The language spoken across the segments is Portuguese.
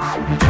Bye.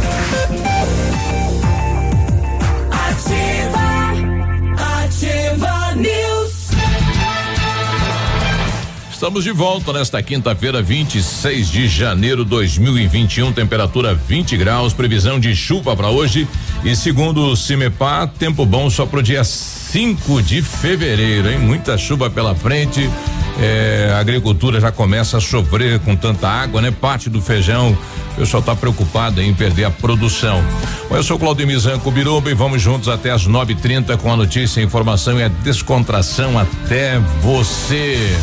Estamos de volta nesta quinta-feira, 26 de janeiro 2021, temperatura 20 graus, previsão de chuva para hoje e segundo o Cimepar, tempo bom só pro dia 5 de fevereiro, hein? Muita chuva pela frente. É, a agricultura já começa a sofrer com tanta água, né? Parte do feijão, o pessoal está preocupado em perder a produção. Bom, eu sou Claudio Mizanco Biruba e vamos juntos até as 9:30 com a notícia, a informação e a descontração até você.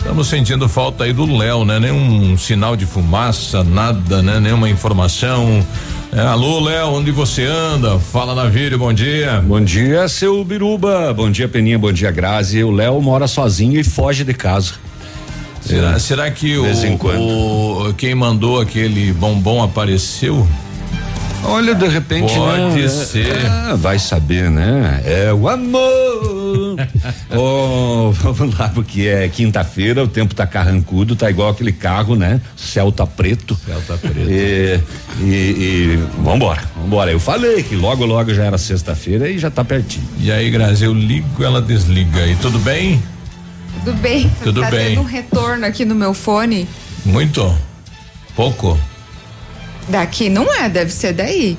Estamos sentindo falta aí do Léo, né? Nenhum sinal de fumaça, nada, né? Nenhuma informação. É, alô, Léo, onde você anda? Fala na vídeo, bom dia. Bom dia, seu Biruba. Bom dia, Peninha. Bom dia, Grazi. O Léo mora sozinho e foge de casa. Será, será que o, o, quem mandou aquele bombom apareceu? Olha, de repente, Pode né? ser. É, vai saber, né? É o amor. oh, vamos lá, porque é quinta-feira, o tempo tá carrancudo, tá igual aquele carro, né? Céu tá preto. Céu tá preto. E, e, e vambora, vambora. Eu falei que logo, logo já era sexta-feira e já tá pertinho. E aí, Grazi, eu ligo, ela desliga. E tudo bem? Tudo bem. Tudo tá bem. tendo um retorno aqui no meu fone. Muito? Pouco? Daqui não é, deve ser daí.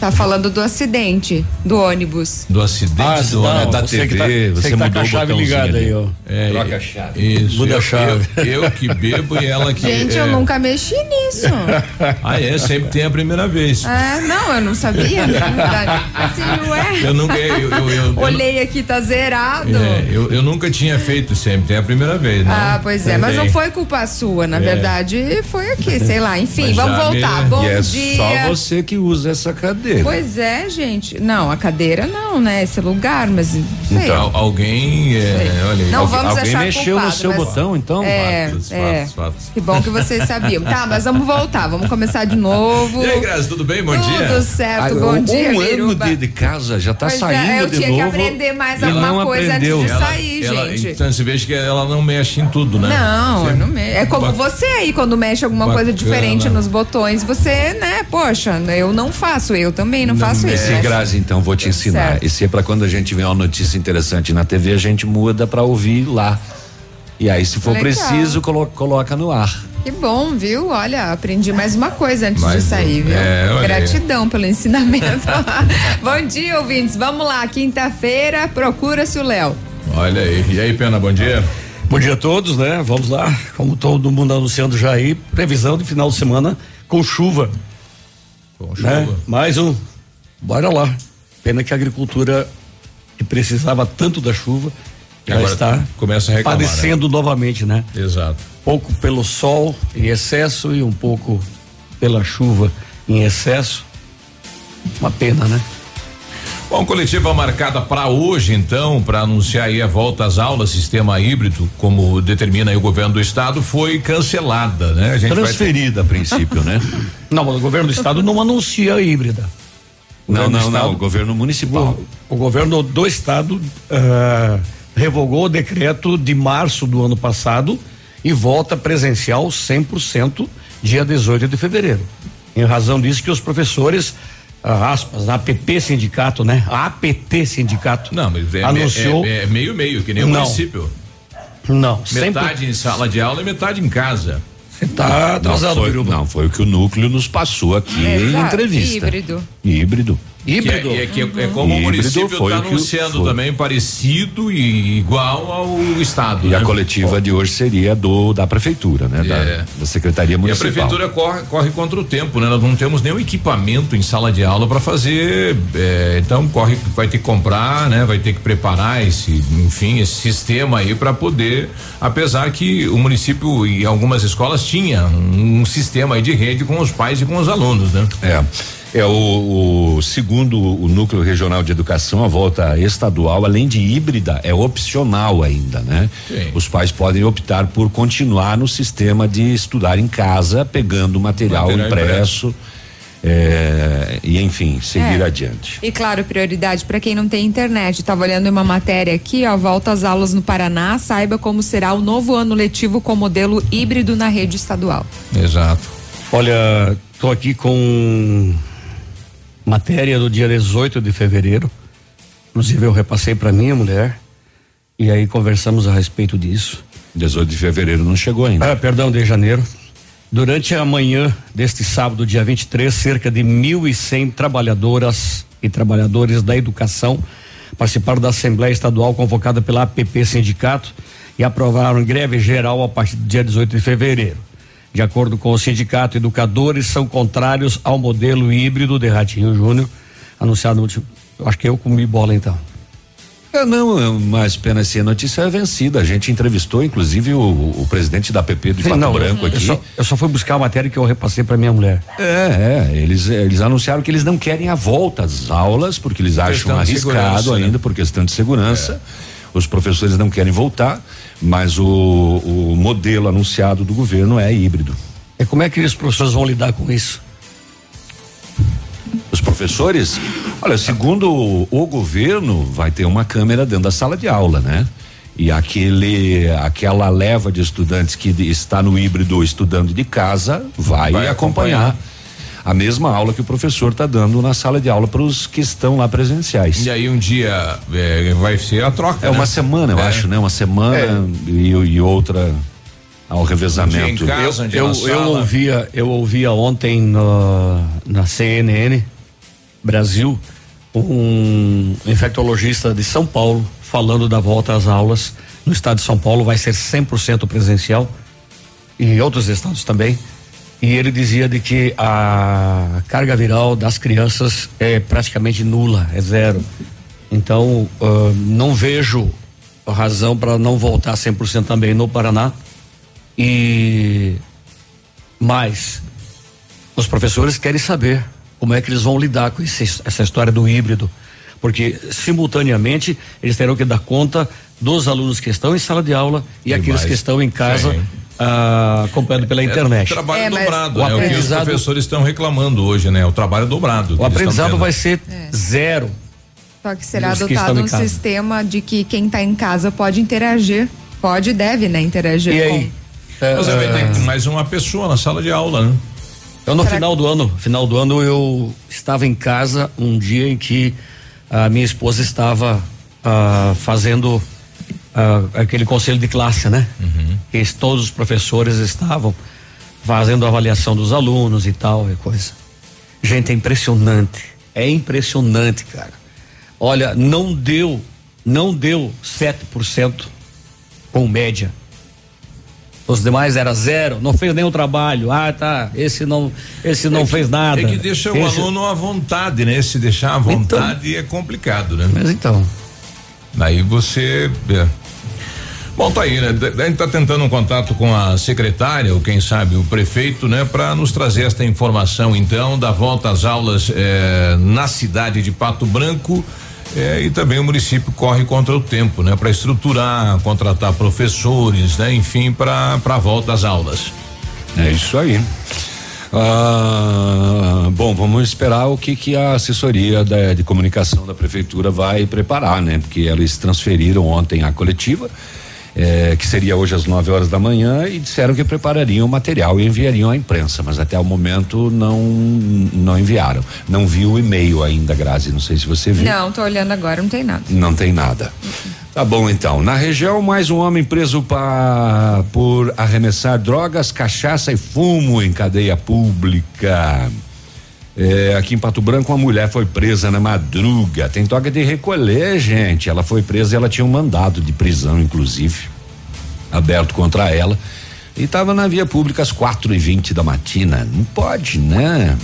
Tá falando do acidente do ônibus. Do acidente Ah, do não, ônibus. da você TV, que tá, você você que tá mudou com a o chave ligada ali. aí, ó. É, Troca a chave. Isso. Muda eu, a chave. Eu, eu que bebo e ela que. Gente, é, eu nunca mexi nisso. Ah, é? Sempre tem a primeira vez. é, não, eu não sabia. na verdade. Assim, ué. Eu nunca. Eu, eu, eu, eu- Olhei aqui, tá zerado. É, eu, eu nunca tinha feito sempre, tem a primeira vez, né? Ah, pois é, mas não foi culpa sua, na É. verdade foi aqui, sei lá. Enfim, Mas vamos voltar. me- Bom e é dia. só você que usa essa cadeira. Pois é, gente. Não, a cadeira não, né? Esse lugar, mas. Sei. Então, alguém. É, Sei. olha. Não Alguém- vamos alguém achar mexeu no culpado, seu mas- botão, então? É, Fatos, é. fatos, fatos. Que bom que vocês sabiam. Tá, mas vamos voltar, vamos começar de novo. E aí, Grazi, tudo bem? Bom Tudo dia. certo, Ah, bom um dia, ano Biruba. de, de casa, já tá Pois é, saindo eu de tinha novo. que aprender mais alguma não coisa aprendeu. antes de Ela- sair, ela- gente. Então você veja que ela não mexe em tudo, né? Não, Você- não me... é como você aí, quando mexe alguma coisa diferente nos botões, você, né, poxa, eu não faço, eu também não, faço isso. Esse né? Grazi, então, vou te ensinar. Certo. Esse é pra quando a gente vê uma notícia interessante na TV, a gente muda pra ouvir lá. E aí, se for Legal. preciso, colo- coloca no ar. Que bom, viu? Olha, aprendi mais uma coisa antes Mais de sair, um. viu? É. Gratidão pelo ensinamento. bom dia, ouvintes. Vamos lá, quinta-feira, procura-se o Léo. Olha aí. E aí, Pena, bom dia. Bom dia a todos, né? Vamos lá. Como todo mundo anunciando já aí, previsão de final de semana com chuva, Bom, né? Mais um. Bora lá. Pena que a agricultura que precisava tanto da chuva já Agora está começa a reclamar, padecendo novamente, né? Exato. Pouco pelo sol em excesso e um pouco pela chuva em excesso. Uma pena, né? Bom, coletiva marcada para hoje, então, para anunciar aí a volta às aulas, sistema híbrido, como determina aí o governo do estado, foi cancelada, né? A gente vai ter- Transferida a princípio, né? Não, mas o governo do estado não anuncia a híbrida. O Não, não, não. estado- O governo municipal. O, o governo do estado ah, revogou o decreto de março do ano passado e volta presencial 100% dia 18 de fevereiro. Em razão disso que os professores, aspas, APP sindicato, né? APT sindicato. Não, mas é, anunciou. é, é meio meio, que nem o Não. município. não, sempre Metade em sala de aula e metade em casa. você tá Não atrasado, foi, Biruba. não, foi o que o núcleo nos passou aqui em Exato, entrevista. híbrido. Híbrido. Híbrido. Que é, que é, é como uhum. o município está anunciando também parecido e igual ao estado. E né? a coletiva de hoje seria do da prefeitura, né? É. Da, da, secretaria municipal. E a prefeitura corre, corre contra o tempo, né? Nós não temos nenhum equipamento em sala de aula para fazer, é, então corre, vai ter que comprar, né? Vai ter que preparar esse, enfim, esse sistema aí para poder, apesar que o município e algumas escolas tinha um, um sistema aí de rede com os pais e com os alunos, né? É. É o, o, segundo o núcleo regional de educação, a volta estadual, além de híbrida, é opcional ainda, né? Sim. Os pais podem optar por continuar no sistema de estudar em casa, pegando material, material impresso. É, e enfim, seguir é. adiante. E claro, prioridade para quem não tem internet. Estava olhando uma matéria aqui, ó, volta às aulas no Paraná, saiba como será o novo ano letivo com modelo híbrido na rede estadual. Exato. Olha, estou aqui com matéria do dia 18 de fevereiro. Inclusive eu repassei para minha mulher e aí conversamos a respeito disso. 18 de fevereiro não chegou ainda. Ah, perdão, de janeiro. Durante a manhã deste sábado, dia 23, cerca de 1.100 trabalhadoras e trabalhadores da educação participaram da Assembleia Estadual convocada pela APP Sindicato e aprovaram greve geral a partir do dia 18 de fevereiro. De acordo com o sindicato, educadores são contrários ao modelo híbrido de Ratinho Júnior, anunciado no último. Acho que eu comi bola então. É, não, é mas pena se a notícia é vencida. A gente entrevistou, inclusive, o, o presidente da PP do Pato Branco aqui. Eu só, eu só, fui buscar a matéria que eu repassei para minha mulher. É, é, eles, eles anunciaram que eles não querem a volta às aulas, porque eles acham arriscado né? ainda, por questão de segurança. É. Os professores não querem voltar mas o, o modelo anunciado do governo é híbrido. E como é que os professores vão lidar com isso? Os professores, olha, segundo o, o governo, vai ter uma câmera dentro da sala de aula, né? E aquele, aquela leva de estudantes que está no híbrido estudando de casa vai, vai acompanhar. acompanhar a mesma aula que o professor está dando na sala de aula para os que estão lá presenciais. E aí um dia é, vai ser a troca. É né? uma semana, eu é. acho, né? Uma semana é. e, e, outra ao revezamento. Um casa, um eu, eu, eu ouvia, eu ouvia ontem no, na CNN Brasil um infectologista de São Paulo falando da volta às aulas no estado de São Paulo vai ser 100% presencial e em outros estados também e ele dizia de que a carga viral das crianças é praticamente nula, é zero. Então, uh, não vejo razão para não voltar 100% também no Paraná. E mais, os professores querem saber como é que eles vão lidar com esse, essa história do híbrido, porque simultaneamente eles terão que dar conta dos alunos que estão em sala de aula e, e aqueles mais. que estão em casa. Sim ah, acompanhando pela é internet. É trabalho é, dobrado, é o que os professores estão reclamando hoje, né? O trabalho dobrado. O aprendizado vai ser é. zero. Só que será adotado um sistema de que quem está em casa pode interagir, pode e deve, né, interagir e com. Aí? Mas vai ter mais uma pessoa na sala de aula, né? Eu no Será final que... do ano, final do ano eu estava em casa um dia em que a minha esposa estava uh, fazendo uh, aquele conselho de classe, né? Uhum. Que todos os professores estavam fazendo a avaliação dos alunos e tal e coisa. Gente, é impressionante. É impressionante, cara. Olha, não deu, não deu 7% com média. Os demais era zero, não fez nenhum trabalho. Ah, tá. Esse não, esse não é que, fez nada. É que deixa esse... o aluno à vontade, né? Se deixar à vontade então, é complicado, né? Mas então. Daí você. É. Bom, tá aí, né? A gente tá tentando um contato com a secretária, ou quem sabe o prefeito, né? Para nos trazer esta informação, então, da volta às aulas eh, na cidade de Pato Branco. Eh, e também o município corre contra o tempo, né? Para estruturar, contratar professores, né? Enfim, para para volta às aulas. É isso aí. Ah, bom, vamos esperar o que que a assessoria da, de comunicação da prefeitura vai preparar, né? Porque eles transferiram ontem a coletiva é, que seria hoje às 9 horas da manhã, e disseram que preparariam o material e enviariam à imprensa, mas até o momento não não enviaram. Não vi o e-mail ainda, Grazi, não sei se você viu. Não, tô olhando agora, não tem nada. Não tem nada. Tá bom então. Na região, mais um homem preso pa, por arremessar drogas, cachaça e fumo em cadeia pública. É, aqui em Pato Branco, uma mulher foi presa na madruga. Tem toque de recolher, gente. Ela foi presa e ela tinha um mandado de prisão, inclusive, aberto contra ela. E estava na via pública às quatro e vinte da matina. Não pode, né?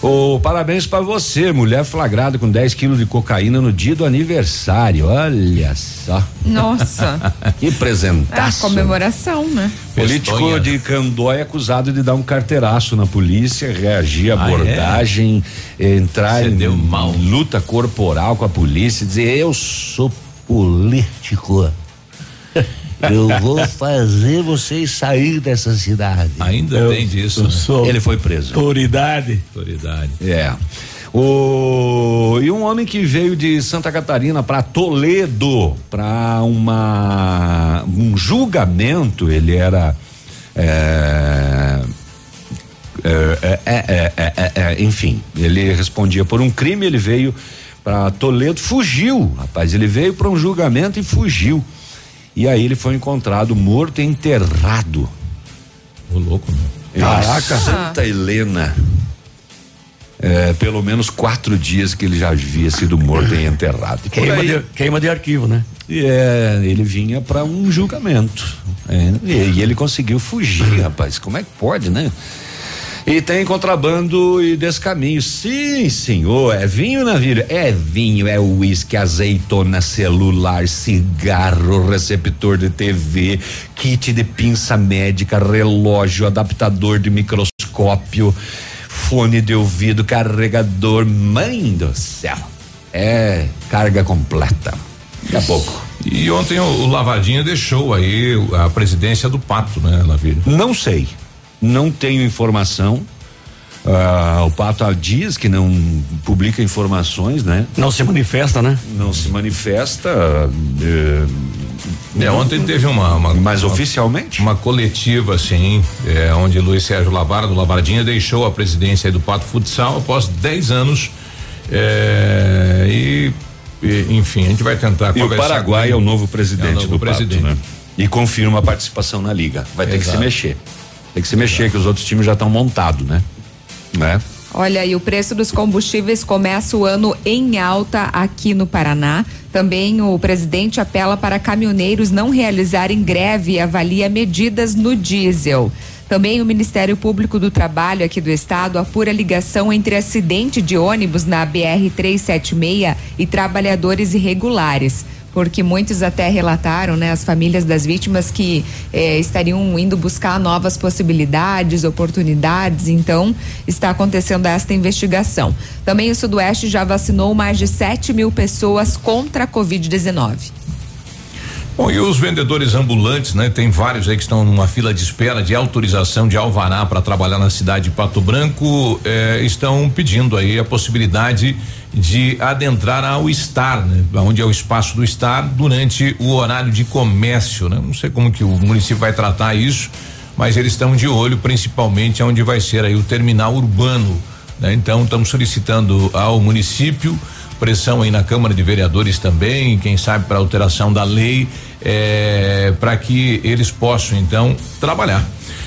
Oh, parabéns para você, mulher flagrada com 10 quilos de cocaína no dia do aniversário. Olha só. Nossa. que presentaço. Ah, comemoração, né? Político de Candói acusado de dar um carteiraço na polícia, reagir à ah, abordagem, é? entrar Você em mal. luta corporal com a polícia, dizer eu sou político. Eu vou fazer vocês sair dessa cidade. Ainda eu, tem disso. Né? Ele foi preso. Autoridade. Autoridade. É. O, e um homem que veio de Santa Catarina para Toledo para uma um julgamento, ele era é, é, é, enfim, ele respondia por um crime, ele veio para Toledo, fugiu, rapaz, ele veio para um julgamento e fugiu. E aí ele foi encontrado morto e enterrado. O louco, né? Caraca. Santa Helena. É, pelo menos quatro dias que ele já havia sido morto e enterrado. E queima, de, queima de arquivo, né? É, ele vinha para um julgamento. É, e, e ele conseguiu fugir, rapaz. Como é que pode, né? E tem contrabando e descaminho. Sim, senhor. É vinho, navio? É vinho, é uísque, azeitona, celular, cigarro, receptor de TV, kit de pinça médica, relógio, adaptador de microscópio, fone de ouvido, carregador. Mãe do céu. É carga completa. Daqui a pouco. E ontem o, o Lavadinha deixou aí a presidência do Pato, né, Lavírio? Não sei não tenho informação. Uh, o Pato diz que não publica informações, né? Não se manifesta, né? Não se manifesta. Uh, é, ontem teve uma, uma mas uma, oficialmente uma coletiva assim, é, onde Luiz Sérgio Lavara do Lavardinha deixou a presidência do Pato Futsal após 10 anos é, e, e, enfim a gente vai tentar e o Paraguai é o novo presidente é o novo do presidente. Pato, né? E confirma a participação na liga. Vai ter Exato. que se mexer. Tem que se mexer, que os outros times já estão montados, né? Né? Olha, e o preço dos combustíveis começa o ano em alta aqui no Paraná. Também o presidente apela para caminhoneiros não realizarem greve e avalia medidas no diesel. Também o Ministério Público do Trabalho aqui do estado apura ligação entre acidente de ônibus na BR 376 e trabalhadores irregulares porque muitos até relataram, né, as famílias das vítimas que eh, estariam indo buscar novas possibilidades, oportunidades. Então, está acontecendo esta investigação. Também o Sudoeste já vacinou mais de 7 mil pessoas contra a Covid-19. Bom, e os vendedores ambulantes, né? Tem vários aí que estão numa fila de espera de autorização de alvará para trabalhar na cidade de Pato Branco, eh, estão pedindo aí a possibilidade de adentrar ao estar, né? Onde é o espaço do estar durante o horário de comércio, né? Não sei como que o município vai tratar isso, mas eles estão de olho principalmente onde vai ser aí o terminal urbano, né? Então estamos solicitando ao município pressão aí na Câmara de Vereadores também, quem sabe para alteração da lei, é, para que eles possam então trabalhar.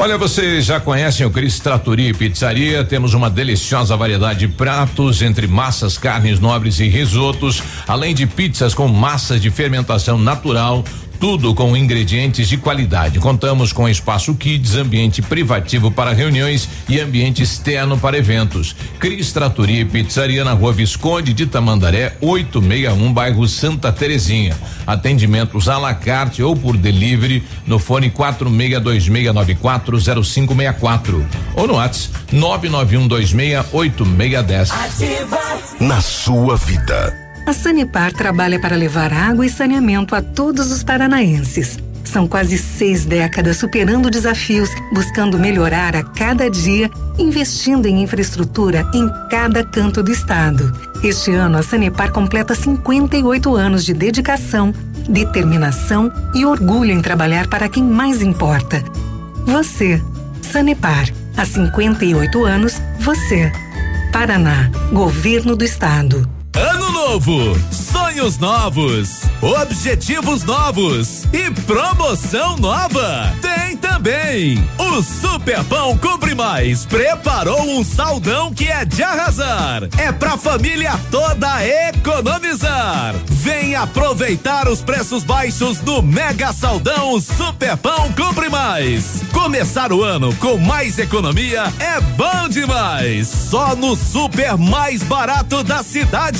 Olha, vocês já conhecem o Cris Tratoria e Pizzaria. Temos uma deliciosa variedade de pratos, entre massas, carnes nobres e risotos, além de pizzas com massas de fermentação natural tudo com ingredientes de qualidade. Contamos com espaço kids, ambiente privativo para reuniões e ambiente externo para eventos. Cris Tratoria e Pizzaria na Rua Visconde de Tamandaré, 861, bairro Santa Terezinha. Atendimentos à la carte ou por delivery no fone 4626940564 ou no WhatsApp 991268610. Ativa na sua vida. A Sanepar trabalha para levar água e saneamento a todos os paranaenses São quase seis décadas superando desafios, buscando melhorar a cada dia, investindo em infraestrutura em cada canto do estado. Este ano, a Sanepar completa 58 anos de dedicação, determinação e orgulho em trabalhar para quem mais importa. Você. Sanepar. Há 58 anos, você. Paraná. Governo do Estado. Ano novo, sonhos novos, objetivos novos e promoção nova. Tem também. O Super Pão Compre Mais preparou um saldão que é de arrasar. É pra família toda economizar. Vem aproveitar os preços baixos do Mega Saldão Super Pão Compre Mais. Começar o ano com mais economia é bom demais. Só no super mais barato da cidade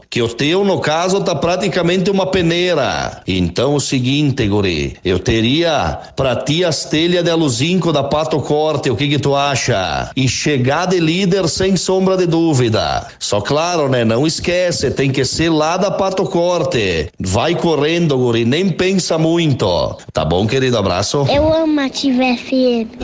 que o teu, no caso, tá praticamente uma peneira. Então, o seguinte, guri, eu teria pra ti as telhas de aluzinco da Pato Corte, o que que tu acha? E chegar de líder sem sombra de dúvida. Só claro, né? Não esquece, tem que ser lá da Pato Corte. Vai correndo, guri, nem pensa muito. Tá bom, querido? Abraço. Eu amo a Ativa FM.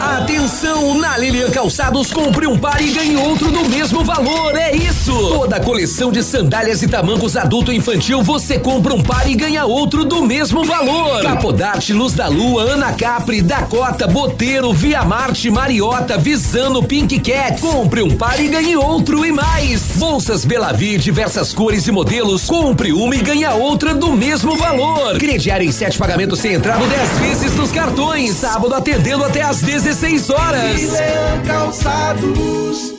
Atenção, na Lilian Calçados, compre um par e ganhe outro no mesmo valor, é isso! Toda a coleção de sandálias e tamancos adulto infantil, você compra um par e ganha outro do mesmo valor. Capodarte, Luz da Lua, Ana Capri, Dakota, Boteiro, Via Marte, Mariota, Visano, Pink Cat. Compre um par e ganhe outro e mais. Bolsas Belavi, diversas cores e modelos, compre uma e ganha outra do mesmo valor. Crediário em sete pagamentos sem entrada, 10 vezes nos cartões. Sábado atendendo até às 16 horas. Calçados.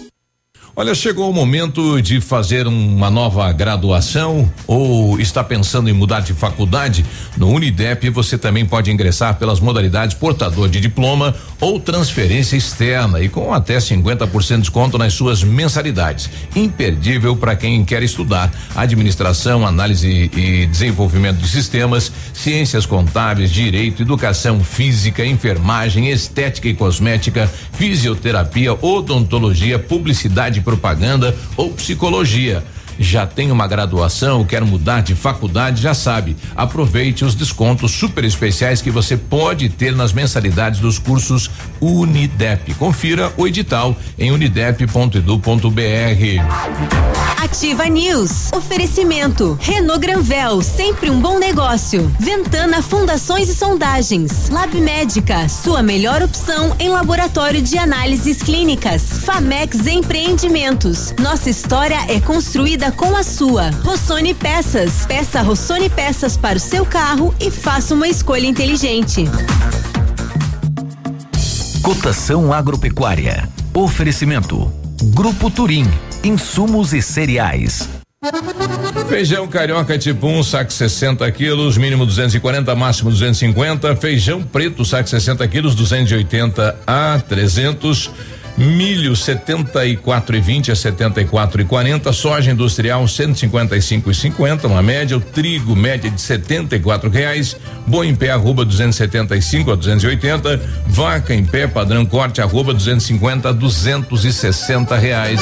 Olha, chegou o momento de fazer uma nova graduação ou está pensando em mudar de faculdade? No Unidep você também pode ingressar pelas modalidades portador de diploma ou transferência externa e com até 50% de desconto nas suas mensalidades. Imperdível para quem quer estudar administração, análise e desenvolvimento de sistemas, ciências contábeis, direito, educação física, enfermagem, estética e cosmética, fisioterapia, odontologia, publicidade propaganda ou psicologia já tem uma graduação, quer mudar de faculdade, já sabe. Aproveite os descontos super especiais que você pode ter nas mensalidades dos cursos Unidep. Confira o edital em unidep.edu.br. Ativa News. Oferecimento. Renault Granvel, sempre um bom negócio. Ventana Fundações e Sondagens. Lab Médica, sua melhor opção em laboratório de análises clínicas. Famex Empreendimentos. Nossa história é construída com a sua. Rossoni Peças. Peça Rossoni Peças para o seu carro e faça uma escolha inteligente. Cotação agropecuária. Oferecimento. Grupo Turim. Insumos e cereais. Feijão carioca tipo 1, um, saco 60 quilos, mínimo 240, máximo 250. Feijão preto, saco 60 quilos, 280 a 300. Milho 74 e 20 a 74 e 40, soja industrial 155 e 50, uma média, o trigo média de 74 reais, boi em pé arroba 275 a 280, vaca em pé padrão corte arroba 250 a 260 reais.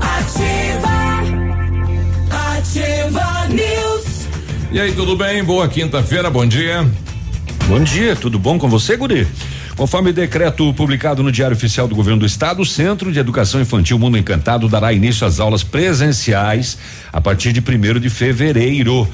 Ativa. Ativa News. E aí, tudo bem? Boa quinta-feira, bom dia. Bom dia, tudo bom com você, Guri? Conforme decreto publicado no Diário Oficial do Governo do Estado, o Centro de Educação Infantil Mundo Encantado dará início às aulas presenciais a partir de primeiro de fevereiro.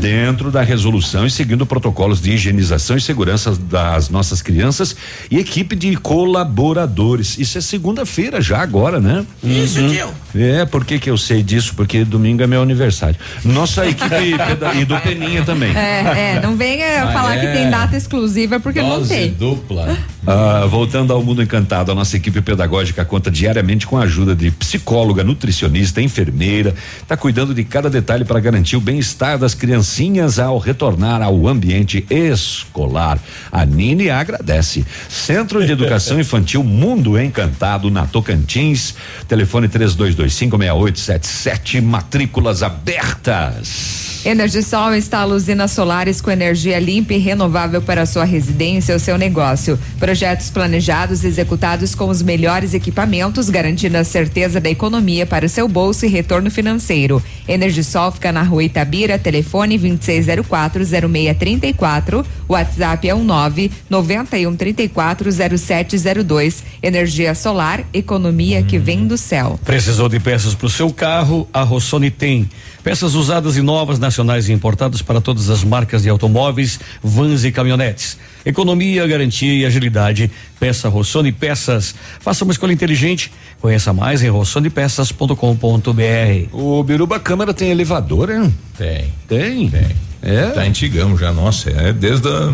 dentro da resolução e seguindo protocolos de higienização e segurança das nossas crianças e equipe de colaboradores. Isso é segunda-feira já agora, né? Isso, Uhum. tio. É, por que que eu sei disso? Porque domingo é meu aniversário. Nossa equipe e do Peninha também. É, é, não venha Ah, falar é? que tem data exclusiva porque não tem. dupla. Ah, voltando ao mundo encantado, a nossa equipe pedagógica conta diariamente com a ajuda de psicóloga, nutricionista, enfermeira, está cuidando de cada detalhe para garantir o bem-estar das criancinhas ao retornar ao ambiente escolar. A Nini agradece. Centro de Educação Infantil Mundo Encantado na Tocantins, telefone 32256877, matrículas abertas. Energisol instala usinas solares com energia limpa e renovável para sua residência ou seu negócio. Projetos planejados e executados com os melhores equipamentos, garantindo a certeza da economia para o seu bolso e retorno financeiro. Energisol fica na rua Itabira, telefone 26040634, WhatsApp é um 9 91340702. Energia solar, economia que vem do céu. Precisou de peças para o seu carro? A Rossoni tem. Peças usadas e novas, nacionais e importadas para todas as marcas de automóveis, vans e caminhonetes. Economia, garantia e agilidade. Peça Rossoni Peças. Faça uma escolha inteligente. Conheça mais em rossonipeças.com.br. O Biruba Câmara tem elevador, hein? Tem. Tem? Tem. É? Tá antigão já, nossa, é desde a,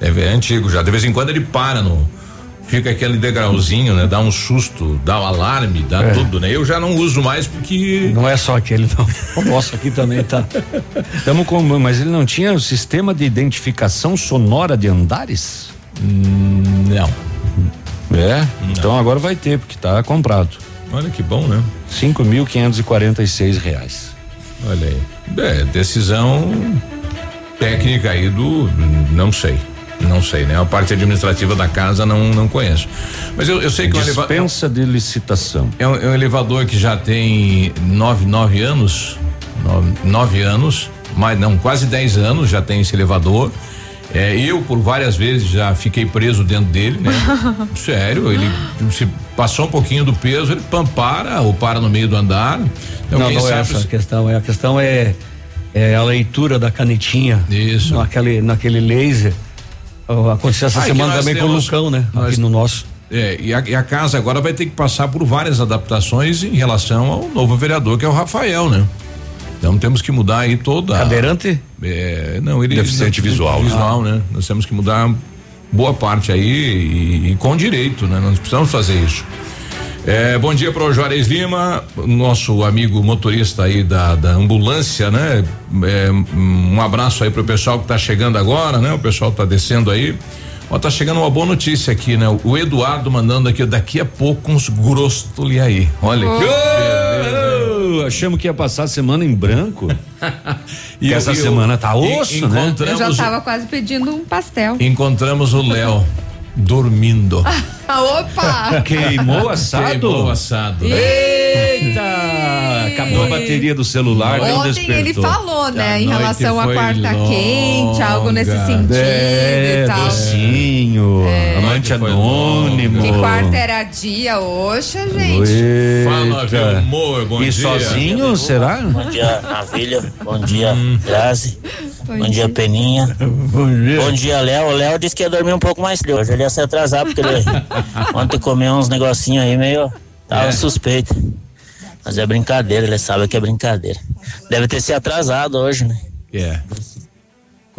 é, é antigo já. De vez em quando ele para no fica aquele degrauzinho, né? Dá um susto, dá o alarme, dá É. tudo, né? Eu já não uso mais porque Não é só aquele, não. O nosso aqui também tá. Tamo com, mas ele não tinha o sistema de identificação sonora de andares? não. É? Então agora vai ter, porque tá comprado. Olha que bom, né? Cinco mil quinhentos e quarenta e seis reais. Olha aí. É, decisão técnica aí do não sei. Não sei, né? A parte administrativa da casa não não conheço. Mas eu, eu sei que o elevador Dispensa de licitação. É um, é um elevador que já tem nove, nove anos, nove, nove anos, mas não, quase dez anos já tem esse elevador. É, eu, por várias vezes, já fiquei preso dentro dele, né? Sério, ele se passou um pouquinho do peso, ele pam, para ou para no meio do andar. Então, não, não é essa a se- questão. É, a questão é, é a leitura da canetinha. Isso. Naquele, naquele laser. Aconteceu essa Ah, semana também com o temos- Lucão, né? nós- Aqui no nosso. É, e a, e a casa agora vai ter que passar por várias adaptações em relação ao novo vereador, que é o Rafael, né? Então temos que mudar aí toda. a- Cadeirante? É, não, ele Deficiente visual, né? Visual, né? Nós temos que mudar boa parte aí e, e com direito, né? Nós precisamos fazer isso. É, bom dia para o Juarez Lima, nosso amigo motorista aí da, da ambulância, né? É, um abraço aí pro pessoal que tá chegando agora, né? O pessoal tá descendo aí. Ó, tá chegando uma boa notícia aqui, né? O Eduardo mandando aqui, daqui a pouco uns grostoli aí. Olha que Oh, achamos que ia passar a semana em branco. E essa eu- semana tá e- osso, né? Eu já tava quase pedindo um pastel. encontramos o Léo dormindo. Ah, opa! Queimou o assado? Queimou o assado. né? Eita! Acabou a bateria do celular, não Ontem despertou. ele falou, né, A em relação à quarta longa. quente, algo nesse sentido É, e tal. docinho, amante Foi anônimo. Que quarta era dia, oxa, gente. Fala, Eita. meu amor, bom e dia. sozinho, será? Bom dia, Navilha. Bom dia, Grazi. Bom Bom, dia. dia, Peninha. Bom dia. Bom dia, Léo. O Léo disse que ia dormir um pouco mais cedo. Hoje ele ia se atrasar, porque ele ontem comeu uns negocinhos aí meio. Tava suspeito. Mas é brincadeira, ele sabe que é brincadeira. Deve ter se atrasado hoje, né? É.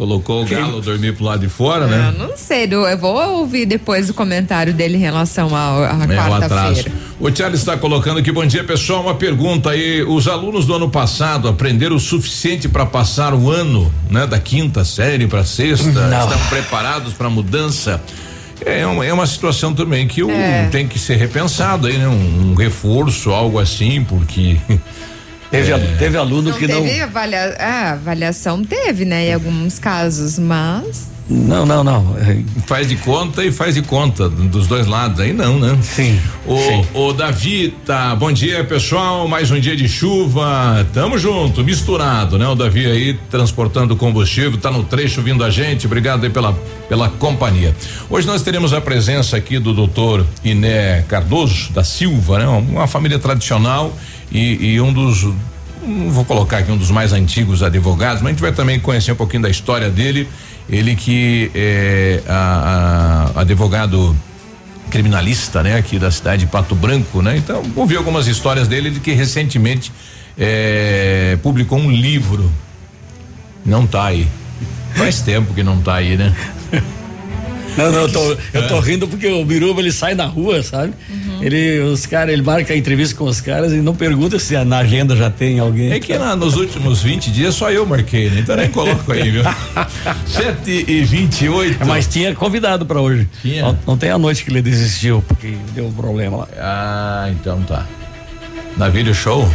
Colocou o galo dormir pro lado de fora, Eu né? não sei, eu vou ouvir depois o comentário dele em relação ao- à É quarta-feira. O Charles está colocando aqui, bom dia pessoal, uma pergunta aí, os alunos do ano passado aprenderam o suficiente para passar o ano, né? Da quinta série para sexta, Não. estão preparados para mudança? É uma, é uma situação também que É. tem que ser repensado aí, né? Um, um reforço, algo assim, porque Teve, a- teve aluno Não que não. teve avalia, ah, avaliação, teve, né, em alguns casos, mas Não, não, não. É, faz de conta e faz de conta dos dois lados, aí não, né? Sim. O, sim. o Davi tá, bom dia pessoal, mais um dia de chuva, tamo junto, misturado, né? O Davi aí transportando combustível, tá no trecho vindo a gente, obrigado aí pela, pela companhia. Hoje nós teremos a presença aqui do doutor Iné Cardoso da Silva, né? Uma família tradicional e, e um dos não vou colocar aqui um dos mais antigos advogados, mas a gente vai também conhecer um pouquinho da história dele. Ele que é a, a, advogado criminalista, né, aqui da cidade de Pato Branco, né? Então, ouvi algumas histórias dele de que recentemente é, publicou um livro. Não tá aí. Faz tempo que não tá aí, né? Não, não, eu tô, eu tô rindo porque o Biruba ele sai na rua, sabe? Uhum. Ele, os caras, ele marca a entrevista com os caras e não pergunta se na agenda já tem alguém. É que na, nos últimos 20 dias só eu marquei, né? Então nem coloco aí, viu? 7 e 28 é, Mas tinha convidado pra hoje. Tinha? Ontem à noite que ele desistiu, porque deu um problema lá. Ah, então tá. Na vídeo show?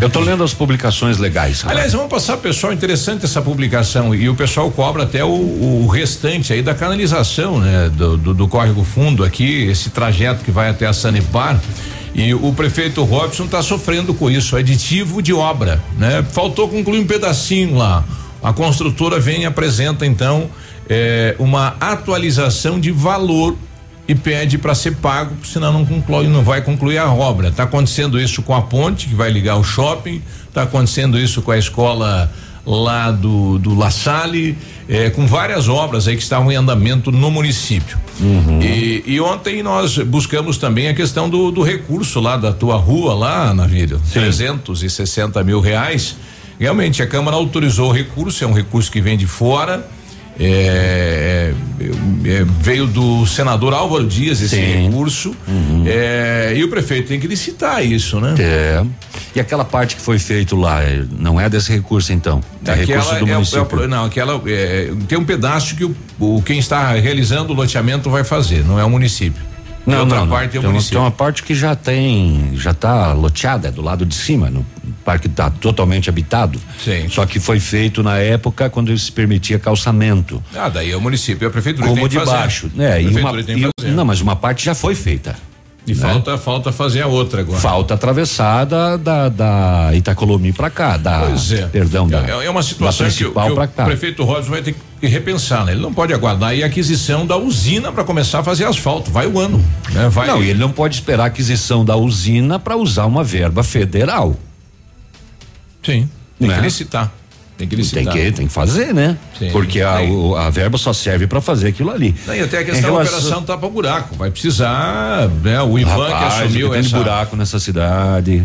Eu estou lendo as publicações legais. Aliás, vamos passar, pessoal, interessante essa publicação e o pessoal cobra até o, o restante aí da canalização, né? Do, do, do, córrego fundo aqui, esse trajeto que vai até a Sanepar. E o prefeito Robson está sofrendo com isso, aditivo de obra, né? Faltou concluir um pedacinho lá. A construtora vem e apresenta então eh, uma atualização de valor e pede para ser pago, senão não conclui, não vai concluir a obra. Está acontecendo isso com a ponte que vai ligar o shopping, está acontecendo isso com a escola lá do, do La Salle, eh, com várias obras aí que estavam em andamento no município. Uhum. E, e, ontem nós buscamos também a questão do, do recurso lá da tua rua lá, Navírio, trezentos e sessenta mil reais. Realmente a Câmara autorizou o recurso, é um recurso que vem de fora. É, é, é, veio do senador Álvaro Dias esse Sim. recurso uhum. é, e o prefeito tem que licitar isso, né? É. E aquela parte que foi feito lá, é, não é desse recurso então? É aquela recurso do município? não, aquela tem um pedaço que o, o, quem está realizando o loteamento vai fazer, não é o município. Não, outra não, parte não. é o município. Tem uma parte que já tem, já está loteada, é do lado de cima, no parque está totalmente habitado. Sim. Só que foi feito na época quando se permitia calçamento. Ah, daí é o município, a prefeitura Como tem de baixo, né? E uma, e, não, mas uma parte já foi feita. E né? falta, falta fazer a outra agora. Falta atravessar da, da, da Itacolomi para cá, da, pois é. perdão, da, é, é uma situação que, que o prefeito Rodas vai ter que repensar, né? Ele não pode aguardar a aquisição da usina para começar a fazer asfalto, vai o ano, né? Vai... Não, ele não pode esperar a aquisição da usina para usar uma verba federal. Sim, tem né? que licitar. Tem que licitar. Tem que, tem que fazer, né? Sim. Porque a, o, a verba só serve para fazer aquilo ali. Não, e até a questão da operação tapa buraco. Vai precisar, né? O Ivan Rapaz, que assumiu tem essa. buraco nessa cidade.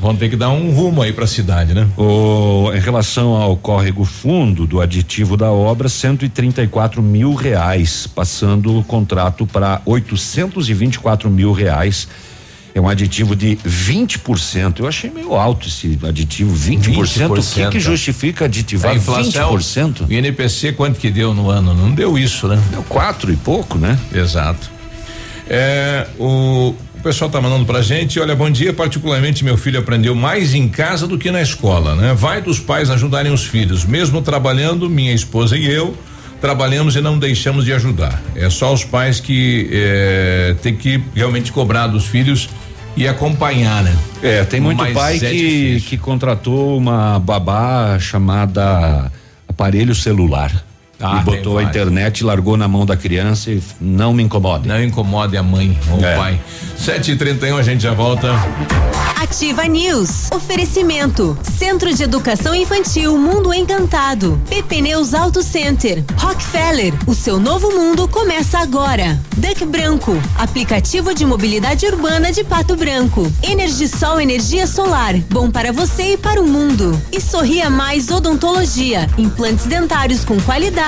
Vão ter que dar um rumo aí para a cidade, né? O, em relação ao córrego fundo do aditivo da obra, 134 mil reais, passando o contrato para 824 mil reais é um aditivo de 20%. Eu achei meio alto esse aditivo, 20%. 20%. O que, que justifica aditivar a inflação, 20%? O INPC quanto que deu no ano? Não deu isso, né? Deu quatro e pouco, né? Exato. É, o, o pessoal tá mandando pra gente, olha, bom dia, particularmente meu filho aprendeu mais em casa do que na escola, né? Vai dos pais ajudarem os filhos, mesmo trabalhando, minha esposa e eu, trabalhamos e não deixamos de ajudar. É só os pais que é, tem que realmente cobrar dos filhos e acompanhar, né? É, tem muito Mas pai é que, que contratou uma babá chamada aparelho celular. Ah, e botou a internet, largou na mão da criança e não me incomode. Não incomode a mãe ou é. o pai. Sete e trinta e um, a gente já volta. Ativa News. Oferecimento. Centro de Educação Infantil Mundo Encantado. PP Neus Auto Center. Rockefeller. O seu novo mundo começa agora. Duck Branco. Aplicativo de mobilidade urbana de Pato Branco. Energisol Energia Solar. Bom para você e para o mundo. E Sorria Mais Odontologia. Implantes dentários com qualidade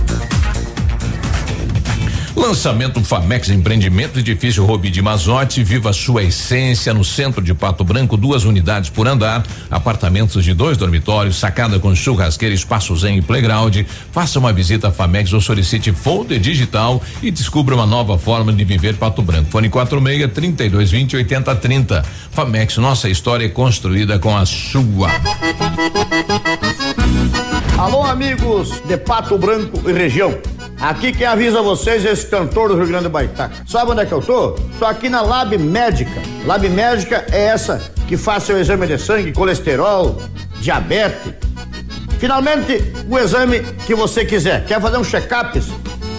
Lançamento Famex Empreendimento, edifício Robi de Mazote, viva sua essência no centro de Pato Branco, duas unidades por andar, apartamentos de dois dormitórios, sacada com churrasqueira, espaço zen e playground. Faça uma visita à Famex ou solicite folder digital e descubra uma nova forma de viver Pato Branco. Fone 46 3220 8030. Famex, nossa história é construída com a sua. Alô, amigos de Pato Branco e região. Aqui quem avisa vocês é esse cantor do Rio Grande do Baitaca. Sabe onde é que eu tô? Tô aqui na Lab Médica. Lab Médica é essa que faz seu exame de sangue, colesterol, diabetes. Finalmente, o exame que você quiser. Quer fazer um check-up?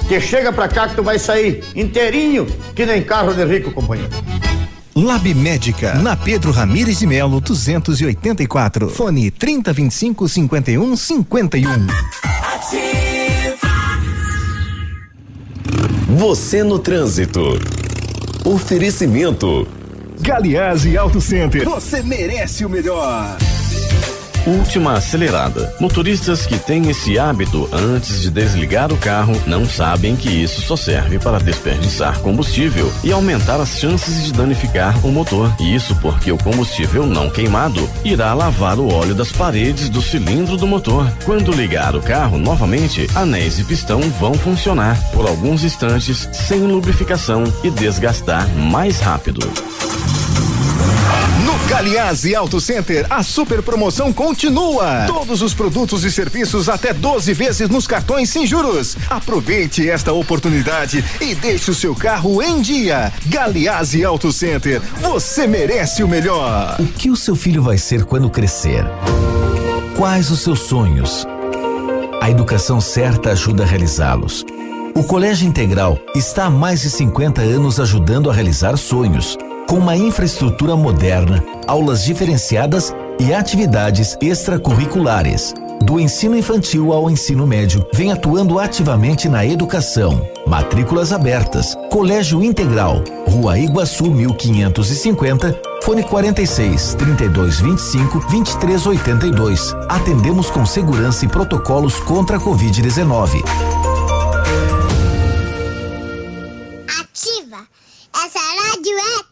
Que chega pra cá que tu vai sair inteirinho, que nem carro de rico, companheiro. Lab Médica, na Pedro Ramires de Melo, 284. Fone 3025 51 51. Você no trânsito. Oferecimento. Galiase Auto Center. Você merece o melhor. Última acelerada. Motoristas que têm esse hábito antes de desligar o carro não sabem que isso só serve para desperdiçar combustível e aumentar as chances de danificar o motor. Isso porque o combustível não queimado irá lavar o óleo das paredes do cilindro do motor. Quando ligar o carro novamente, anéis e pistão vão funcionar por alguns instantes sem lubrificação e desgastar mais rápido. Galiase Auto Center, a super promoção continua. Todos os produtos e serviços até 12 vezes nos cartões sem juros. Aproveite esta oportunidade e deixe o seu carro em dia. Galiase Auto Center, você merece o melhor. O que o seu filho vai ser quando crescer? Quais os seus sonhos? A educação certa ajuda a realizá-los. O Colégio Integral está há mais de 50 anos ajudando a realizar sonhos com uma infraestrutura moderna, aulas diferenciadas e atividades extracurriculares. Do ensino infantil ao ensino médio, vem atuando ativamente na educação. Matrículas abertas. Colégio Integral, Rua Iguaçu 1550, fone 46 32 25 23 82. Atendemos com segurança e protocolos contra a Covid-19. Ativa! Essa rádio é!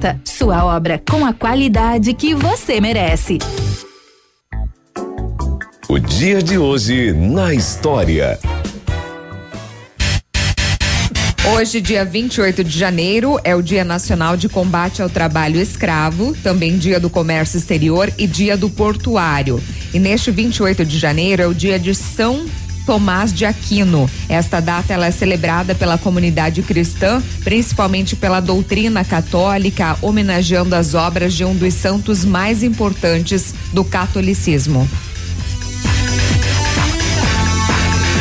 Sua obra com a qualidade que você merece. O dia de hoje na história. Hoje, dia 28 de janeiro, é o Dia Nacional de Combate ao Trabalho Escravo, também Dia do Comércio Exterior e Dia do Portuário. E neste 28 de janeiro é o dia de São Tomás de Aquino. Esta data ela é celebrada pela comunidade cristã, principalmente pela doutrina católica, homenageando as obras de um dos santos mais importantes do catolicismo.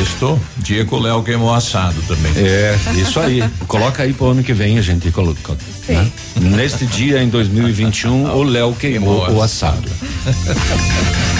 Estou. Dia que o Léo queimou assado também. É, isso aí. Coloca aí pro ano que vem a gente coloca. Né? Neste dia, em 2021, o Léo queimou, queimou o assado.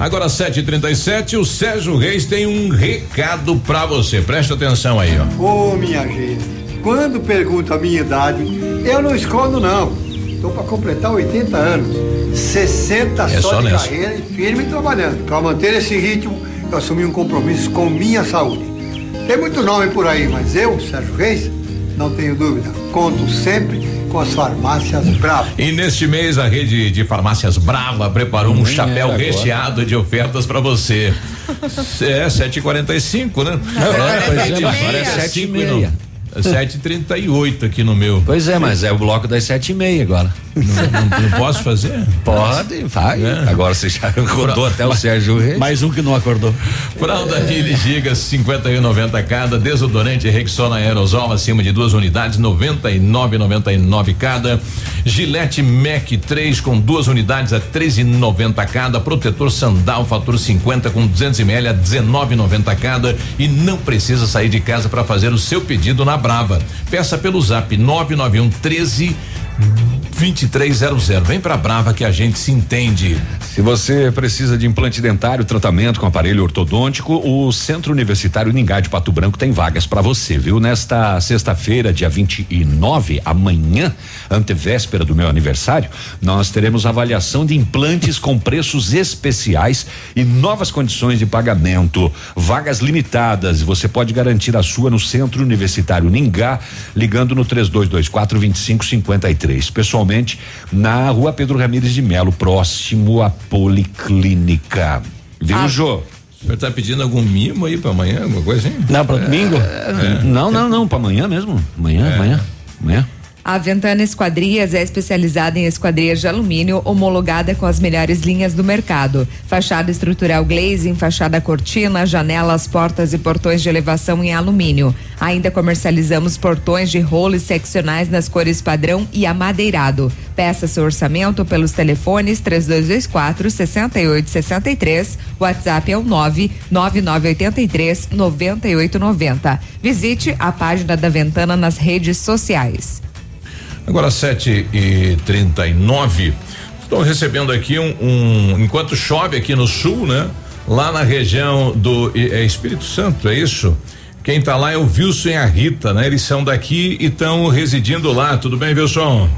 Agora 7:37, o Sérgio Reis tem um recado para você. Presta atenção aí, ó. Ô, oh, minha gente, quando pergunta a minha idade, eu não escondo não. Estou para completar 80 anos. 60 é só, só de carreira e firme trabalhando. Para manter esse ritmo, eu assumi um compromisso com minha saúde. Tem muito nome por aí, mas eu, Sérgio Reis, não tenho dúvida. Conto sempre com as farmácias Brava. E neste mês a rede de farmácias Brava preparou um chapéu recheado de ofertas para você. É 7h45, né? Não, é, pois é, agora é 7 e meia. 7h38 aqui no meu. Pois é, mas é o bloco das sete e meia agora. Não, não, não posso fazer? Pode, vai. É. Agora você já acordou até o Sérgio Reis. Mais um que não acordou. Fralda Mili Gigas 51,90 cada, desodorante Rexona aerosol acima de duas unidades 99,99 cada, Gillette Mac 3 com duas unidades a 13,90 cada, protetor Sandal fator 50 com 200 ml a 19,90 cada e não precisa sair de casa para fazer o seu pedido na Brava. Peça pelo Zap 991 13 2300. Vem pra Brava que a gente se entende. Se você precisa de implante dentário, tratamento com aparelho ortodôntico, o Centro Universitário Ningá de Pato Branco tem vagas para você, viu? Nesta sexta-feira, dia 29, amanhã, antevéspera do meu aniversário, nós teremos avaliação de implantes com preços especiais e novas condições de pagamento. Vagas limitadas. Você pode garantir a sua no Centro Universitário Ningá, ligando no 3224 2553. Pessoalmente, na rua Pedro Ramires de Melo, próximo à Policlínica. Viu, Ah. Jô? O senhor tá pedindo algum mimo aí pra amanhã, alguma coisa assim? Não, para domingo? É. Não, não, não, para amanhã mesmo. Amanhã, É. amanhã, amanhã. A Ventana Esquadrias é especializada em esquadrias de alumínio, homologada com as melhores linhas do mercado. Fachada estrutural glazing, fachada cortina, janelas, portas e portões de elevação em alumínio. Ainda comercializamos portões de rolos seccionais nas cores padrão e amadeirado. Peça seu orçamento pelos telefones 3224 6863. WhatsApp é o 9 9983 9890. Visite a página da Ventana nas redes sociais. Agora sete e trinta e nove. Estou recebendo aqui um, um- enquanto chove aqui no sul, né? Lá na região do é Espírito Santo, é isso? Quem tá lá é o Wilson e a Rita, né? Eles são daqui e estão residindo lá. Tudo bem, Wilson?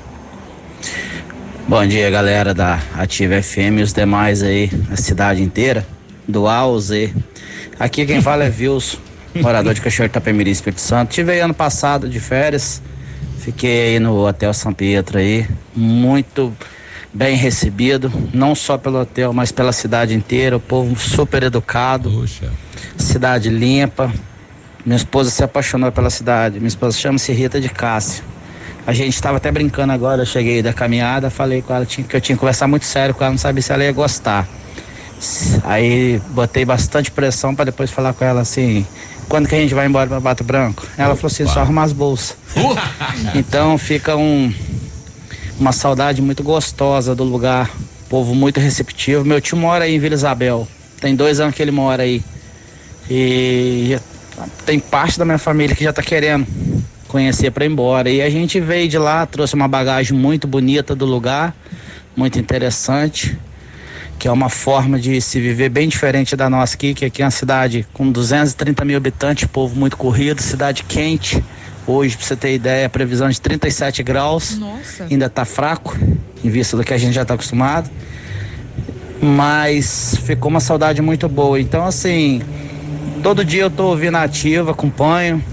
Bom dia, galera da Ativa FM e os demais aí, a cidade inteira, do A ao Z. Aqui quem fala é Wilson, morador de Cachoeiro Itapemirim, Espírito Santo. Tive aí ano passado de férias, fiquei aí no Hotel São Pietro aí, muito bem recebido, não só pelo hotel, mas pela cidade inteira, o povo super educado, cidade limpa. Minha esposa se apaixonou pela cidade, minha esposa chama-se Rita de Cássio. A gente estava até brincando agora, eu cheguei da caminhada, falei com ela que eu tinha que conversar muito sério com ela, não sabia se ela ia gostar. Aí botei bastante pressão para depois falar com ela assim, quando que a gente vai embora para Bato Branco? Ela falou assim, só arrumar as bolsas. então fica um uma saudade muito gostosa do lugar, povo muito receptivo. Meu tio mora aí em Vila Isabel, tem dois anos que ele mora aí. E tem parte da minha família que já tá querendo conhecer para ir embora. E a gente veio de lá, trouxe uma bagagem muito bonita do lugar, muito interessante, que é uma forma de se viver bem diferente da nossa aqui, que aqui é uma cidade com 230 mil habitantes, povo muito corrido, cidade quente. Hoje, para você ter ideia, a previsão de 37 graus. Nossa. Ainda tá fraco, em vista do que a gente já tá acostumado. Mas ficou uma saudade muito boa. Então, assim, todo dia eu tô ouvindo a ativa, acompanho.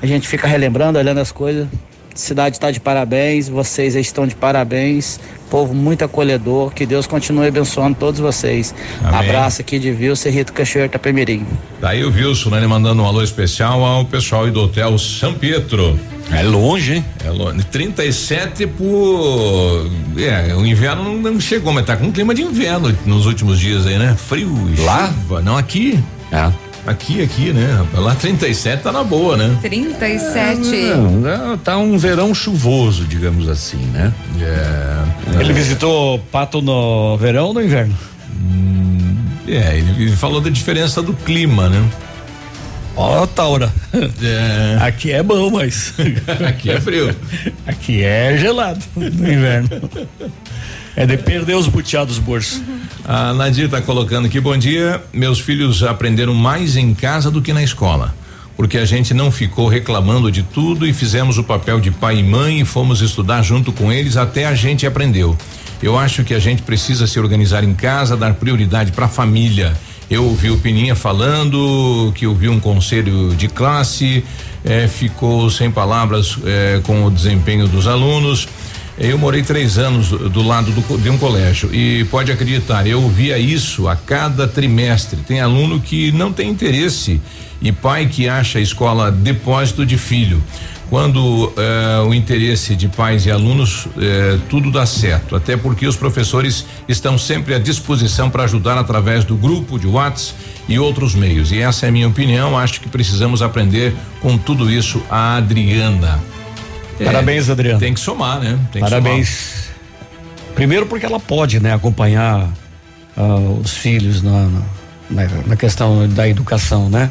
A gente fica relembrando, olhando as coisas. Cidade está de parabéns, vocês estão de parabéns. Povo muito acolhedor, que Deus continue abençoando todos vocês. Amém. Abraço aqui de Vilce Rito Cachoeiro Tapemirim. Daí o Wilson, né? Ele mandando um alô especial ao pessoal aí do Hotel São Pietro. É longe, hein? É longe. 37 por. É, o inverno não, não chegou, mas tá com um clima de inverno nos últimos dias aí, né? Frio e Lá? chuva. Não, aqui. É. Aqui, aqui, né? Lá 37 tá na boa, né? 37. Não, não, tá um verão chuvoso, digamos assim, né? É. Ele visitou Pato no verão ou no inverno? É, ele, ele falou da diferença do clima, né? Ó, Taura. É. Aqui é bom, mas. Aqui é frio. Aqui é gelado no inverno. É de perder os buteados bolsos. A Nadir tá colocando aqui, bom dia. Meus filhos aprenderam mais em casa do que na escola. Porque a gente não ficou reclamando de tudo e fizemos o papel de pai e mãe e fomos estudar junto com eles até a gente aprendeu. Eu acho que a gente precisa se organizar em casa, dar prioridade para a família. Eu ouvi o Pininha falando que ouviu um conselho de classe, eh, ficou sem palavras eh, com o desempenho dos alunos. Eu morei três anos do, do lado do de um colégio e pode acreditar, eu ouvia isso a cada trimestre. Tem aluno que não tem interesse e pai que acha a escola depósito de filho. Quando eh, o interesse de pais e alunos, eh, tudo dá certo. Até porque os professores estão sempre à disposição para ajudar através do grupo de WhatsApp e outros meios. E essa é a minha opinião. Acho que precisamos aprender com tudo isso a Adriana. Parabéns, Adriana. Tem que somar, né? Tem Parabéns. Primeiro porque ela pode, né, acompanhar uh, os filhos na, na, na, questão da educação, né?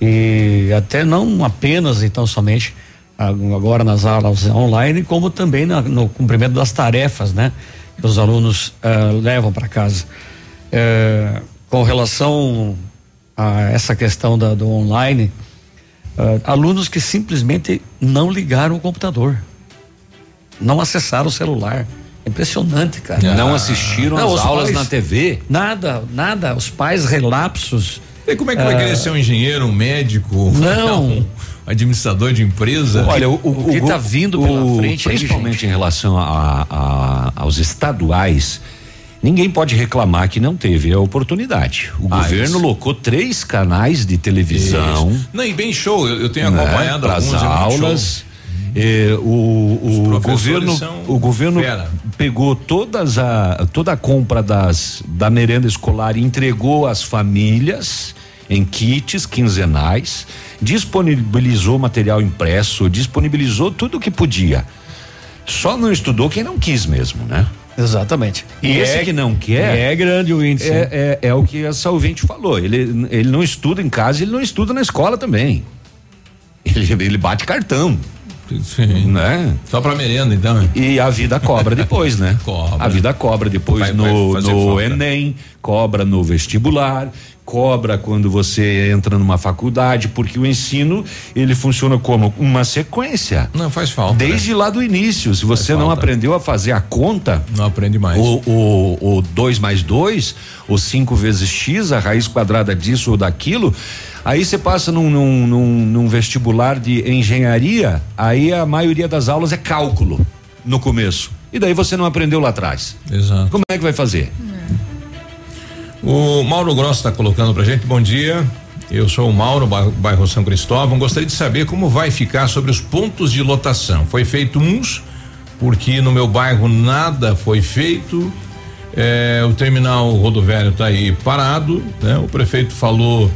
E até não apenas então somente agora nas aulas online, como também na, no cumprimento das tarefas, né? Que os alunos uh, levam para casa. Uh, com relação a essa questão da, do online, uh, alunos que simplesmente não ligaram o computador, não acessaram o celular. Impressionante, cara. Não assistiram não, as aulas pais, na TV? Nada, nada. Os pais relapsos. E como é que vai querer ser um engenheiro, um médico? Não. Um administrador de empresa? Olha, o, o, o que está vindo pela o, frente, principalmente aí, em relação a, a, aos estaduais, Ninguém pode reclamar que não teve a oportunidade. O ah, governo isso. locou três canais de televisão. Isso. Não, e bem show, eu, eu tenho né, acompanhado né, as é aulas. É, o, o governo, o governo pegou todas a, toda a compra das, da merenda escolar e entregou às famílias em kits quinzenais, disponibilizou material impresso, disponibilizou tudo o que podia. Só não estudou quem não quis mesmo, né? Exatamente. E, e esse é, que não quer. É grande o índice. É, é, é, o que essa ouvinte falou. Ele, ele não estuda em casa, ele não estuda na escola também. Ele, ele bate cartão. Sim. Né? Só para merenda, então. E a vida cobra depois, né? cobra. A vida cobra depois vai, no, vai no Enem, cobra no vestibular, cobra quando você entra numa faculdade, porque o ensino ele funciona como uma sequência. Não faz falta. Desde né? lá do início, se você não aprendeu a fazer a conta, não aprende mais. O, o, o dois mais dois, o cinco vezes x, a raiz quadrada disso ou daquilo, aí você passa num, num, num, num vestibular de engenharia, aí a maioria das aulas é cálculo no começo. E daí você não aprendeu lá atrás. Exato. Como é que vai fazer? O Mauro Grosso está colocando pra gente, bom dia. Eu sou o Mauro, bairro São Cristóvão. Gostaria de saber como vai ficar sobre os pontos de lotação. Foi feito uns, porque no meu bairro nada foi feito. É, o terminal rodoviário está aí parado. Né? O prefeito falou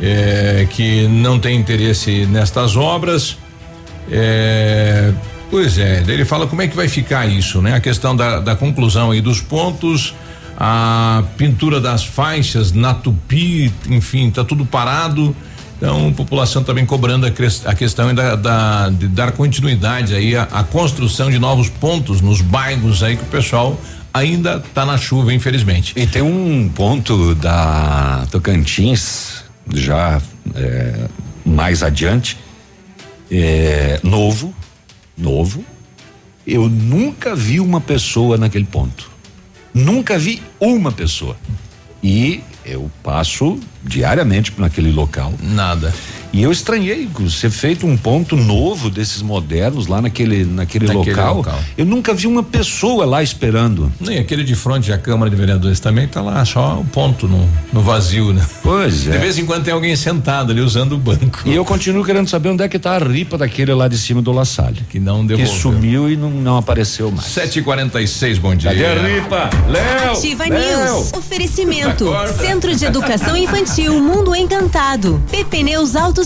é, que não tem interesse nestas obras. É, pois é, ele fala como é que vai ficar isso, né? A questão da, da conclusão aí dos pontos a pintura das faixas na Tupi, enfim, tá tudo parado. Então, a população também cobrando a, questão da, da, de dar continuidade aí à, construção de novos pontos nos bairros aí que o pessoal ainda tá na chuva, infelizmente. E tem um ponto da Tocantins, já é, mais adiante, é, novo, novo. Eu nunca vi uma pessoa naquele ponto. Nunca vi uma pessoa. E eu passo diariamente por aquele local. Nada. E eu estranhei ser feito um ponto novo desses modernos lá naquele, naquele, naquele local. local. Eu nunca vi uma pessoa lá esperando. Nem aquele de frente à Câmara de Vereadores também tá lá, só um ponto no, no vazio, né? Pois é. De vez em quando tem alguém sentado ali usando o banco. E eu continuo querendo saber onde é que tá a ripa daquele lá de cima do La Salle. Que não devolveu. Que sumiu e não, não apareceu mais. Sete e quarenta e seis, bom dia. Cadê a ripa? Léo! Ativa Léo. News. Oferecimento. Centro de Educação Infantil Mundo Encantado. PP Neus Auto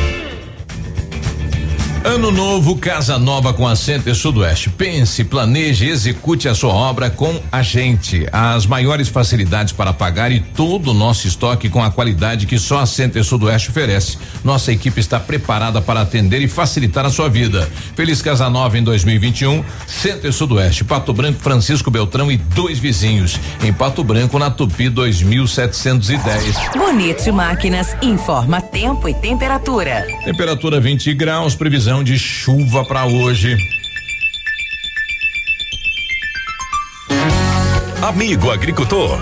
Ano novo, casa nova com a Center Sudoeste. Pense, planeje, execute a sua obra com a gente. As maiores facilidades para pagar e todo o nosso estoque com a qualidade que só a Center Sudoeste oferece. Nossa equipe está preparada para atender e facilitar a sua vida. Feliz Casa Nova em 2021. Center Sudoeste, Pato Branco, Francisco Beltrão e dois vizinhos. Em Pato Branco, na Tupi 2710. Bonito Máquinas informa tempo e temperatura. Temperatura 20 graus, previsão de chuva para hoje. Amigo agricultor,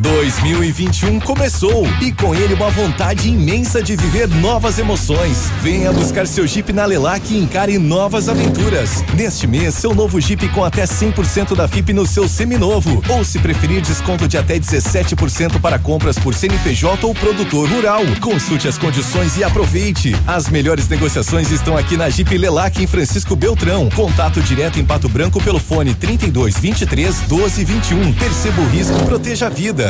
2021 começou e com ele uma vontade imensa de viver novas emoções. Venha buscar seu Jeep na Lelac e encare novas aventuras. Neste mês, seu novo Jeep com até 100% da FIP no seu seminovo. Ou se preferir, desconto de até 17% para compras por CNPJ ou produtor rural. Consulte as condições e aproveite. As melhores negociações estão aqui na Jeep Lelac em Francisco Beltrão. Contato direto em Pato Branco pelo fone 32 23 12 21. Perceba o risco proteja a vida.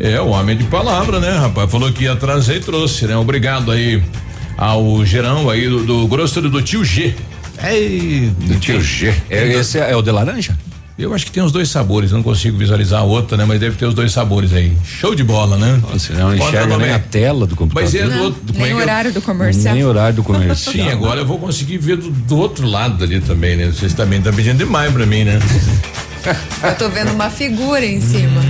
É, o homem de palavra, né, rapaz? Falou que ia trazer e trouxe, né? Obrigado aí ao Gerão aí do, do grosso do tio G. Ei, do tio G. É, esse é, é o de laranja? Eu acho que tem os dois sabores, não consigo visualizar a outra, né? Mas deve ter os dois sabores aí. Show de bola, né? Nossa, não enxerga nem a tela do computador. Mas é do outro. Nem é que é? horário do comercial. Nem horário do comercial. Sim, agora eu vou conseguir ver do, do outro lado ali também, né? Vocês também estão pedindo demais pra mim, né? Eu tô vendo uma figura em cima.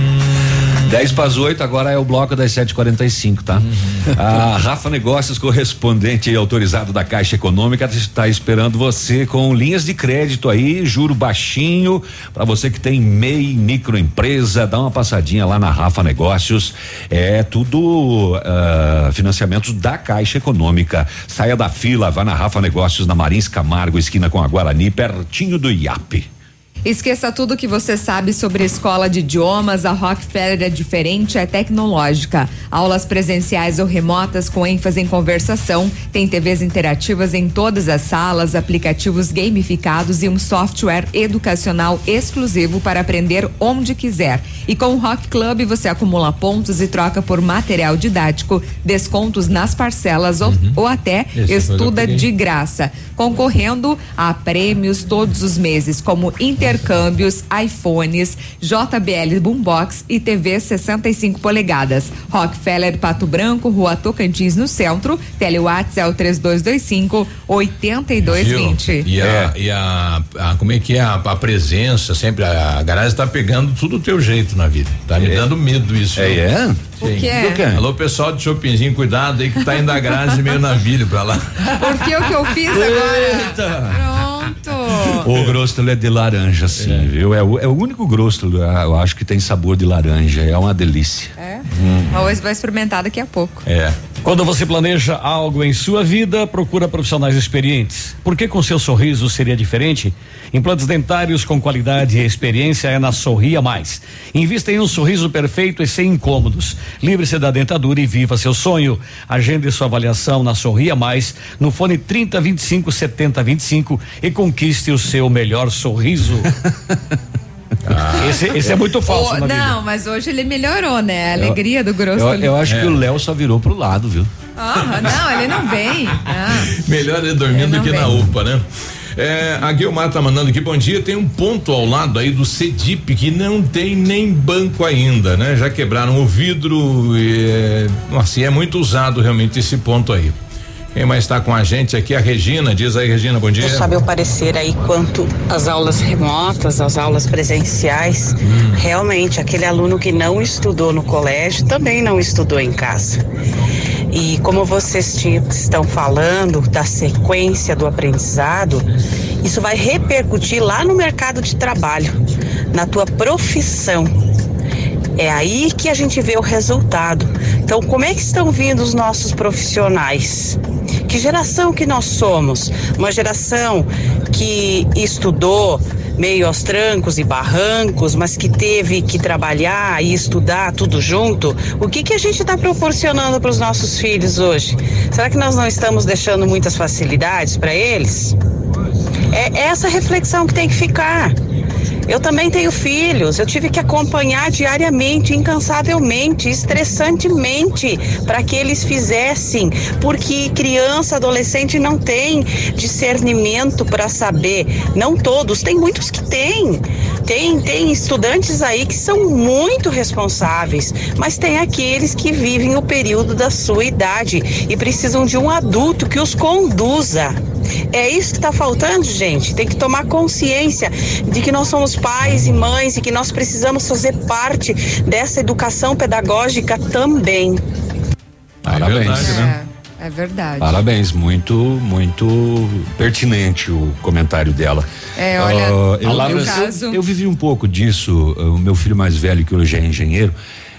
10 para as 8, agora é o bloco das 7h45, tá? Uhum. A Rafa Negócios, correspondente e autorizado da Caixa Econômica, está esperando você com linhas de crédito aí, juro baixinho, para você que tem MEI, microempresa, dá uma passadinha lá na Rafa Negócios. É tudo uh, financiamentos da Caixa Econômica. Saia da fila, vá na Rafa Negócios, na Marins Camargo, esquina com a Guarani, pertinho do IAP. Esqueça tudo que você sabe sobre a escola de idiomas. A Rockefeller é diferente, é tecnológica. Aulas presenciais ou remotas com ênfase em conversação. Tem TVs interativas em todas as salas, aplicativos gamificados e um software educacional exclusivo para aprender onde quiser. E com o Rock Club você acumula pontos e troca por material didático, descontos nas parcelas uhum. ou, ou, até Esse estuda de graça, concorrendo a prêmios todos os meses, como inter intercâmbios, iPhones, JBL Boombox e TV 65 polegadas. Rockefeller Pato Branco, Rua Tocantins no centro. Telewatts é o 3225 8220. E, a, é. e a, a, como é que é a, a presença sempre a, a garagem está pegando tudo o teu jeito na vida. Tá é. me dando medo isso. É, é? O que é? Alô, pessoal de Shoppingzinho, cuidado aí que tá indo a garagem meio na vilha pra lá. Porque o que eu fiz agora? Eita. Pronto. O grosso é de laranja, sim, é. viu? É o, é o único grosso, eu acho que tem sabor de laranja, é uma delícia. É? Hum. Hoje vai experimentar daqui a pouco. É. Quando você planeja algo em sua vida, procura profissionais experientes. Por que com seu sorriso seria diferente? Implantes dentários com qualidade e experiência é na Sorria Mais. Invista em um sorriso perfeito e sem incômodos. Livre-se da dentadura e viva seu sonho. Agende sua avaliação na Sorria Mais no fone 30 25 70 25 e conquiste o seu melhor sorriso. Ah, esse, esse é muito falso. Oh, na não, vida. mas hoje ele melhorou, né? A alegria do grosso. Eu, eu acho É. que o Léo só virou pro lado, viu? Ah, não, ele não vem. Ah. Melhor ele dormindo Eu do que não na. UPA, né? É, a Guilmar tá mandando aqui, bom dia. Tem um ponto ao lado aí do CEDIP que não tem nem banco ainda, né? Já quebraram o vidro e, é, nossa, e é muito usado realmente esse ponto aí. Quem mais está com a gente aqui? A Regina. Diz aí, Regina, bom dia. Eu sabe o parecer aí quanto às aulas remotas, às aulas presenciais. Realmente, aquele aluno que não estudou no colégio também não estudou em casa. E como vocês estão falando da sequência do aprendizado, isso vai repercutir lá no mercado de trabalho, na tua profissão. É aí que a gente vê o resultado. Então, como é que estão vindo os nossos profissionais? Que geração que nós somos? Uma geração que estudou meio aos trancos e barrancos, mas que teve que trabalhar e estudar tudo junto. O que que a gente está proporcionando para os nossos filhos hoje? Será que nós não estamos deixando muitas facilidades para eles? É essa reflexão que tem que ficar. Eu também tenho filhos, eu tive que acompanhar diariamente, incansavelmente, estressantemente, para que eles fizessem, porque criança, adolescente não tem discernimento para saber. Não todos, tem muitos que têm. Tem, tem estudantes aí que são muito responsáveis, mas tem aqueles que vivem o período da sua idade e precisam de um adulto que os conduza. É isso que está faltando, gente. Tem que tomar consciência de que nós somos pais e mães e que nós precisamos fazer parte dessa educação pedagógica também. Parabéns. verdade, né? É verdade. Parabéns, muito, muito pertinente o comentário dela. É, olha, Ah, no eu, caso- eu vivi um pouco disso, o meu filho mais velho, que hoje é engenheiro,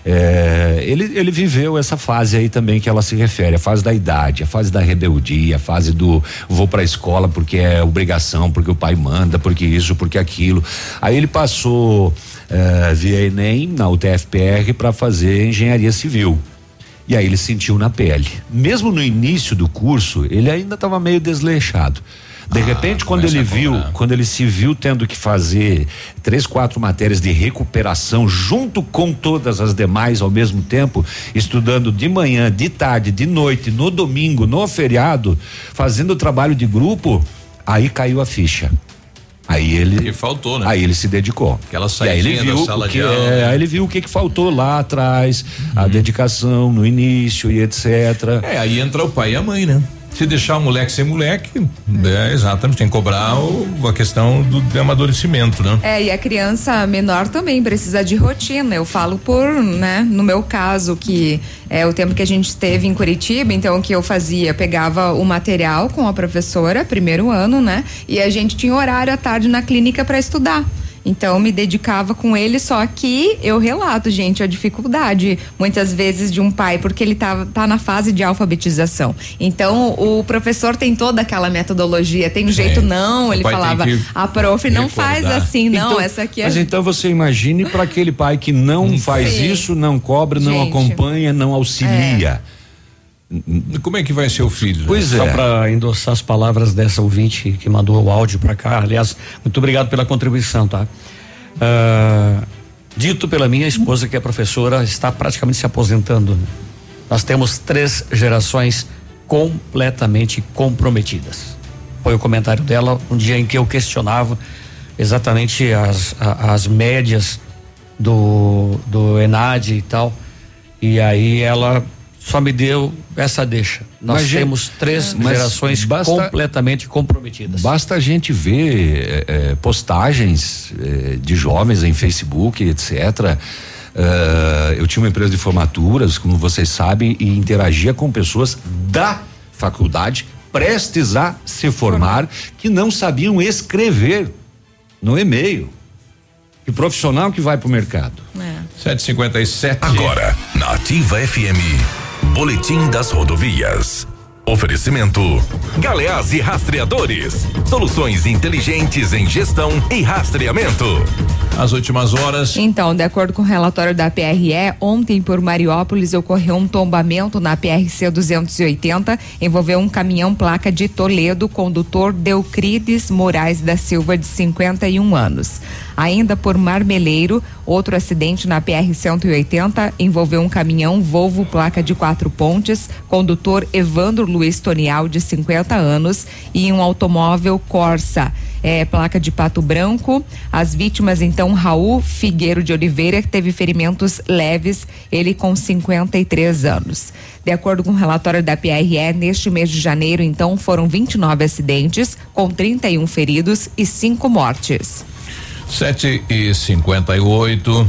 é, ele, ele viveu essa fase aí também que ela se refere, a fase da idade, a fase da rebeldia, a fase do vou pra escola porque é obrigação, porque o pai manda, porque isso, porque aquilo. Aí ele passou é, via Enem na UTFPR para fazer engenharia civil. E aí ele sentiu na pele. Mesmo no início do curso, ele ainda estava meio desleixado. De repente, quando ele viu, quando ele se viu tendo que fazer três, quatro matérias de recuperação junto com todas as demais ao mesmo tempo, estudando de manhã, de tarde, de noite, no domingo, no feriado, fazendo trabalho de grupo, aí caiu a ficha. Aí ele. E faltou, né? Aí ele se dedicou. Aquela aí ele viu sala que, de aula. é, aí ele viu o que, que faltou lá atrás, a dedicação no início e etc. É, aí entra o pai e a mãe, né? Se deixar o moleque ser moleque, é, exatamente, tem que cobrar o- a questão do, amadurecimento, né? É, e a criança menor também precisa de rotina. Eu falo por, né, no meu caso, que é o tempo que a gente esteve em Curitiba, então o que eu fazia? Pegava o material com a professora, primeiro ano, né? E a gente tinha horário à tarde na clínica para estudar. Então me dedicava com ele, só que eu relato, gente, a dificuldade muitas vezes de um pai, porque ele tá, tá na fase de alfabetização. Então o professor tem toda aquela metodologia, tem um jeito não, O ele falava, a prof não faz assim, não, Então, essa aqui é Mas então você imagine para aquele pai que não faz Sim. isso, não cobra, não Gente. acompanha, não auxilia. Como é que vai ser o filho? Pois Só é. para endossar as palavras dessa ouvinte que mandou o áudio para cá. Aliás, muito obrigado pela contribuição, tá? Ah, dito pela minha esposa que é professora, está praticamente se aposentando. Nós temos três gerações completamente comprometidas. Foi o comentário dela um dia em que eu questionava exatamente as, as médias do, do Enad e tal. E aí ela só me deu essa deixa. Nós Mas, gente, temos três mas gerações basta- completamente comprometidas. Basta a gente ver eh, postagens eh, de jovens em Facebook, etc. Eh, eu tinha uma empresa de formaturas, como vocês sabem, e interagia com pessoas da faculdade prestes a se formar que não sabiam escrever no e-mail. Que profissional que vai para o mercado. 757. Agora, na Ativa FM, Boletim das Rodovias. Oferecimento: Galeás e Rastreadores. Soluções inteligentes em gestão e rastreamento. As últimas horas. Então, de acordo com o relatório da PRE, ontem por Mariópolis ocorreu um tombamento na PRC 280, envolveu um caminhão placa de Toledo, condutor Deucrides Moraes da Silva, de 51 anos. Ainda por Marmeleiro, outro acidente na PR 180 envolveu um caminhão Volvo placa de quatro pontes, condutor Evandro Luiz Tonial, de 50 anos, e um automóvel Corsa é, placa de Pato Branco. As vítimas, então, Raul Figueiro de Oliveira, que teve ferimentos leves, ele com 53 anos. De acordo com o relatório da PRE, neste mês de janeiro, então, foram 29 acidentes, com 31 feridos e cinco mortes. Sete e cinquenta e oito.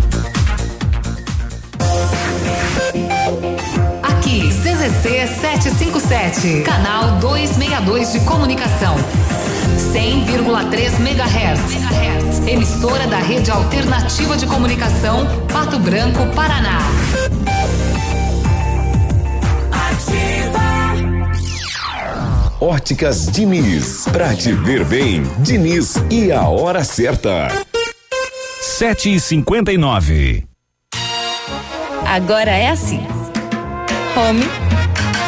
CZC 757, canal 262 de comunicação. 100,3 MHz. Emissora da Rede Alternativa de Comunicação, Pato Branco, Paraná. Óticas Diniz. Pra te ver bem, Diniz e a hora certa. Sete e cinquenta e nove. Agora é assim. Home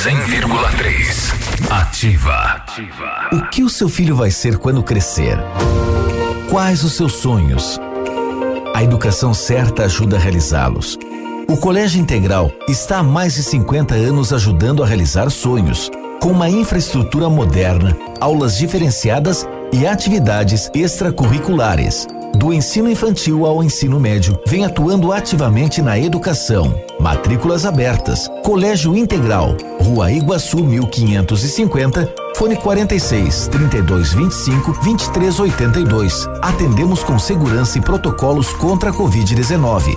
100,3 Ativa. O que o seu filho vai ser quando crescer? Quais os seus sonhos? A educação certa ajuda a realizá-los. O Colégio Integral está há mais de 50 anos ajudando a realizar sonhos, com uma infraestrutura moderna, aulas diferenciadas e atividades extracurriculares. Do ensino infantil ao ensino médio, vem atuando ativamente na educação. Matrículas abertas. Colégio Integral, Rua Iguaçu 1550, fone 46 32 25 23 82. Atendemos com segurança e protocolos contra a Covid-19.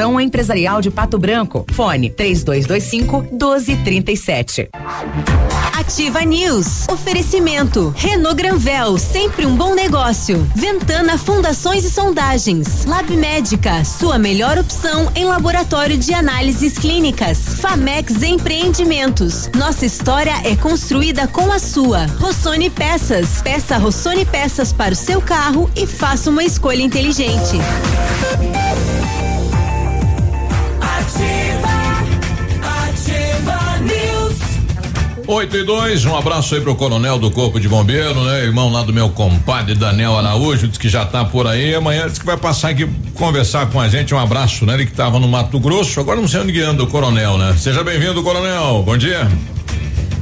Empresarial de Pato Branco. Fone 3225 1237. Ativa News. Oferecimento. Renault Granvel, sempre um bom negócio. Ventana Fundações e Sondagens. Lab Médica, sua melhor opção em laboratório de análises clínicas. Famex Empreendimentos. Nossa história é construída com a sua. Rossoni Peças. Peça Rossoni Peças para o seu carro e faça uma escolha inteligente. 8 e 2, um abraço aí pro coronel do Corpo de Bombeiro, né? Irmão lá do meu compadre Daniel Araújo, diz que já tá por aí. Amanhã diz que vai passar aqui conversar com a gente. Um abraço, né? Ele que tava no Mato Grosso, agora não sei onde anda o coronel, né? Seja bem-vindo, coronel. Bom dia.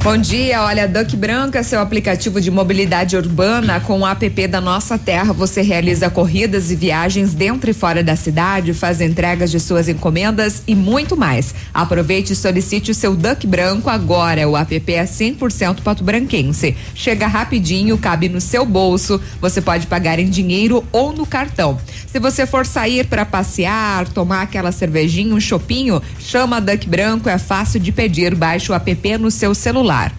Bom dia, olha, Duck Branca, seu aplicativo de mobilidade urbana com o app da Nossa Terra, você realiza corridas e viagens dentro e fora da cidade, faz entregas de suas encomendas e muito mais. Aproveite e solicite o seu Duck Branco agora. O app é 100% pato branquense. Chega rapidinho, cabe no seu bolso. Você pode pagar em dinheiro ou no cartão. Se você for sair para passear, tomar aquela cervejinha, um chopinho, chama Duck Branco, é fácil de pedir. Baixe o app no seu celular celular.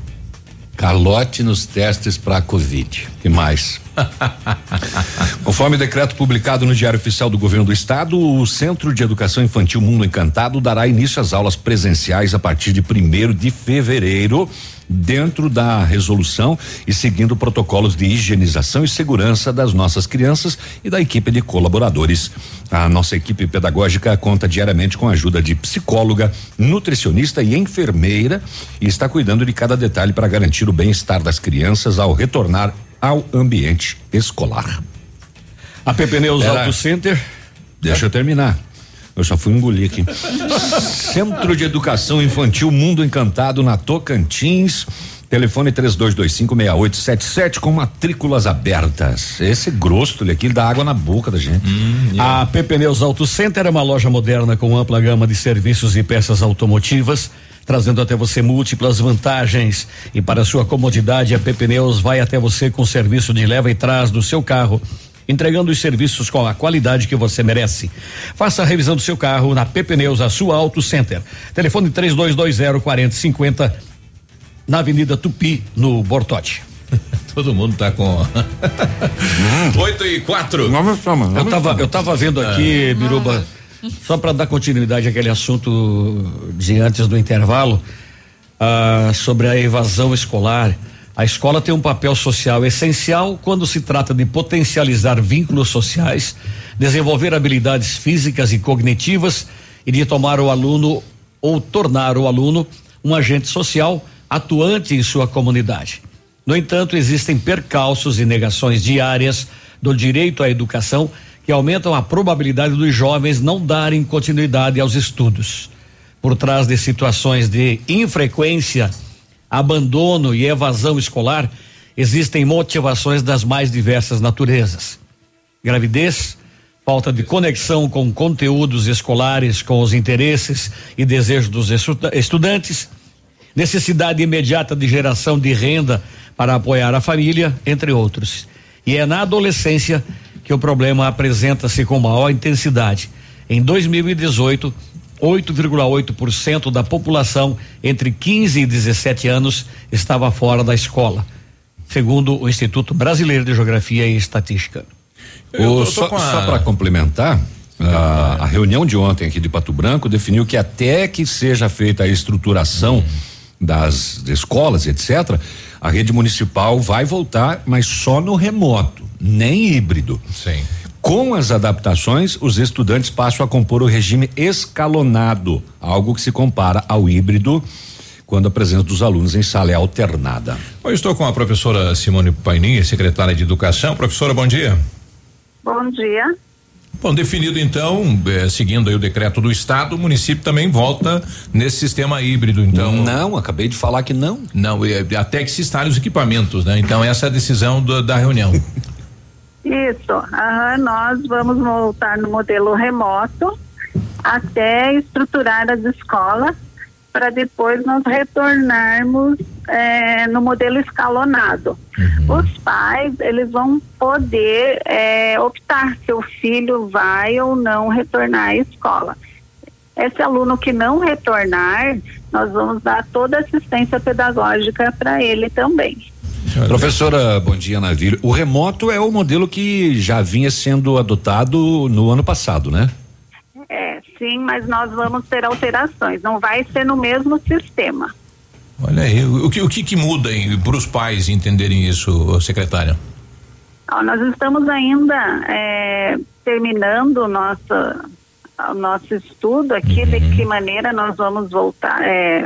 Calote nos testes para Covid. que mais? Conforme decreto publicado no Diário Oficial do Governo do Estado, o Centro de Educação Infantil Mundo Encantado dará início às aulas presenciais a partir de primeiro de fevereiro dentro da resolução e seguindo protocolos de higienização e segurança das nossas crianças e da equipe de colaboradores. A nossa equipe pedagógica conta diariamente com a ajuda de psicóloga, nutricionista e enfermeira e está cuidando de cada detalhe para garantir o bem-estar das crianças ao retornar ao ambiente escolar. A PP Neus Auto Center. Deixa eu terminar. Eu só fui engolir aqui. Centro de Educação Infantil Mundo Encantado na Tocantins. Telefone 32256877 com matrículas abertas. Esse grosso aqui dá água na boca da gente. Hum, yeah. A PP Neus Auto Center é uma loja moderna com ampla gama de serviços e peças automotivas, trazendo até você múltiplas vantagens. E para sua comodidade, a PP Neus vai até você com serviço de leva e trás do seu carro entregando os serviços com a qualidade que você merece. Faça a revisão do seu carro na PP Pneus, a sua Auto Center. Telefone 3220 4050 na Avenida Tupi, no Bortote. Todo mundo tá com. Oito e quatro. Eu tava, eu tava vendo aqui, ah. Biruba, só para dar continuidade àquele assunto de antes do intervalo, ah, sobre a evasão escolar. A escola tem um papel social essencial quando se trata de potencializar vínculos sociais, desenvolver habilidades físicas e cognitivas e de tomar o aluno ou tornar o aluno um agente social atuante em sua comunidade. No entanto, existem percalços e negações diárias do direito à educação que aumentam a probabilidade dos jovens não darem continuidade aos estudos. Por trás de situações de infrequência abandono e evasão escolar, existem motivações das mais diversas naturezas. Gravidez, falta de conexão com conteúdos escolares, com os interesses e desejos dos estudantes, necessidade imediata de geração de renda para apoiar a família, entre outros. E é na adolescência que o problema apresenta-se com maior intensidade. Em 2018, 8,8% da população entre 15 e 17 anos estava fora da escola, segundo o Instituto Brasileiro de Geografia e Estatística. O, só só para complementar, a, a, reunião de ontem aqui de Pato Branco definiu que até que seja feita a estruturação uhum. das escolas, etc., a rede municipal vai voltar, mas só no remoto, nem híbrido. Sim. Com as adaptações, os estudantes passam a compor o regime escalonado, algo que se compara ao híbrido quando a presença dos alunos em sala é alternada. Eu estou com a professora Simone Painin, secretária de Educação. Professora, bom dia. Bom dia. Bom, definido então, eh, seguindo aí o decreto do estado, o município também volta nesse sistema híbrido, então. Não, acabei de falar que não. Não, eh, até que se instalem os equipamentos, né? Então essa é a decisão do, da reunião. Isso, uhum, nós vamos voltar no modelo remoto até estruturar as escolas para depois nós retornarmos é, no modelo escalonado. Uhum. Os pais, eles vão poder é, optar se o filho vai ou não retornar à escola. Esse aluno que não retornar, nós vamos dar toda a assistência pedagógica para ele também. Professora, bom dia, Navírio. O remoto é o modelo que já vinha sendo adotado no ano passado, né? É, sim, mas nós vamos ter alterações. Não vai ser no mesmo sistema. Olha aí, o que, o que, que muda para os pais entenderem isso, secretária? nós estamos ainda é, terminando nossa o nosso estudo aqui de Uhum. que maneira nós vamos voltar, é,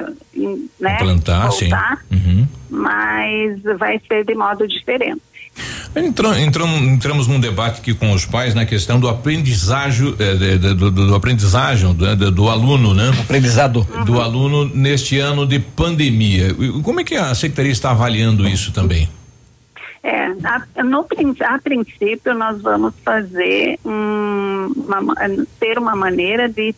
né? Implantar, sim. voltar, Uhum. mas vai ser de modo diferente. Entra- entramos, entramos num debate aqui com os pais na questão do aprendizagem eh, de- de- do, do, do aprendizagem do, do- do aluno, né? Aprendizado do aluno neste ano de pandemia. Como é que a secretaria está avaliando isso também? É, a, no, a princípio nós vamos fazer um, uma, ma- ter uma maneira de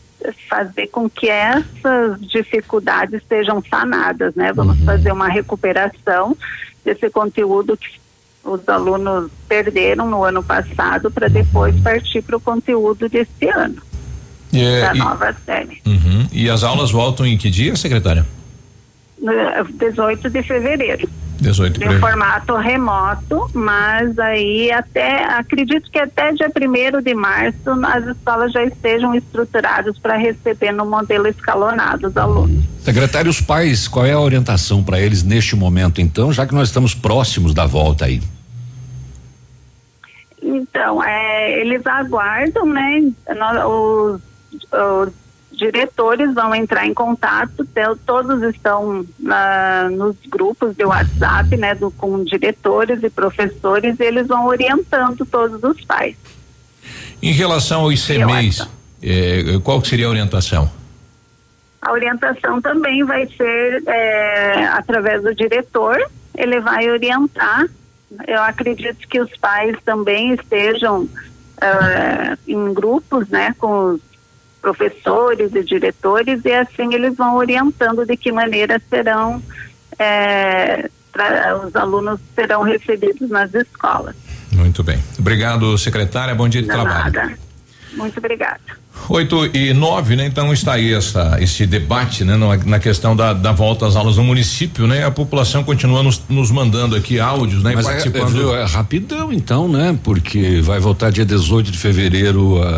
fazer com que essas dificuldades sejam sanadas, né? Vamos fazer uma recuperação desse conteúdo que os alunos perderam no ano passado para depois partir para o conteúdo desse ano, E, eh, da e- nova série. Uhum. E as aulas voltam em que dia, secretária? No 18 de fevereiro. 18 de de um fevereiro. formato remoto, mas aí até acredito que até dia 1 de março as escolas já estejam estruturadas para receber no modelo escalonado os alunos. Secretário, os pais, qual é a orientação para eles neste momento, então, já que nós estamos próximos da volta aí? Então, é, eles aguardam, né? no- Os, os diretores vão entrar em contato, todos estão na- nos grupos de WhatsApp, né? Do, com diretores e professores, e eles vão orientando todos os pais. Em relação ao ICMEIs, eh, qual seria a orientação? A orientação também vai ser é, através do diretor, ele vai orientar. Eu acredito que os pais também estejam é, em grupos, né, com os professores e diretores, e assim eles vão orientando de que maneira serão é, os alunos serão recebidos nas escolas. Muito bem. Obrigado, secretária. Bom dia de De trabalho. nada. Muito obrigada. Oito e nove, né? Então está aí essa, esse debate, né? Na, na questão da, da volta às aulas no município, né? A população continua nos, nos mandando aqui áudios, né? e Mas é, participando. viu, é rapidão então, né? Porque vai voltar dia 18 de fevereiro a,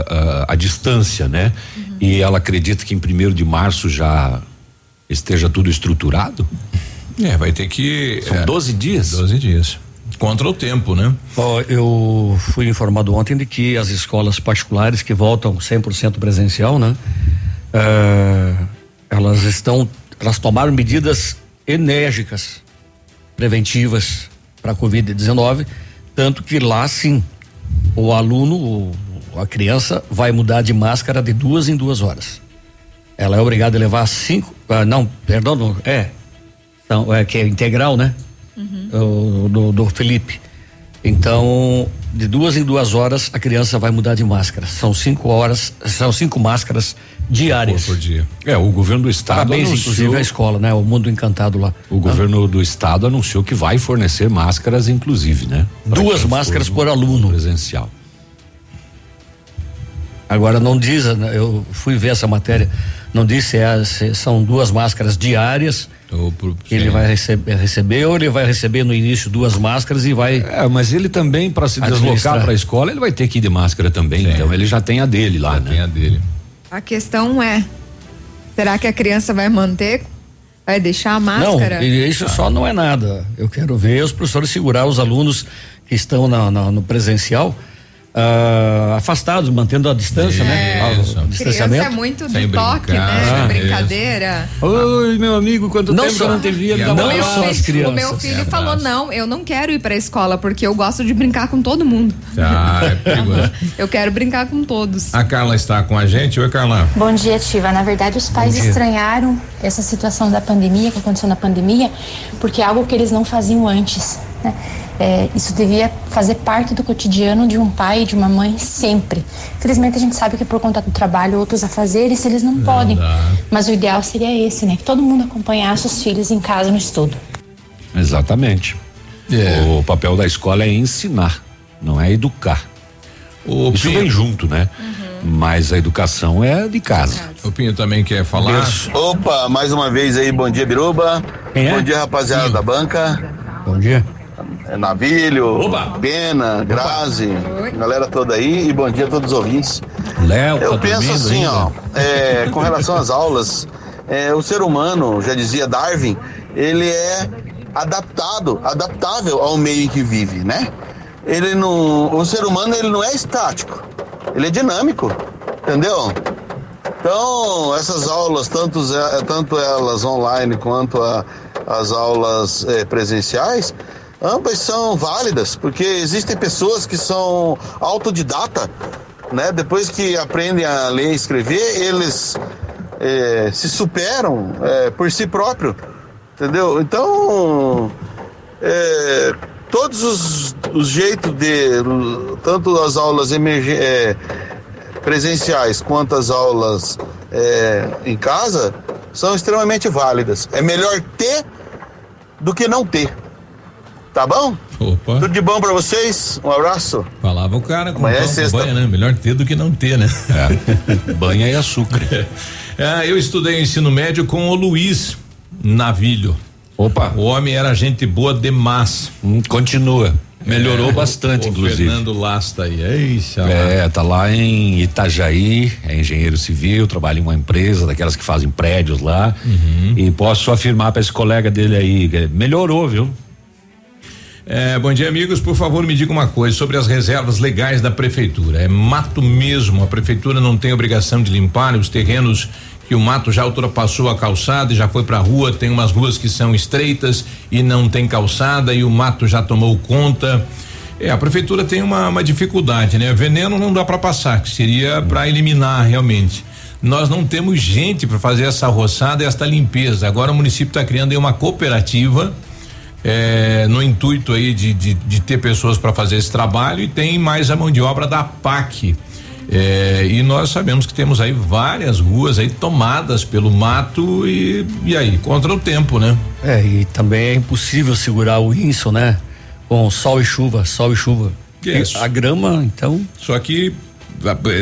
a, a distância, né? E ela acredita que em primeiro de março já esteja tudo estruturado? É, vai ter que. São 12 dias. 12 dias. Contra o tempo, né? Ó, eu fui informado ontem de que as escolas particulares que voltam 100% presencial, né? eh, elas estão, elas tomaram medidas enérgicas, preventivas para a Covid-19, tanto que lá sim, o aluno, a criança vai mudar de máscara de duas em duas horas. Ela é obrigada a levar cinco, ah, não, perdão, não, é, não, é que é integral, né? O- do, do Felipe. Então, de duas em duas horas, a criança vai mudar de máscara. São cinco horas, são cinco máscaras diárias. Por dia. É, o governo do estado Parabéns, anunciou- inclusive, à escola, né? O Mundo Encantado lá. O governo do estado anunciou que vai fornecer máscaras, inclusive, né? Pra Duas máscaras por aluno. Presencial. Agora não diz, né, eu fui ver essa matéria, não diz se, é- se são duas máscaras diárias que ele vai receber, receber ou ele vai receber no início duas máscaras e vai. É, mas ele também para se Administrar. deslocar para a escola, ele vai ter que ir de máscara também. Então ele já tem a dele lá, né? Tem a dele. A questão é: será que a criança vai manter? Vai deixar a máscara? Não, isso só não é nada. Eu quero ver os professores segurar os alunos que estão na- na- no presencial. Ah, afastados, mantendo a distância, né? Ah, o Criança distanciamento. é muito do toque, né? Brincadeira. Oi, meu amigo, quanto Não tempo só- eu não te via, E dá a um mãe- abraço o meu às filho- crianças. O meu filho falou: não, eu não quero ir pra escola, porque eu gosto de brincar com todo mundo. Ah, é perigoso. Eu quero brincar com todos. A Carla está com a gente. Oi, Carla. Bom dia, Tiva. Na verdade, os pais estranharam essa situação da pandemia, que aconteceu na pandemia, porque é algo que eles não faziam antes. né? É, isso devia fazer parte do cotidiano de um pai e de uma mãe sempre. Felizmente, a gente sabe que por conta do trabalho, outros a fazer, isso eles não, podem. Mas o ideal seria esse, né? Que todo mundo acompanhasse os filhos em casa no estudo. Exatamente. É. O papel da escola é ensinar, não é educar. O Isso Pinho- vem junto, né? Mas a educação é de casa. O Pinho também quer falar. Opa, mais uma vez aí, bom dia, Biruba. é? Bom dia, rapaziada da banca. Bom dia. É Navilho, Pena, Grazi, galera toda aí e bom dia a todos os ouvintes. Léo, Eu tá penso assim, ainda? ó, é, com relação às aulas, é, o ser humano, já dizia Darwin, ele é adaptado, adaptável ao meio em que vive, né? Ele não, o ser humano ele não é estático, ele é dinâmico, entendeu? Então, essas aulas, tanto, tanto elas online quanto a, as aulas eh, presenciais, ambas são válidas, porque existem pessoas que são autodidata, né? Depois que aprendem a ler e escrever, eles eh, se superam eh, por si próprio, entendeu? Então, eh, todos os, os jeitos de, tanto as aulas emergentes presenciais quanto as aulas é, em casa são extremamente válidas. É melhor ter do que não ter. Tá bom? Opa. Tudo de bom para vocês. Um abraço. Falava o cara com Amanhã é sexta. banha, né? Melhor ter do que não ter, né? É. banha e açúcar. É, eu estudei ensino médio com o Luiz Navilho. Opa. O homem era gente boa demais. Hum, continua. Melhorou bastante, o inclusive. Fernando Lasta aí. Eixa, É, tá lá em Itajaí, é engenheiro civil, trabalha em uma empresa daquelas que fazem prédios lá. Uhum. E posso afirmar para esse colega dele aí, que melhorou, viu? É, bom dia, amigos. Por favor, me diga uma coisa sobre as reservas legais da prefeitura. É mato mesmo. A prefeitura não tem obrigação de limpar os terrenos que o mato já ultrapassou a calçada e já foi para a rua. Tem umas ruas que são estreitas e não tem calçada e o mato já tomou conta. É, a prefeitura tem uma, uma dificuldade, né? Veneno não dá para passar, que seria para eliminar realmente. Nós não temos gente para fazer essa roçada esta limpeza. Agora o município está criando aí uma cooperativa é, no intuito aí de, de, de ter pessoas para fazer esse trabalho e tem mais a mão de obra da PAC. É, e nós sabemos que temos aí várias ruas aí tomadas pelo mato e, e aí, contra o tempo, né? É, e também é impossível segurar o Inso, né? Com sol e chuva, sol e chuva. Isso. A grama, então. Só que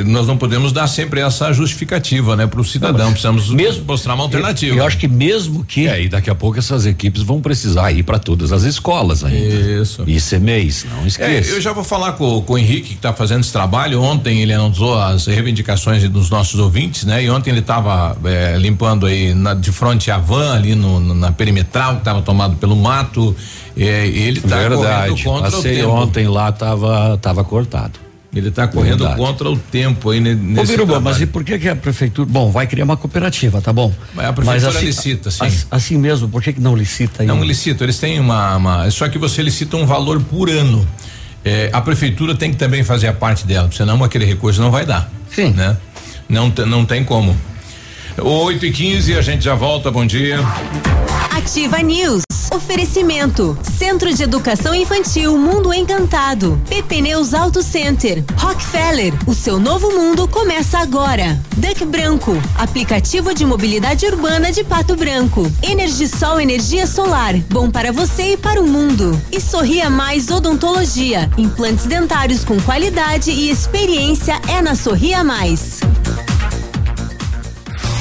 nós não podemos dar sempre essa justificativa, né, para o cidadão. Precisamos mostrar uma alternativa. Eu acho que mesmo que. É, e daqui a pouco essas equipes vão precisar ir para todas as escolas ainda. Isso. ICMEIs, não É, esqueça. eu já vou falar com, com o Henrique que está fazendo esse trabalho. Ontem ele anunciou as reivindicações dos nossos ouvintes, né? E ontem ele estava limpando aí na- de frente à van ali no, na perimetral que estava tomado pelo mato. É, ele está correndo contra Passei o tempo. ontem lá, tava, tava cortado. Ele está correndo Verdade. contra o tempo aí ne- Ô, nesse Biruba, mas e por que que a prefeitura, bom, vai criar uma cooperativa, tá bom? Mas a prefeitura licita, sim. as- Assim mesmo, por que que não licita aí? Não licito, eles têm uma, uma- Só que você licita um valor por ano. É, a prefeitura tem que também fazer a parte dela, senão aquele recurso não vai dar. Sim. Né? Não, não tem como. 8 e 15 a gente já volta, bom dia. Ativa News. Oferecimento. Centro de Educação Infantil Mundo Encantado. PP Neus Auto Center. Rockefeller. O seu novo mundo começa agora. Duck Branco. Aplicativo de mobilidade urbana de Pato Branco. Energisol Energia Solar. Bom para você e para o mundo. E Sorria Mais Odontologia. Implantes dentários com qualidade e experiência é na Sorria Mais.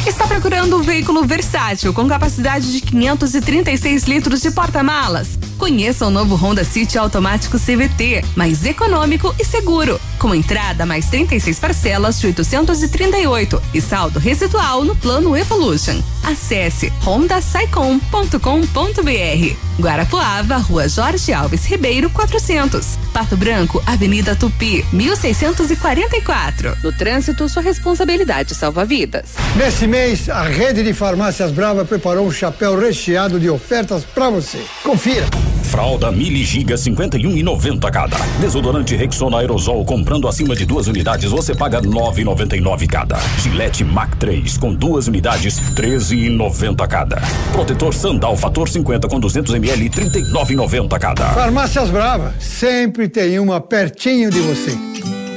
Está procurando um veículo versátil com capacidade de 536 litros de porta-malas? Conheça o novo Honda City automático CVT, mais econômico e seguro, com entrada mais 36 parcelas de 838 e saldo residual no plano Evolution. Acesse hondasaicom.com.br. Guarapuava, Rua Jorge Alves Ribeiro, 400. Pato Branco, Avenida Tupi, 1644. No trânsito, sua responsabilidade salva vidas. Nesse mês, a rede de farmácias Brava preparou um chapéu recheado de ofertas para você. Confira. Fralda Mili Giga 51 e 90 cada. Desodorante Rexona Aerosol comprando acima de duas unidades você paga 9,99 cada. Gillette Mac 3 com duas unidades 13,90 cada. Protetor Sandal Fator 50 com 200 ml 39,90 cada. Farmácias Brava, sempre tem uma pertinho de você.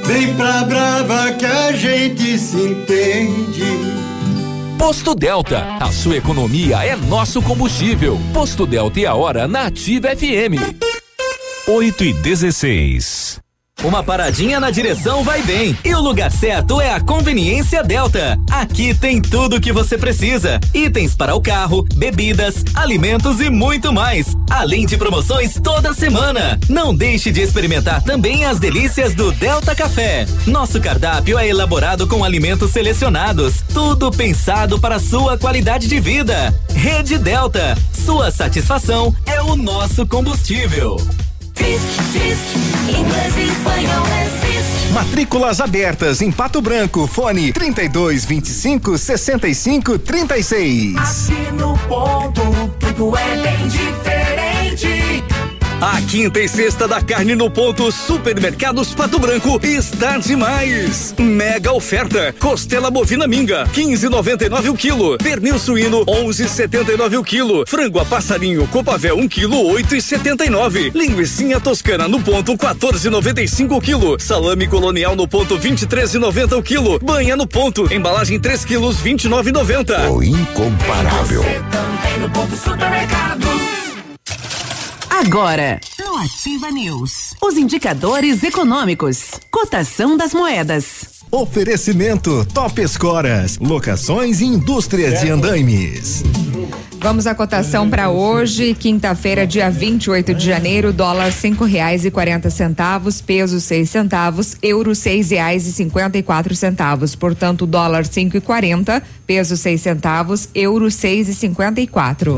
Vem pra Brava que a gente se entende. Posto Delta, a sua economia é nosso combustível. Posto Delta e a hora na Ativa FM. 8 e 16. Uma paradinha na direção vai bem. E o lugar certo é a Conveniência Delta. Aqui tem tudo o que você precisa: itens para o carro, bebidas, alimentos e muito mais. Além de promoções toda semana. Não deixe de experimentar também as delícias do Delta Café. Nosso cardápio é elaborado com alimentos selecionados, tudo pensado para sua qualidade de vida. Rede Delta, sua satisfação é o nosso combustível. Inglês e espanhol é Matrículas abertas em Pato Branco. Fone 32 25 65 36. Aqui no ponto, tudo é bem diferente. A quinta e sexta da carne no ponto Supermercados Pato Branco está demais. Mega oferta: costela bovina minga 15,99 o quilo, pernil suíno 11,79 o quilo, frango a passarinho copavel 1 quilo 8,79, linguiça toscana no ponto 14,95 o quilo, salame colonial no ponto 23,90 o quilo, banha no ponto, embalagem 3 quilos 29,90. O incomparável. Você também no ponto supermercados. Agora, no Ativa News, os indicadores econômicos, cotação das moedas. Oferecimento Top Escoras, locações e indústrias de andaimes. Vamos à cotação para hoje, quinta-feira, dia 28 de janeiro, dólar cinco reais e quarenta centavos, peso seis centavos, euro seis reais e cinquenta e quatro centavos. Portanto, dólar cinco e quarenta, peso seis centavos, euro seis e cinquenta e quatro.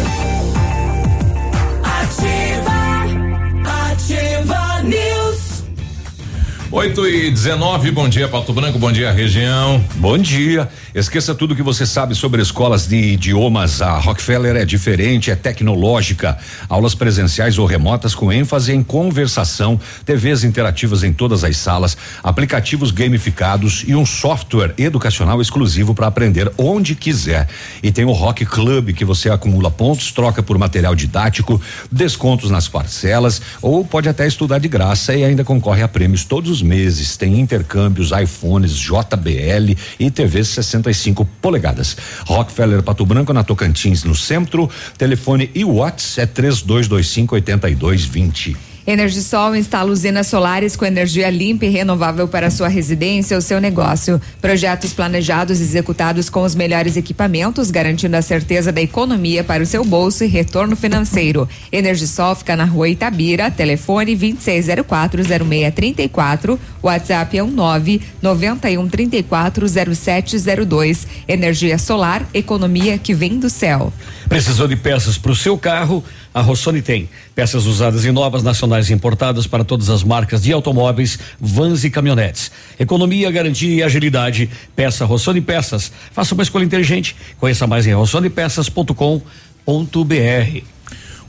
8 e 19, bom dia Pato Branco, bom dia região. Bom dia. Esqueça tudo que você sabe sobre escolas de idiomas. A Rockefeller é diferente, é tecnológica. Aulas presenciais ou remotas com ênfase em conversação, TVs interativas em todas as salas, aplicativos gamificados e um software educacional exclusivo para aprender onde quiser. E tem o Rock Club que você acumula pontos, troca por material didático, descontos nas parcelas ou pode até estudar de graça e ainda concorre a prêmios todos os meses. Tem intercâmbios, iPhones, JBL e TVs 65 polegadas. Rockefeller Pato Branco na Tocantins, no centro. Telefone e WhatsApp é 3225 8220. Energisol instala usinas solares com energia limpa e renovável para sua residência ou seu negócio. Projetos planejados e executados com os melhores equipamentos, garantindo a certeza da economia para o seu bolso e retorno financeiro. Energisol fica na rua Itabira, telefone 26040634, WhatsApp é um 9 91 34 0702. Energia solar, economia que vem do céu. Precisou de peças para o seu carro? A Rossoni tem. Peças usadas e novas, nacionais e importadas para todas as marcas de automóveis, vans e caminhonetes. Economia, garantia e agilidade. Peça Rossoni Peças. Faça uma escolha inteligente. Conheça mais em rossonepeças.com.br.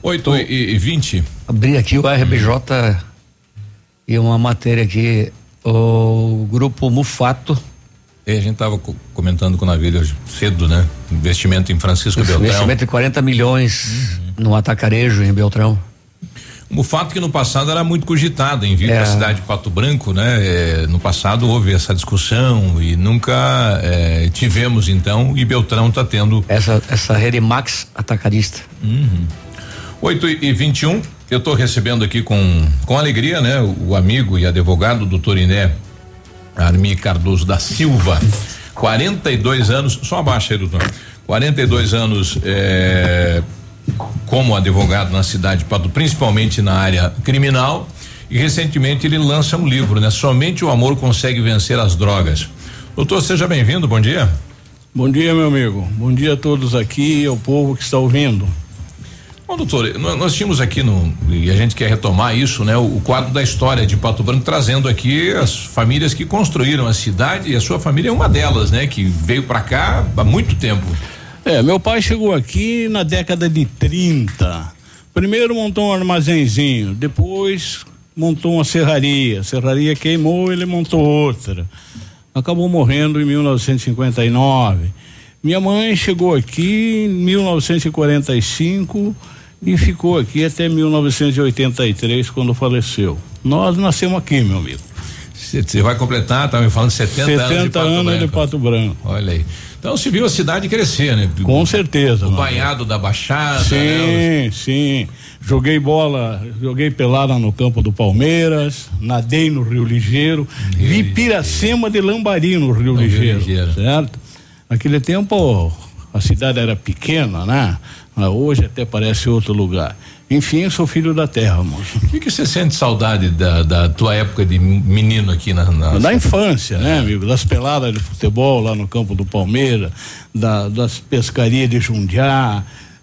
8 e, e 20. Abri aqui o RBJ e uma matéria aqui. O grupo Mufato. E a gente estava comentando com o navio hoje cedo, né? Investimento em Francisco Beltrão. Investimento de 40 milhões no atacarejo em Beltrão. O fato que no passado era muito cogitado em vir é. para a cidade de Pato Branco, né? É, no passado houve essa discussão e nunca é, tivemos então e Beltrão está tendo essa essa rede Max atacarista. Uhum. 8 e 21 um, eu estou recebendo aqui com com alegria, né? O, o amigo e advogado doutor Iné Armi Cardoso da Silva, 42 anos, só abaixa aí, doutor. 42 anos é, como advogado na cidade de Pato, principalmente na área criminal. E recentemente ele lança um livro, né? Somente o amor consegue vencer as drogas. Doutor, seja bem-vindo, bom dia. Bom dia, meu amigo. Bom dia a todos aqui e ao povo que está ouvindo. Bom, doutor, nós, tínhamos aqui no e a gente quer retomar isso, né? O, o, quadro da história de Pato Branco trazendo aqui as famílias que construíram a cidade e a sua família é uma delas, né? Que veio para cá há muito tempo. É, meu pai chegou aqui na década de 30. Primeiro montou um armazenzinho, depois montou uma serraria. A serraria queimou, ele montou outra. Acabou morrendo em 1959. Minha mãe chegou aqui em 1945 e ficou aqui até 1983, quando faleceu. Nós nascemos aqui, meu amigo. Você vai completar, tá me falando 70, 70 anos de Pato anos Branco. de Pato Branco. Olha aí. Então você viu a cidade crescer, né? Com certeza. O banhado da Baixada, Sim, né? sim. Joguei bola, joguei pelada no campo do Palmeiras, nadei no Rio Ligeiro, vi Piracema de Lambari no Rio, Ligeiro, Ligeiro. certo? Naquele tempo a cidade era pequena, né? Hoje até parece outro lugar. Enfim, sou filho da terra, moço. O que, que você sente saudade da, da tua época de menino aqui na. na... Da infância, né, amigo? Das peladas de futebol lá no campo do Palmeiras, da- das pescarias de Jundiá,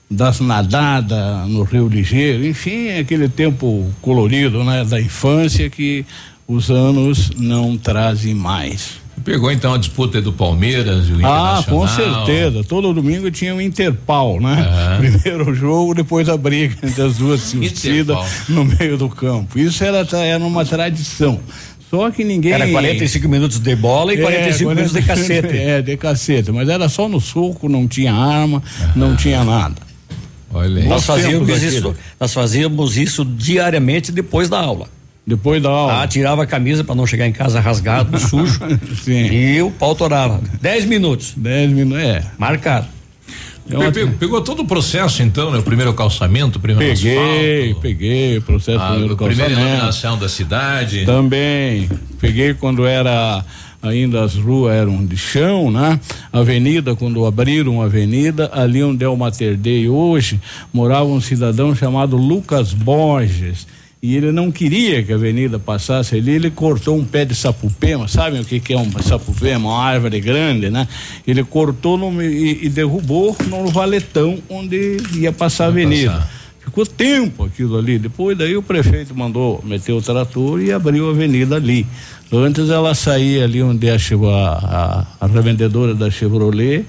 das nadadas no Rio Ligeiro, enfim, aquele tempo colorido, né, da infância que os anos não trazem mais. Pegou então a disputa do Palmeiras e o Ah, com certeza. Todo domingo tinha um Interpal, né? Aham. Primeiro o jogo, depois a briga entre as duas torcidas no meio do campo. Isso era, era uma tradição. Só que ninguém. Era 45 minutos de bola e 45 minutos de cacete. É, de cacete. Mas era só no soco, não tinha arma, não tinha nada. Olha Nós Bons fazíamos isso, daquilo. nós fazíamos isso diariamente depois da aula. Depois da aula. Ah, tirava a camisa para não chegar em casa rasgado, sujo. Sim. E o pau torava. 10 minutos. 10 minutos, é. Marcado. Pe- pe- Pegou todo o processo então, né? O primeiro calçamento, o primeiro Peguei, asfalto, peguei o processo a, primeiro a primeira calçamento. iluminação da cidade. Também. Peguei quando era ainda as ruas eram de chão, né? Avenida, quando abriram a avenida, ali onde é o Mater Dei hoje, morava um cidadão chamado Lucas Borges. E ele não queria que a avenida passasse ali, ele cortou um pé de sapupema, sabem o que, que é um sapupema? Uma árvore grande, né? Ele cortou no e, e derrubou no valetão onde ia passar a avenida. passar. Ficou tempo aquilo ali. Depois daí o prefeito mandou meter o trator e abriu a avenida ali. Antes ela saía ali onde a, a, a revendedora da Chevrolet,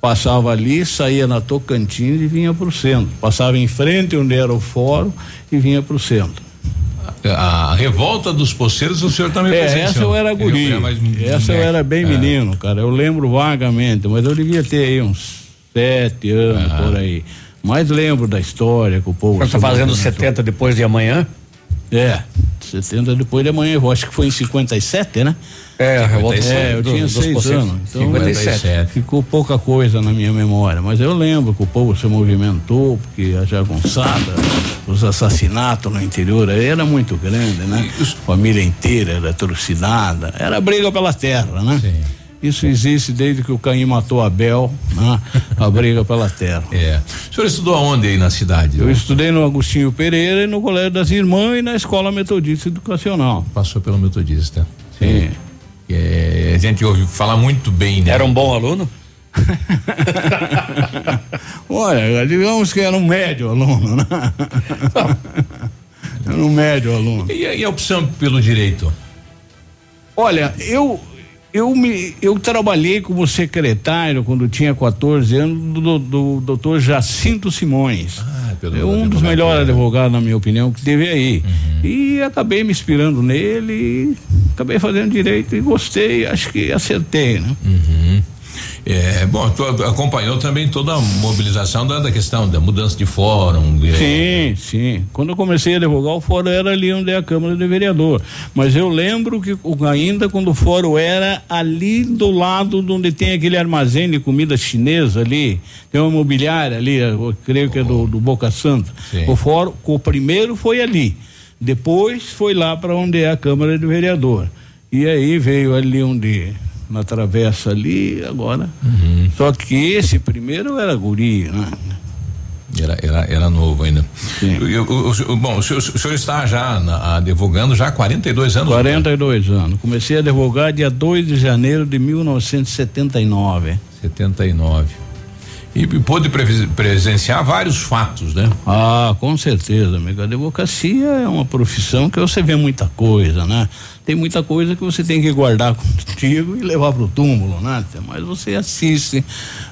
passava ali, saía na Tocantins e vinha para o centro. Passava em frente onde era o fórum e vinha para o centro. A revolta dos poceiros, o senhor também É, presenciou. essa eu era guri. É, mas- essa eu era bem É. menino, cara. Eu lembro vagamente, mas eu devia ter aí uns sete anos por aí. Mas lembro da história que o povo. O senhor tá se fazendo movimentou. 70 depois de amanhã? É, 70 depois de amanhã, eu acho que foi em 57, né? É, a revolta É, eu tinha seis anos. Então 57. ficou pouca coisa na minha memória, mas eu lembro que o povo se movimentou, porque a jagunçada, os assassinatos no interior era muito grande, né? Família inteira era trucidada, era briga pela terra, né? Isso existe desde que o Caim matou Abel, né? A briga pela terra. É. O senhor estudou aonde aí na cidade? Eu estudei no Agostinho Pereira e no Colégio das Irmãs e na Escola Metodista Educacional. Passou pelo Metodista. Sim. É, a gente ouviu falar muito bem, né? Era um bom aluno? Olha, digamos que era um médio aluno, né? Era um médio aluno. E, e a opção pelo direito? Olha, eu eu me eu trabalhei como secretário quando tinha 14 anos do, do doutor Jacinto Simões. pelo é um dos advogado. melhores advogados, na minha opinião, que teve aí. Uhum. E acabei me inspirando nele, e acabei fazendo direito e gostei, acho que acertei, né? Uhum. É, bom, tu acompanhou também toda a mobilização da, da questão da mudança de fórum. é, Sim, sim. Quando eu comecei a advogar, o fórum era ali onde é a Câmara de Vereador. Mas eu lembro que ainda quando o fórum era ali do lado de onde tem aquele armazém de comida chinesa ali, tem uma imobiliária ali, eu creio que é do, do Boca Santa. Sim. O fórum, o primeiro foi ali. Depois foi lá para onde é a Câmara de Vereador. E aí veio ali onde na travessa ali, agora. Uhum. Só que esse primeiro era guri, né? Era, era, era novo ainda. Eu- eu- o- bom, o senhor, o senhor está já na, advogando já há 42 anos? 42 anos. Comecei a advogar dia 2 de janeiro de 1979. 79. E, e pôde presenciar vários fatos, né? Ah, com certeza, amigo. A advocacia é uma profissão que você vê muita coisa, né? Tem muita coisa que você tem que guardar contigo e levar pro túmulo, né? Mas você assiste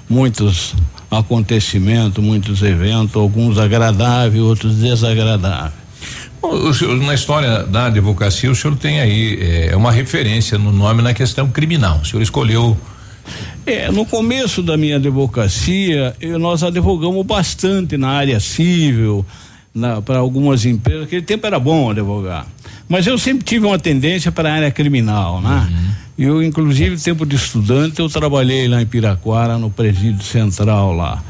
muitos acontecimentos, muitos eventos, alguns agradáveis, outros desagradáveis. O senhor, na história da advocacia, o senhor tem aí é, uma referência no nome na questão criminal. O senhor escolheu. É, no começo da minha advocacia, eu, nós advogamos bastante na área civil, para algumas empresas. Aquele tempo era bom advogar. Mas eu sempre tive uma tendência para a área criminal, né? Uhum. Eu, inclusive, tempo de estudante, eu trabalhei lá em Piraquara, no presídio central lá,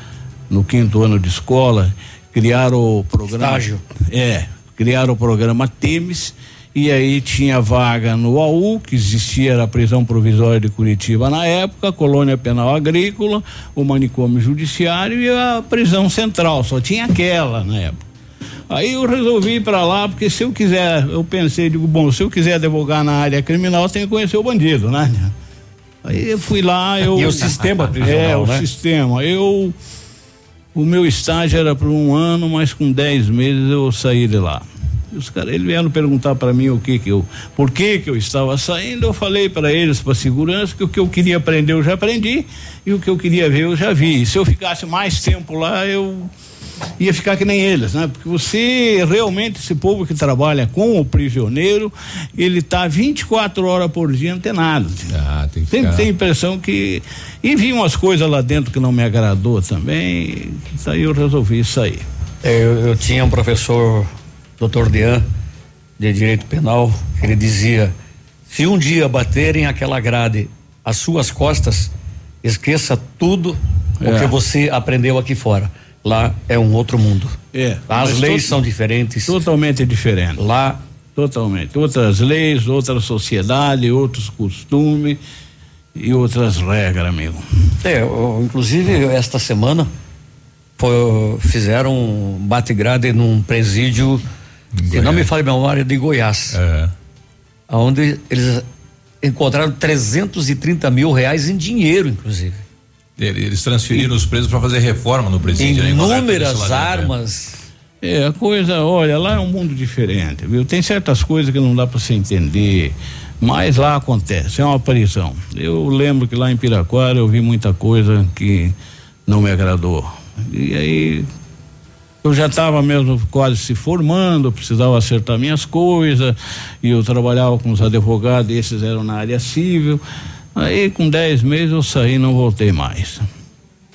no quinto ano de escola, criaram o programa. Estágio. É, criaram o programa Temes, e aí tinha vaga no AU, que existia era a prisão provisória de Curitiba na época, a colônia penal agrícola, o manicômio judiciário e a prisão central, só tinha aquela na época. Aí eu resolvi ir para lá, porque se eu quiser, eu pensei, digo, bom, se eu quiser advogar na área criminal, eu tenho que conhecer o bandido, né? Aí eu fui lá, eu. E o sistema prisional, É, o né? sistema. Eu. O meu estágio era por um ano, mas com dez meses eu saí de lá. Os caras, eles vieram perguntar para mim o que que eu, por que que eu estava saindo, eu falei para eles, para segurança, que o que eu queria aprender eu já aprendi e o que eu queria ver eu já vi. E se eu ficasse mais tempo lá, eu ia ficar que nem eles, né? Porque você realmente esse povo que trabalha com o prisioneiro, ele tá 24 horas por dia antenado. Ah, tem que Sempre ficar- tem a impressão que e vi umas coisas lá dentro que não me agradou também, daí eu resolvi sair. É, Eu, eu tinha um professor, doutor Dean, de direito penal, ele dizia: se um dia baterem aquela grade às suas costas, esqueça tudo o É. que você aprendeu aqui fora. Lá é um outro mundo. É. As leis são diferentes. Totalmente diferente. Lá. Totalmente. Outras leis, outra sociedade, outros costumes e outras regras, amigo. É, o- inclusive esta semana foi- fizeram um bate-grade num presídio, se não me falha memória, de Goiás. É. Onde eles encontraram 330 mil reais em dinheiro, inclusive. Ele- Eles transferiram os presos para fazer reforma no presídio. né? Inúmeras lá dentro, é. armas. É, a coisa, olha, lá é um mundo diferente, viu? Tem certas coisas que não dá para você entender, mas lá acontece, é uma prisão. Eu lembro que lá em Piraquara eu vi muita coisa que não me agradou. E aí eu já estava mesmo quase se formando, precisava acertar minhas coisas, e eu trabalhava com os advogados, esses eram na área civil. Aí com 10 meses eu saí e não voltei mais.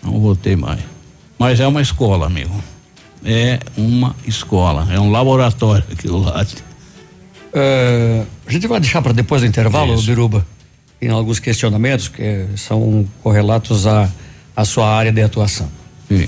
Não voltei mais. Mas é uma escola, amigo. É uma escola, é um laboratório aquilo lá. É, a gente vai deixar para depois do intervalo, Biruba, tem alguns questionamentos que são correlatos à, à sua área de atuação. Sim.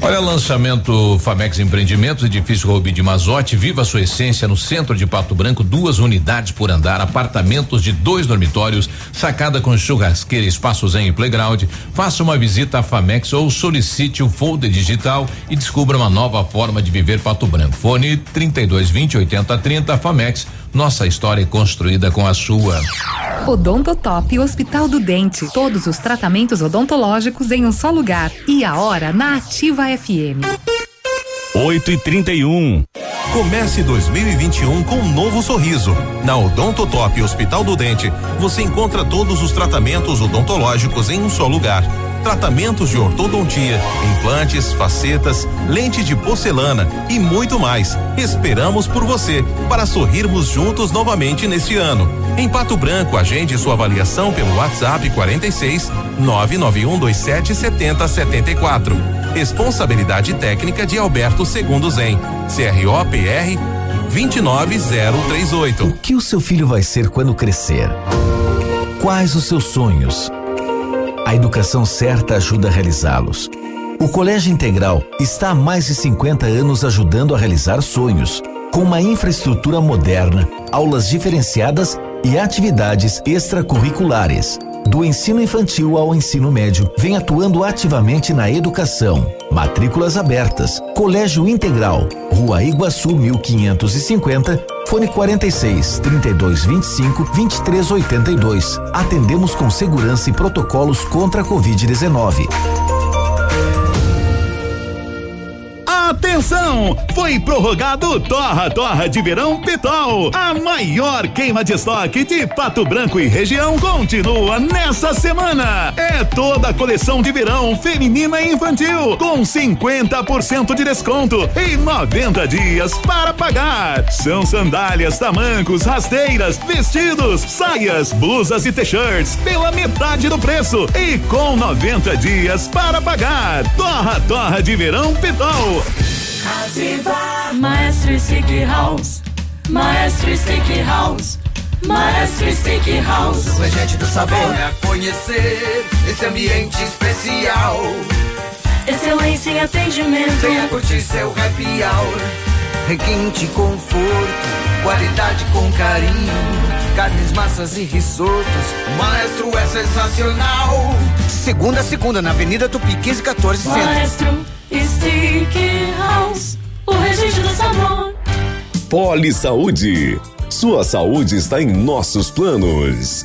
Olha, lançamento Famex Empreendimentos, edifício Rubi de Mazote, viva sua essência no centro de Pato Branco, duas unidades por andar, apartamentos de dois dormitórios, sacada com churrasqueira, espaços em playground. Faça uma visita à Famex ou solicite o folder digital e descubra uma nova forma de viver Pato Branco. Fone 3220 8030 Famex. Nossa história é construída com a sua. Odontotop Hospital do Dente. Todos os tratamentos odontológicos em um só lugar. E a hora na Ativa FM. 8 e 31 Comece 2021 com um novo sorriso. Na Odontotop Hospital do Dente, você encontra todos os tratamentos odontológicos em um só lugar. Tratamentos de ortodontia, implantes, facetas, lente de porcelana e muito mais. Esperamos por você para sorrirmos juntos novamente neste ano. Em Pato Branco, agende sua avaliação pelo WhatsApp 46 99127 7074. Responsabilidade técnica de Alberto Segundo Zen. CROPR 29038. O que o seu filho vai ser quando crescer? Quais os seus sonhos? A educação certa ajuda a realizá-los. O Colégio Integral está há mais de 50 anos ajudando a realizar sonhos, com uma infraestrutura moderna, aulas diferenciadas e atividades extracurriculares. Do ensino infantil ao ensino médio, vem atuando ativamente na educação. Matrículas abertas. Colégio Integral. Rua Iguaçu 1550. Fone 46 32 25 23 82. Atendemos com segurança e protocolos contra a Covid-19. Atenção! Foi prorrogado Torra Torra de Verão Pitol. A maior queima de estoque de Pato Branco e região continua nessa semana. É toda a coleção de verão feminina e infantil com 50% de desconto e 90 dias para pagar. São sandálias, tamancos, rasteiras, vestidos, saias, blusas e t-shirts pela metade do preço e com 90 dias para pagar. Torra Torra de Verão Pitol. Ativa. Maestro Stick House. Maestro Stick House. Maestro Stick House. O regente do sabor. Venha conhecer esse ambiente especial. Excelência em atendimento. Venha curtir seu happy hour. Requinte conforto Qualidade com carinho. Carnes, massas e risotos. Maestro é sensacional Segunda a segunda na Avenida Tupi 1514 Centro Maestro Stick House, o registro do sabor. Poli Saúde. Sua saúde está em nossos planos.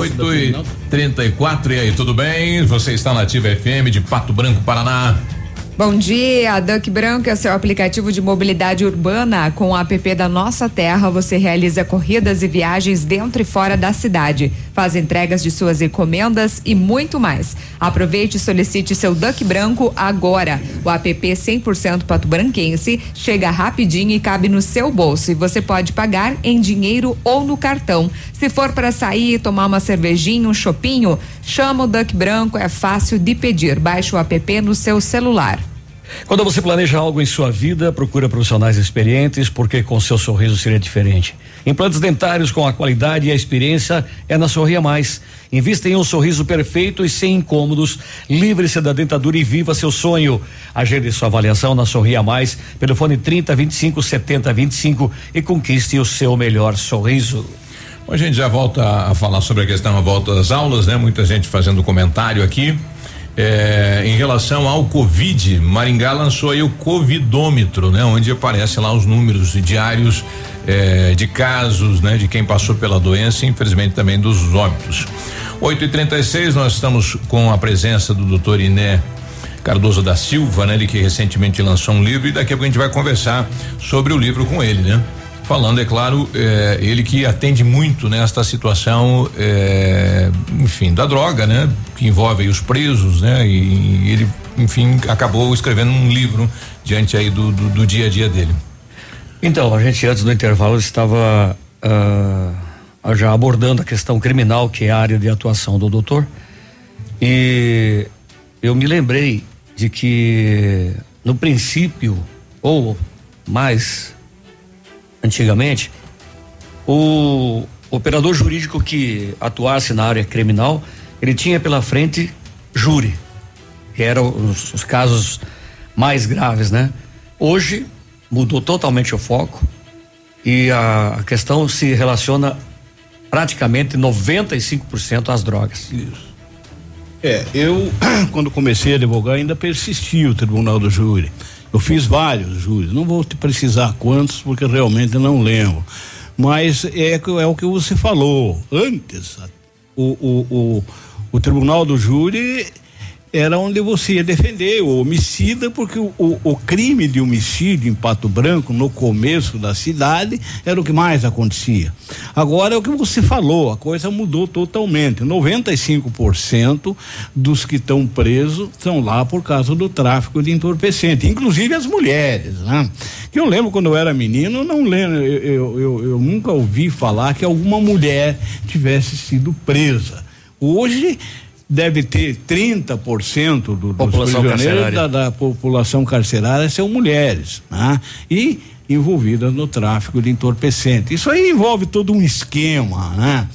8 e 34 e aí, tudo bem? Você está na Ativa FM de Pato Branco, Paraná. Bom dia, Duck Branco é seu aplicativo de mobilidade urbana. Com o app da Nossa Terra, você realiza corridas e viagens dentro e fora da cidade, faz entregas de suas encomendas e muito mais. Aproveite e solicite seu Duck Branco agora. O app 100% pato branquense chega rapidinho e cabe no seu bolso e você pode pagar em dinheiro ou no cartão. Se for para sair, tomar uma cervejinha, um chopinho, chama o Duck Branco, é fácil de pedir. Baixe o app no seu celular. Quando você planeja algo em sua vida, procura profissionais experientes, porque com seu sorriso seria diferente. Implantes dentários com a qualidade e a experiência é na Sorria Mais. Invista em um sorriso perfeito e sem incômodos. Livre-se da dentadura e viva seu sonho. Agende sua avaliação na Sorria Mais pelo fone 30 25 70 25 e conquiste o seu melhor sorriso. Bom, a gente já volta a falar sobre a questão da volta às aulas, né? Muita gente fazendo comentário aqui. É, em relação ao Covid, Maringá lançou aí o Covidômetro, né? Onde aparece lá os números diários é, de casos, né? De quem passou pela doença e infelizmente também dos óbitos. 8 e 36 nós estamos com a presença do doutor Iné Cardoso da Silva, né? Ele que recentemente lançou um livro e daqui a pouco a gente vai conversar sobre o livro com ele, né? Falando, é claro, é, ele que atende muito nesta situação, é, enfim, da droga, né? Que envolve os presos, né? E, e, ele, enfim, acabou escrevendo um livro diante aí do, do, do dia a dia dele. Então, a gente antes do intervalo estava uh, já abordando a questão criminal, que é a área de atuação do doutor. E eu me lembrei de que no princípio, ou mais antigamente, o operador jurídico que atuasse na área criminal, ele tinha pela frente júri. que eram os, os casos mais graves, né? Hoje mudou totalmente o foco e a, questão se relaciona praticamente 95% às drogas. Isso. É, eu, quando comecei a advogar, ainda persisti o tribunal do júri. Eu fiz vários júris, não vou te precisar quantos, porque realmente não lembro. Mas é, é o que você falou. Antes, o, o, o, o tribunal do júri era onde você ia defender o homicida, porque o, o, o, crime de homicídio em Pato Branco, no começo da cidade, era o que mais acontecia. Agora é o que você falou, a coisa mudou totalmente. 95% dos que estão presos estão lá por causa do tráfico de entorpecente, inclusive as mulheres, né? Que eu lembro quando eu era menino, não lembro, eu, eu, eu, eu nunca ouvi falar que alguma mulher tivesse sido presa. Hoje deve ter 30% do, dos prisioneiros da, da, população carcerária são mulheres, né? E envolvidas no tráfico de entorpecente. Isso aí envolve todo um esquema, né?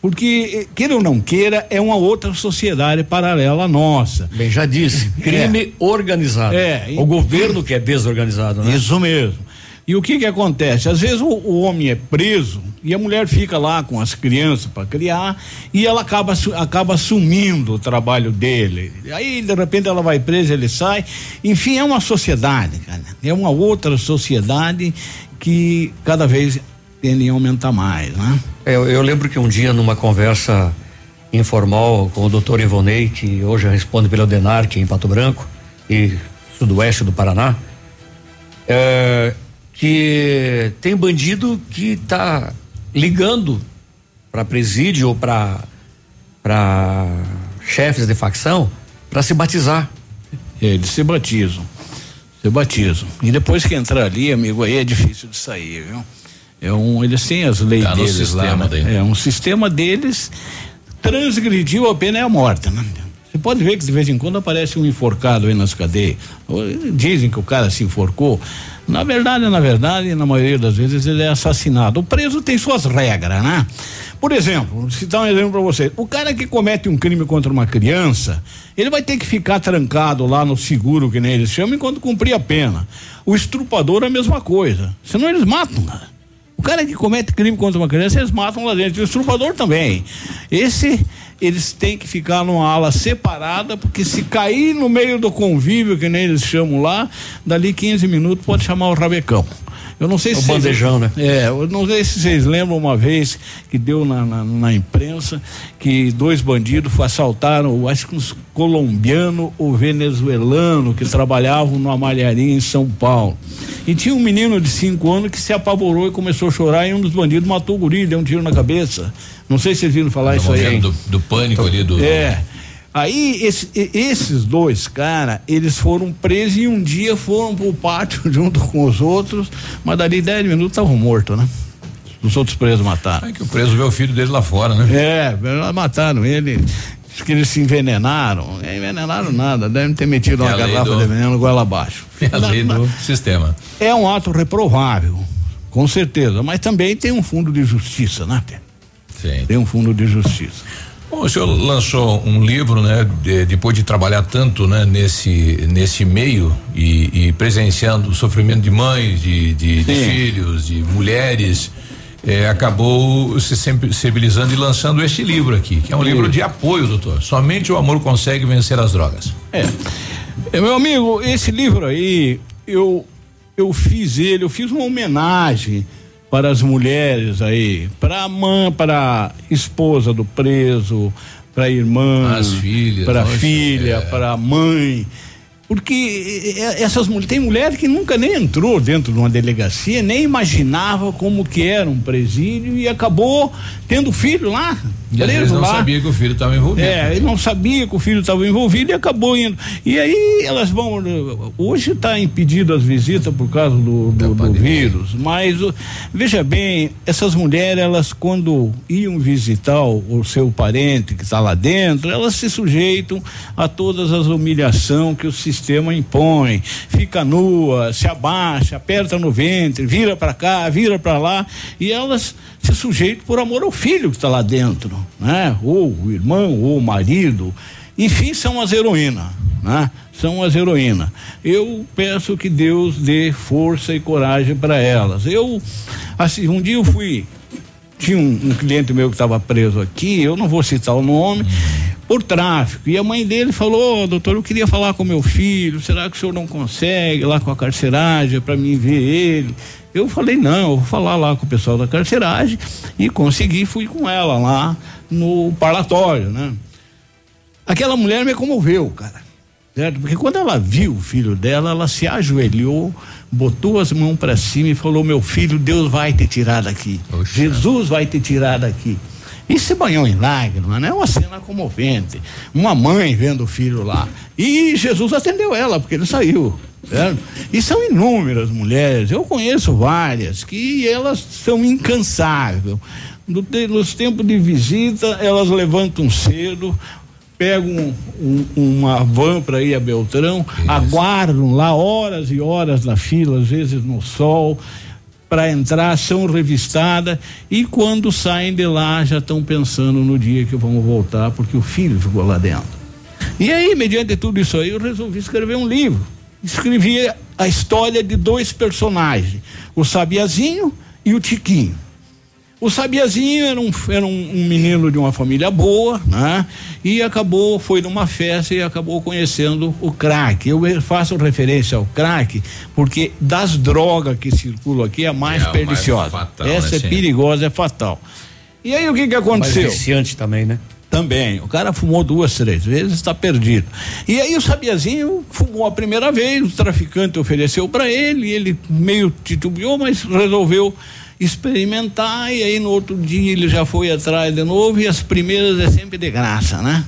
Porque, queira ou não queira, é uma outra sociedade paralela à nossa. Bem, já disse, crime é. organizado. É. O governo que é desorganizado, né? Isso mesmo. E o que que acontece? Às vezes o, o homem é preso e a mulher fica lá com as crianças para criar e ela acaba acaba assumindo o trabalho dele. Aí de repente ela vai presa, ele sai. Enfim, é uma sociedade, cara. É uma outra sociedade que cada vez tende a aumentar mais, né? Eu, eu lembro que um dia numa conversa informal com o doutor Ivonei, que hoje responde pelo Denarc em Pato Branco e sudoeste do Paraná, é, que tem bandido que está ligando para presídio ou para para chefes de facção para se batizar. É, eles se batizam. Se batizam. E depois que entrar ali, amigo, aí é difícil de sair, viu? É um, eles têm as leis tá deles lá. Né? É um sistema deles transgrediu a pena é a morte, né? Você pode ver que de vez em quando aparece um enforcado aí nas cadeias. Dizem que o cara se enforcou. Na verdade, na verdade, na maioria das vezes ele é assassinado. O preso tem suas regras, né? Por exemplo, vou citar um exemplo para você. O cara que comete um crime contra uma criança, ele vai ter que ficar trancado lá no seguro, que nem eles chamam, enquanto cumprir a pena. O estrupador é a mesma coisa. Senão eles matam, cara. O cara que comete crime contra uma criança, eles matam lá dentro. E o estrupador também. Esse eles têm que ficar numa ala separada, porque se cair no meio do convívio, que nem eles chamam lá, dali 15 minutos pode chamar o rabecão. Eu não sei o se. O bandejão, vocês, né? É, eu não sei se vocês lembram uma vez que deu na, na, na imprensa que dois bandidos assaltaram, acho que uns colombiano ou venezuelano que trabalhavam numa malharia em São Paulo. E tinha um menino de cinco anos que se apavorou e começou a chorar e um dos bandidos matou o guri, deu um tiro na cabeça. Não sei se vocês viram falar no isso aí. Do, do pânico ali do. É. Aí esse, esses dois caras, eles foram presos e um dia foram pro pátio junto com os outros, mas dali 10 minutos estavam mortos, né? Os outros presos mataram. É que o preso vê o filho dele lá fora, né? É, mataram ele. Diz que eles se envenenaram. É, envenenaram nada, devem ter metido é uma garrafa do... de veneno goela abaixo. É a lei do sistema. É um ato reprovável, com certeza, mas também tem um fundo de justiça, né? Sim. Tem um fundo de justiça. Bom, o senhor lançou um livro, né? De, depois de trabalhar tanto, né? Nesse, nesse meio e, e presenciando o sofrimento de mães, de, de, de filhos, de mulheres, eh, acabou se sensibilizando e lançando este livro aqui, que é um Sim. livro de apoio, doutor. Somente o amor consegue vencer as drogas. É. é. Meu amigo, esse livro aí, eu, eu fiz ele, eu fiz uma homenagem para as mulheres aí, para a mãe, para a esposa do preso, para a irmã, para a filha, é. para a mãe. Porque essas mulheres, tem mulher que nunca nem entrou dentro de uma delegacia, nem imaginava como que era um presídio e acabou tendo filho lá. E às vezes não lá. sabia que o filho estava envolvido. É, ele não sabia que o filho estava envolvido e acabou indo. E aí elas vão. Hoje está impedido as visitas por causa do, do, do vírus, mas veja bem, essas mulheres, elas quando iam visitar o, o seu parente que está lá dentro, elas se sujeitam a todas as humilhações que o sistema impõe. Fica nua, se abaixa, aperta no ventre, vira para cá, vira para lá, e elas se sujeitam por amor ao filho que está lá dentro, né? Ou o irmão, ou o marido, enfim, são as heroínas, né? São as heroínas. Eu peço que Deus dê força e coragem para elas. Eu, assim, um dia eu fui tinha um, um cliente meu que estava preso aqui, eu não vou citar o nome, por tráfico. E a mãe dele falou: oh, doutor, eu queria falar com meu filho, será que o senhor não consegue lá com a carceragem para mim ver ele? Eu falei: não, eu vou falar lá com o pessoal da carceragem e consegui, fui com ela lá no parlatório, né? Aquela mulher me comoveu, cara. Certo? Porque quando ela viu o filho dela, ela se ajoelhou, botou as mãos para cima e falou: Meu filho, Deus vai te tirar daqui. Oxa. Jesus vai te tirar daqui. E se banhou em lágrimas, né? É uma cena comovente. Uma mãe vendo o filho lá. E Jesus atendeu ela, porque ele saiu. Certo? E são inúmeras mulheres, eu conheço várias, que elas são incansáveis. No, nos tempos de visita, elas levantam cedo, pegam um, um, uma van para ir a Beltrão, Isso. aguardam lá horas e horas na fila, às vezes no sol, para entrar, são revistadas e quando saem de lá já estão pensando no dia que vão voltar, porque o filho ficou lá dentro. E aí, mediante tudo isso aí, eu resolvi escrever um livro. Escrevi a história de dois personagens, o Sabiazinho e o Tiquinho. O Sabiazinho era um, era um, um, menino de uma família boa, né? E acabou, foi numa festa e acabou conhecendo o crack. Eu faço referência ao crack porque das drogas que circulam aqui é a mais é perniciosa. Mais fatal, Essa né, é sim. perigosa, é fatal. E aí o que que aconteceu? Mais viciante também, né? Também. O cara fumou duas, três vezes, está perdido. E aí o Sabiazinho fumou a primeira vez, o traficante ofereceu para ele, ele meio titubeou, mas resolveu experimentar e aí no outro dia ele já foi atrás de novo e as primeiras é sempre de graça, né?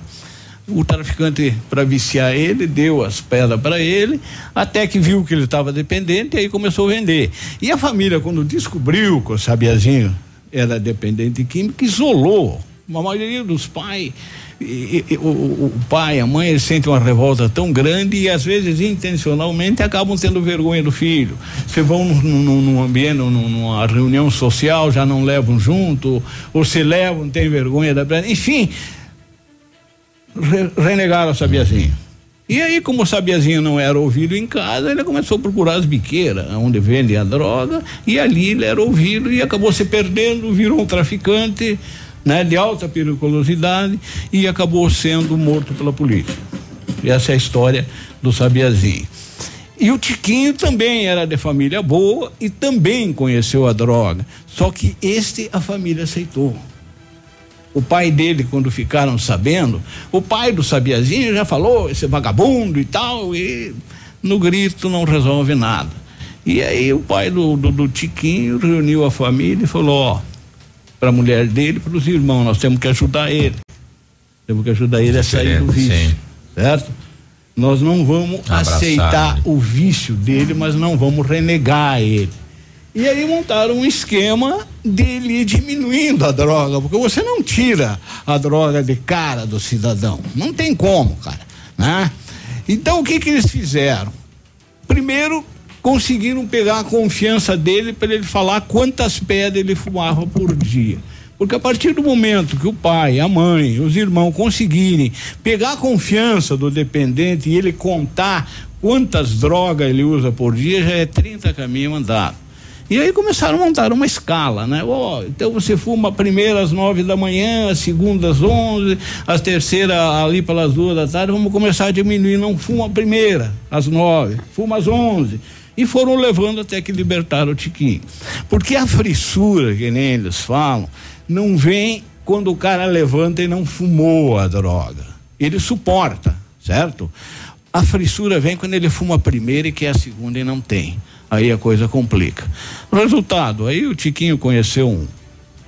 O traficante, para viciar ele, deu as pedras para ele, até que viu que ele estava dependente e aí começou a vender. E a família, quando descobriu que o Sabiazinho era dependente químico, isolou. A maioria dos pais o, o, pai, a mãe, eles sentem uma revolta tão grande e às vezes intencionalmente acabam tendo vergonha do filho. Se vão num, num ambiente, num, numa reunião social, já não levam junto, ou se levam, tem vergonha da enfim, re, renegaram a Sabiazinho. E aí, como o Sabiazinho não era ouvido em casa, ele começou a procurar as biqueiras, onde vendem a droga, e ali ele era ouvido e acabou se perdendo, virou um traficante né, de alta periculosidade e acabou sendo morto pela polícia. Essa é a história do Sabiazinho. E o Tiquinho também era de família boa e também conheceu a droga. Só que este a família aceitou. O pai dele, quando ficaram sabendo, o pai do Sabiazinho já falou, esse vagabundo e tal, e no grito não resolve nada. E aí o pai do, do, do Tiquinho reuniu a família e falou, ó, para a mulher dele, para os irmãos. Nós temos que ajudar ele. Temos que ajudar ele a sair do vício. Sim. Certo? Nós não vamos Abraçar, aceitar o vício dele, mas não vamos renegar ele. E aí montaram um esquema dele diminuindo a droga, porque você não tira a droga de cara do cidadão. Não tem como, cara. Né? Então o que que eles fizeram? Primeiro, conseguiram pegar a confiança dele para ele falar quantas pedras ele fumava por dia. Porque a partir do momento que o pai, a mãe, os irmãos conseguirem pegar a confiança do dependente e ele contar quantas drogas ele usa por dia, já é 30 caminhos andado. E aí começaram a montar uma escala, né? Oh, então você fuma a primeira às nove da manhã, a segunda às onze, a terceira ali pelas duas da tarde, vamos começar a diminuir, não fuma a primeira às nove, fuma às onze e foram levando até que libertaram o Tiquinho. Porque a frissura, que nem eles falam, não vem quando o cara levanta e não fumou a droga. Ele suporta, certo? A frissura vem quando ele fuma a primeira e quer a segunda e não tem. Aí a coisa complica. Resultado, aí o Tiquinho conheceu um,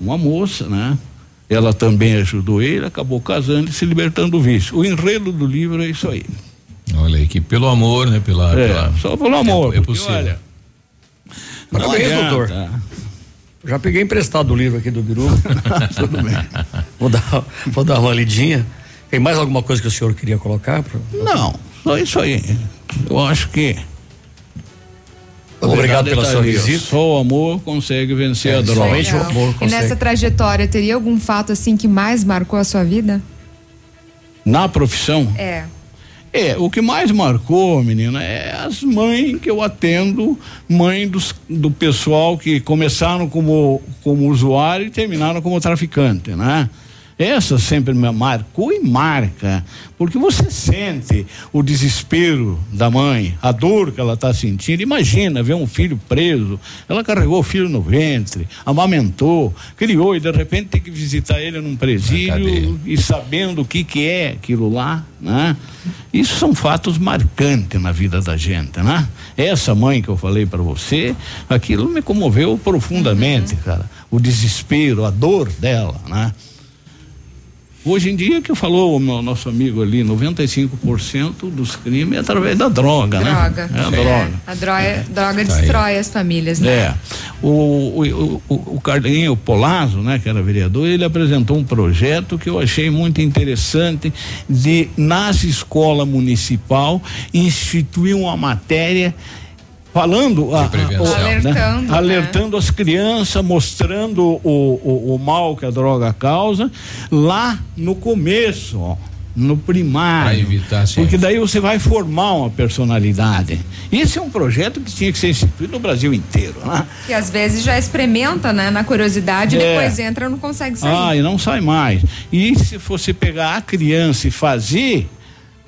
uma moça, né? Ela também ajudou ele, acabou casando e se libertando do vício. O enredo do livro é isso aí. Olha aí, que pelo amor, né? Pela, é, pela... Só pelo amor. É, é possível. Olha, Parabéns, doutor. Já peguei emprestado o livro aqui do Biru. Tudo bem. Vou dar, vou dar uma lidinha. Tem mais alguma coisa que o senhor queria colocar? Pra... Não, só isso aí. Eu acho que. Obrigado pela tá sua visita. Só o amor consegue vencer é, a droga. O amor consegue. E nessa trajetória, teria algum fato assim que mais marcou a sua vida? Na profissão? É. É, o que mais marcou, menina, é as mães que eu atendo, mãe dos, do pessoal que começaram como, como usuário e terminaram como traficante, né? Essa sempre me marcou e marca, porque você sente o desespero da mãe, a dor que ela está sentindo. Imagina ver um filho preso. Ela carregou o filho no ventre, amamentou, criou e de repente tem que visitar ele num presídio e sabendo o que que é aquilo lá, né? Isso são fatos marcantes na vida da gente, né? Essa mãe que eu falei para você, aquilo me comoveu profundamente, cara. O desespero, a dor dela, né? Hoje em dia, que falou o meu, nosso amigo ali, 95% dos crimes é através da droga, Droga. né? É a É, droga. A droga, droga Tá destrói as famílias, né? É. O, o, o, o Carlinho Polazzo, né, que era vereador, ele apresentou um projeto que eu achei muito interessante de, nas escolas municipal, instituir uma matéria falando a, o- Alertando, né? alertando as crianças, mostrando o, o, o mal que a droga causa lá no começo, ó, no primário. Pra evitar, sim. Porque daí você vai formar uma personalidade. Esse é um projeto que tinha que ser instituído no Brasil inteiro, né? Que às vezes já experimenta, né? Na curiosidade, e É. depois entra e não consegue sair. Ah, e não sai mais. E se você pegar a criança e fazer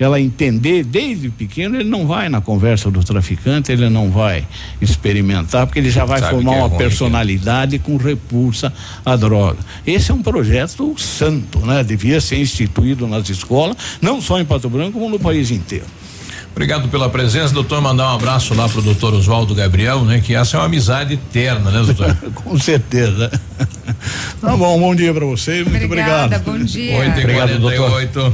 ela entender desde pequeno, ele não vai na conversa do traficante, ele não vai experimentar, porque ele já vai Sabe formar que é uma ruim, personalidade com repulsa à droga. Esse é um projeto santo, né? Devia ser instituído nas escolas, não só em Pato Branco, como no país inteiro. Obrigado pela presença, doutor. Mandar um abraço lá pro doutor Oswaldo Gabriel, né? Que essa é uma amizade eterna, né, doutor? Com certeza. Tá bom, bom dia para você, muito Obrigada, obrigado. bom dia. Oito Obrigado, doutor.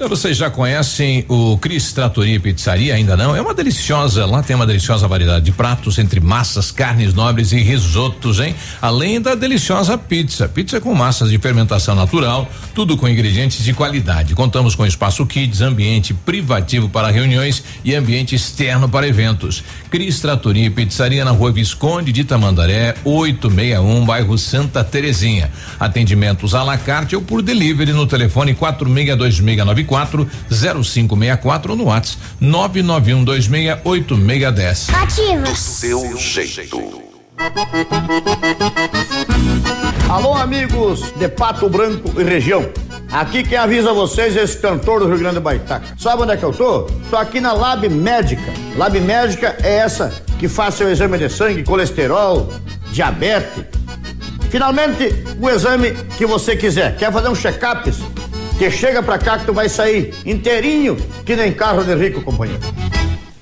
Olha, vocês já conhecem o Cris Tratoria e Pizzaria? Ainda não? É uma deliciosa, lá tem uma deliciosa variedade de pratos entre massas, carnes nobres e risotos, hein? Além da deliciosa pizza. Pizza com massas de fermentação natural, tudo com ingredientes de qualidade. Contamos com espaço kids, ambiente privativo para reuniões e ambiente externo para eventos. Cris Tratoria e Pizzaria na rua Visconde de Tamandaré, 861, bairro Santa Terezinha. Atendimentos à la carte ou por delivery no telefone 462694 0564 ou no WhatsApp 991268610. Ativa. Do seu jeito. Alô, amigos de Pato Branco e região. Aqui quem avisa vocês é esse cantor do Rio Grande do Baitaca. Sabe onde é que eu tô? Tô aqui na Lab Médica. Lab Médica é essa que faz seu exame de sangue, colesterol, diabetes. Finalmente, o exame que você quiser. Quer fazer um check-up? Que chega pra cá que tu vai sair inteirinho, que nem carro de rico, companheiro.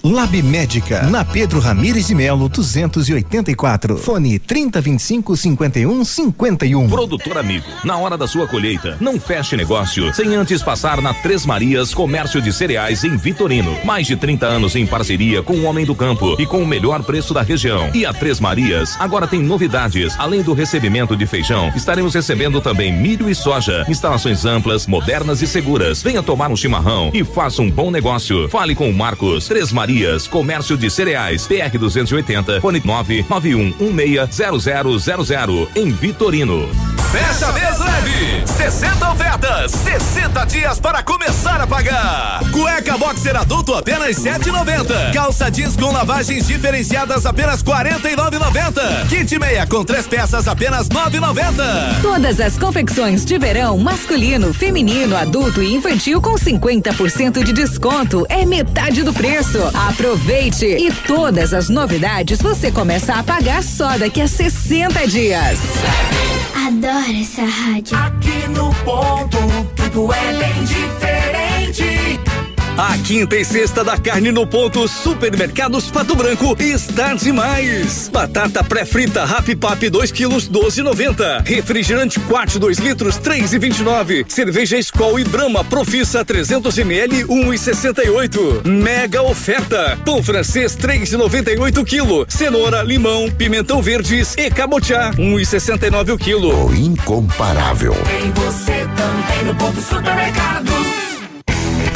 Lab Médica, na Pedro Ramires de Melo, 284. Fone 3025 51 51. Produtor amigo, na hora da sua colheita, não feche negócio sem antes passar na Três Marias Comércio de Cereais em Vitorino. Mais de 30 anos em parceria com o Homem do Campo e com o melhor preço da região. E a Três Marias agora tem novidades. Além do recebimento de feijão, estaremos recebendo também milho e soja. Instalações amplas, modernas e seguras. Venha tomar um chimarrão e faça um bom negócio. Fale com o Marcos Três Marias, Comércio de Cereais, PR 280, fone 991160000 em Vitorino. Fecha mês leve! 60 ofertas, 60 dias para começar a pagar. Cueca boxer adulto apenas 7,90. Calça jeans com lavagens diferenciadas apenas 49,90. Kit meia com três peças apenas 9,90. Todas as confecções de verão, masculino, feminino, adulto e infantil com 50% de desconto. É metade do preço. Aproveite! E todas as novidades você começa a pagar só daqui a 60 dias. Adoro essa rádio. Aqui no ponto, tudo é bem diferente. A quinta e sexta da carne no ponto Supermercados Pato Branco está demais. Batata pré-frita Rap Pap 2 quilos 12,90. Refrigerante Quat 2 litros 3,29. Cerveja Skol e Brahma Profissa 300 ml 1,68. Mega oferta. Pão francês 3,98 quilo. Cenoura, limão, pimentão verdes e cabotiá 1,69 o quilo. O incomparável. Tem você também no ponto supermercados.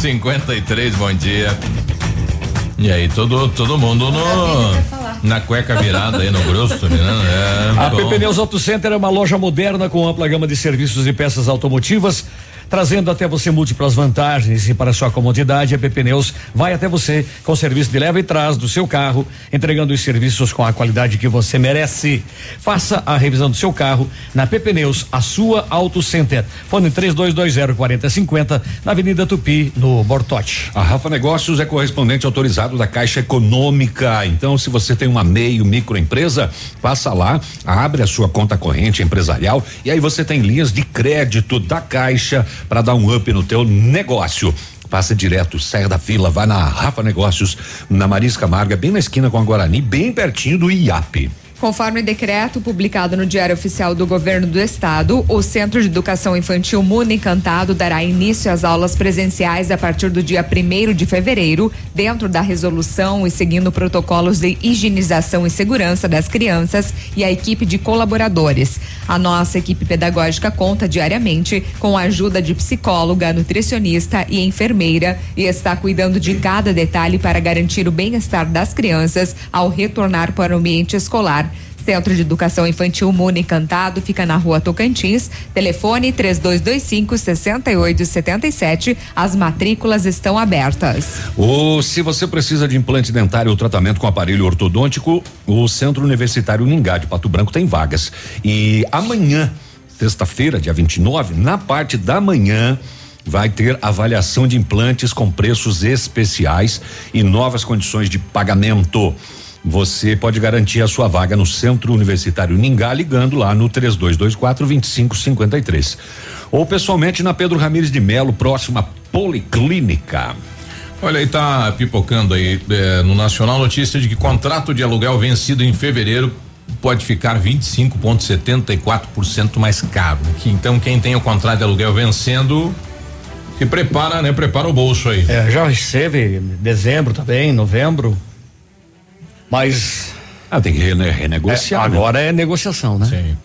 53 bom dia. E aí, todo, todo mundo no. Na cueca virada aí no grosso, né? É, A bom. PP Neus Auto Center é uma loja moderna com ampla gama de serviços e peças automotivas, trazendo até você múltiplas vantagens e para sua comodidade, a PP Neus vai até você com serviço de leva e trás do seu carro, entregando os serviços com a qualidade que você merece. Faça a revisão do seu carro na PP Neus, a sua Auto Center. Fone 3220 4050 na Avenida Tupi, no Bortote. A Rafa Negócios é correspondente autorizado da Caixa Econômica. Então, se você tem uma meio microempresa, passa lá, abre a sua conta corrente empresarial e aí você tem linhas de crédito da Caixa para dar um up no teu negócio. Passa direto, saia da fila, vai na Rafa Negócios, na Marisca Marga, bem na esquina com a Guarani, bem pertinho do IAP. Conforme decreto publicado no Diário Oficial do Governo do Estado, o Centro de Educação Infantil Mundo Encantado dará início às aulas presenciais a partir do dia 1 de fevereiro, dentro da resolução e seguindo protocolos de higienização e segurança das crianças e a equipe de colaboradores. A nossa equipe pedagógica conta diariamente com a ajuda de psicóloga, nutricionista e enfermeira e está cuidando de cada detalhe para garantir o bem-estar das crianças ao retornar para o ambiente escolar. Centro de Educação Infantil Mundo Encantado fica na rua Tocantins. Telefone 3225 6877. As matrículas estão abertas. Ou se você precisa de implante dentário ou tratamento com aparelho ortodôntico, o Centro Universitário Ningá de Pato Branco tem vagas. E amanhã, sexta-feira, dia 29, na parte da manhã, vai ter avaliação de implantes com preços especiais e novas condições de pagamento. Você pode garantir a sua vaga no Centro Universitário Ningá ligando lá no 3224 2553. Ou pessoalmente na Pedro Ramires de Melo, próximo à Policlínica. Olha aí, tá pipocando aí eh, no Nacional notícia de que contrato de aluguel vencido em fevereiro pode ficar 25,74% mais caro. Que, então, quem tem o contrato de aluguel vencendo, se prepara, né? Prepara o bolso aí. É, já esteve dezembro também, novembro. Mas. Ah, tem que rene renegociar. É, agora é negociação, né? Sim.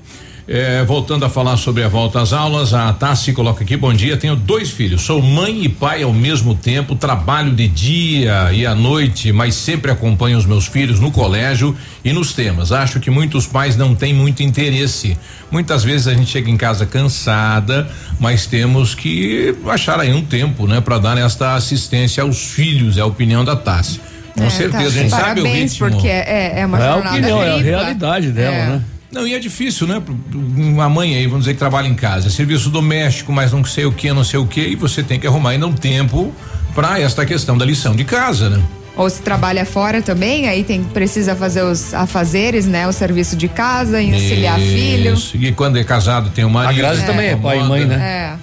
É, voltando a falar sobre a volta às aulas, a Tassi coloca aqui: bom dia, tenho dois filhos, sou mãe e pai ao mesmo tempo, trabalho de dia e à noite, mas sempre acompanho os meus filhos no colégio e nos temas. Acho que muitos pais não têm muito interesse. Muitas vezes a gente chega em casa cansada, mas temos que achar aí um tempo, né, para dar esta assistência aos filhos, é a opinião da Tassi. Com É, certeza, tá, a gente sabe o Parabéns, ritmo. porque é, é uma É jornada opinião, é a realidade dela, É. né? Não, e é difícil, né? Uma mãe aí, vamos dizer que trabalha em casa, serviço doméstico, mas não sei o que, não sei o que, e você tem que arrumar ainda um tempo para esta questão da lição de casa, né? Ou se trabalha fora também, aí tem precisa fazer os afazeres, né? O serviço de casa, auxiliar filho. Isso. E quando é casado tem o marido. A Grazi também é pai e mãe, né? É.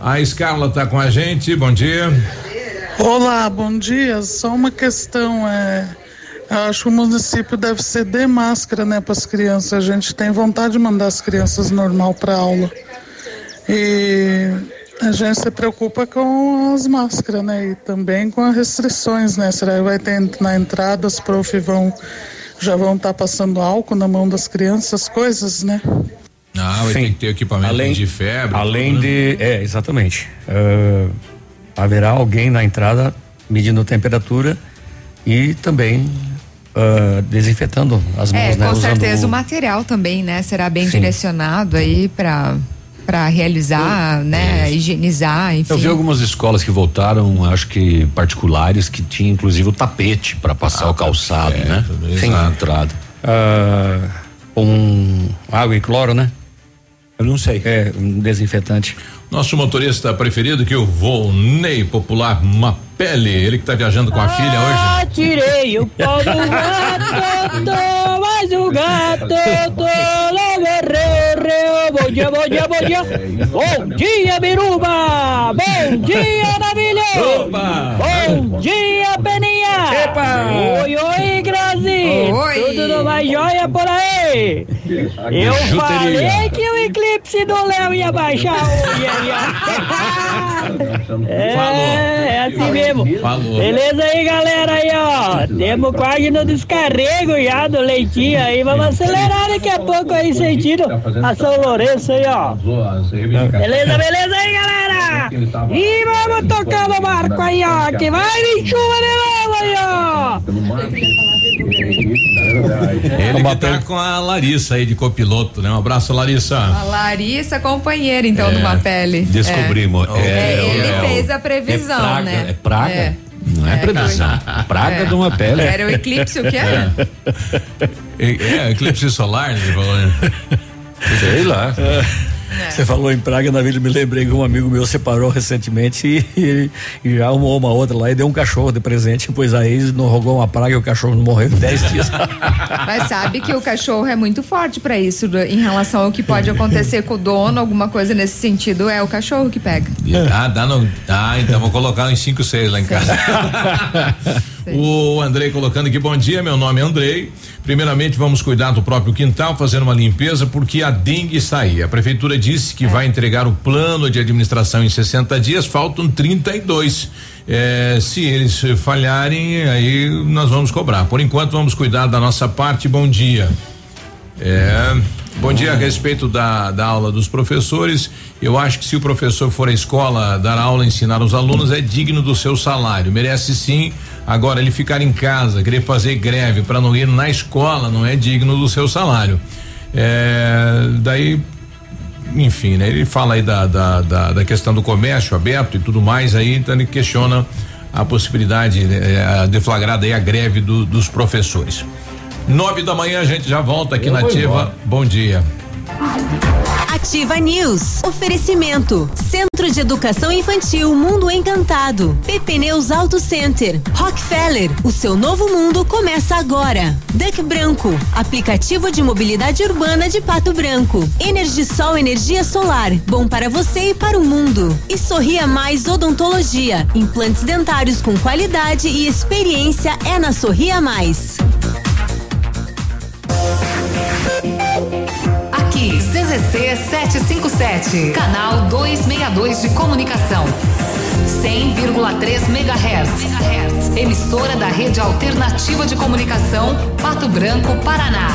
A Scarla tá com a gente, bom dia. Olá, bom dia. Só uma questão é, eu acho que o município deve ceder máscara, né, para as crianças. A gente tem vontade de mandar as crianças normal para aula. E A gente se preocupa com as máscaras, né? E também com as restrições, né? Será que vai ter na entrada, os prof vão já vão estar passando álcool na mão das crianças, coisas, né? Ah, vai Sim. ter que ter equipamento Além- de febre. Além tudo, né? de. É, exatamente. Ah, haverá alguém na entrada medindo a temperatura e também ah, desinfetando as mãos, É, né? com Usando certeza o- o material também, né, será bem Sim. direcionado aí para para realizar, né, higienizar, enfim. Eu vi algumas escolas que voltaram, acho que particulares, que tinha inclusive o tapete para passar o calçado, né? Sim. Na entrada. Ah, um água e cloro, né? Eu não sei. É, um desinfetante. Nosso motorista preferido, que é o Volney Popular Mapelli, ele que tá viajando com a filha hoje. Tirei o pau do gato, tô, mas o gato tô lá guerreiro. Bom dia, bom dia, bom dia. Bom dia, Biruba. Bom dia, Navilho. Bom dia, Peninha. Epa. Oi, oi. Oi. Tudo no mais joia por aí? Eu Bijuteria. falei que o eclipse do Léo ia baixar hoje. ó. É, é assim mesmo. Falou. Beleza aí, galera aí, ó. Temos quase no descarrego já do leitinho aí. Vamos acelerar daqui a pouco aí, sentido a São Lourenço aí, ó. Beleza, beleza aí, galera. E vamos tocar no barco aí, ó. Que vai vir chuva de novo aí, ó. Ele que tá com a Larissa aí de copiloto, né? Um abraço, Larissa. A Larissa, companheira, então, É, do Mapele. Descobrimos. É, É, ele é, fez a previsão, é praga, né? É praga? É. Não é, É, previsão. foi- Praga É. de uma pele. Era o eclipse, o que era? É, é, eclipse solar, né? ele falou, né? Lá. Você falou em praga, na vida me lembrei que um amigo meu separou recentemente e, e já arrumou uma outra lá e deu um cachorro de presente, pois a ex não rogou uma praga e o cachorro morreu em 10 dias. Mas sabe que o cachorro é muito forte pra isso, em relação ao que pode acontecer com o dono, alguma coisa nesse sentido, é o cachorro que pega. Ah, dá no, ah, então vou colocar uns 5, 6 lá em casa. o Andrei colocando aqui, bom dia, meu nome é Andrei. Primeiramente, vamos cuidar do próprio quintal, fazer uma limpeza, porque a dengue está aí. A prefeitura disse que vai entregar o plano de administração em 60 dias, faltam 32. É, se eles falharem, aí nós vamos cobrar. Por enquanto, vamos cuidar da nossa parte. Bom dia. É, bom dia a respeito da, da aula dos professores. Eu acho que se o professor for à escola dar aula, ensinar os alunos, é digno do seu salário. Merece sim. Agora, ele ficar em casa, querer fazer greve para não ir na escola, não é digno do seu salário. É, daí, enfim, né? Ele fala aí da, da, da, da questão do comércio aberto e tudo mais, aí então ele questiona a possibilidade né, deflagrada aí a greve do- dos professores. Nove da manhã a gente já volta aqui Eu na Ativa. embora. Bom dia. Ativa News. Oferecimento. Centro de Educação Infantil Mundo Encantado. PP Neus Auto Center. Rockefeller. O seu novo mundo começa agora. Duck Branco. Aplicativo de mobilidade urbana de Pato Branco. Energisol Energia Solar. Bom para você e para o mundo. E Sorria Mais Odontologia. Implantes dentários com qualidade e experiência é na Sorria Mais. CZC 757, canal 262 de comunicação. 100,3 MHz. Emissora da Rede Alternativa de Comunicação, Pato Branco, Paraná.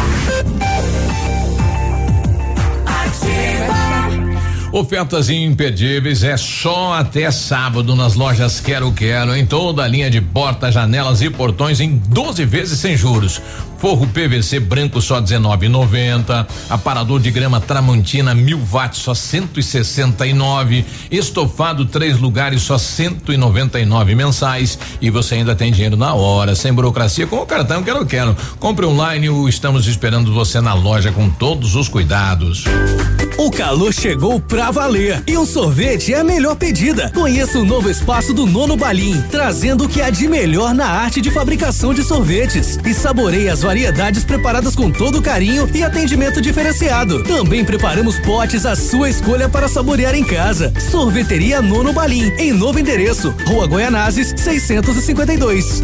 Ofertas imperdíveis é só até sábado nas lojas Quero Quero, em toda a linha de portas, janelas e portões em 12 vezes sem juros. Forro PVC branco só 19,90. Aparador de grama Tramontina 1000 watts só 169. Estofado três lugares só 199 mensais. E você ainda tem dinheiro na hora, sem burocracia, com o cartão Quero Quero. Compre online ou estamos esperando você na loja com todos os cuidados. O calor chegou pra valer e o sorvete é a melhor pedida. Conheça o novo espaço do Nono Balim, trazendo o que há de melhor na arte de fabricação de sorvetes. E saboreie as variedades preparadas com todo carinho e atendimento diferenciado. Também preparamos potes à sua escolha para saborear em casa. Sorveteria Nono Balim, em novo endereço, Rua Goianazes, 652.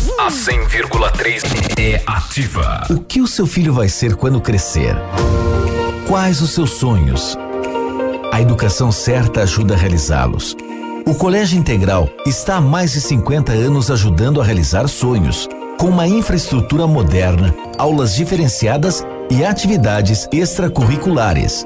A 100,3 é ativa. O que o seu filho vai ser quando crescer? Quais os seus sonhos? A educação certa ajuda a realizá-los. O Colégio Integral está há mais de 50 anos ajudando a realizar sonhos, com uma infraestrutura moderna, aulas diferenciadas e atividades extracurriculares.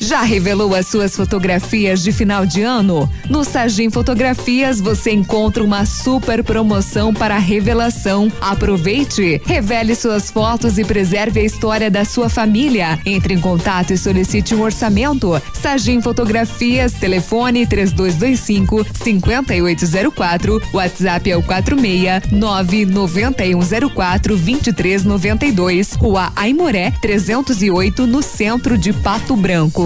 Já revelou as suas fotografias de final de ano? No Sagim Fotografias você encontra uma super promoção para revelação. Aproveite, revele suas fotos e preserve a história da sua família. Entre em contato e solicite um orçamento. Sagim Fotografias, telefone 3225 5804, WhatsApp é o 46 99104 2392, Rua Aimoré 308, no centro de Pato Branco.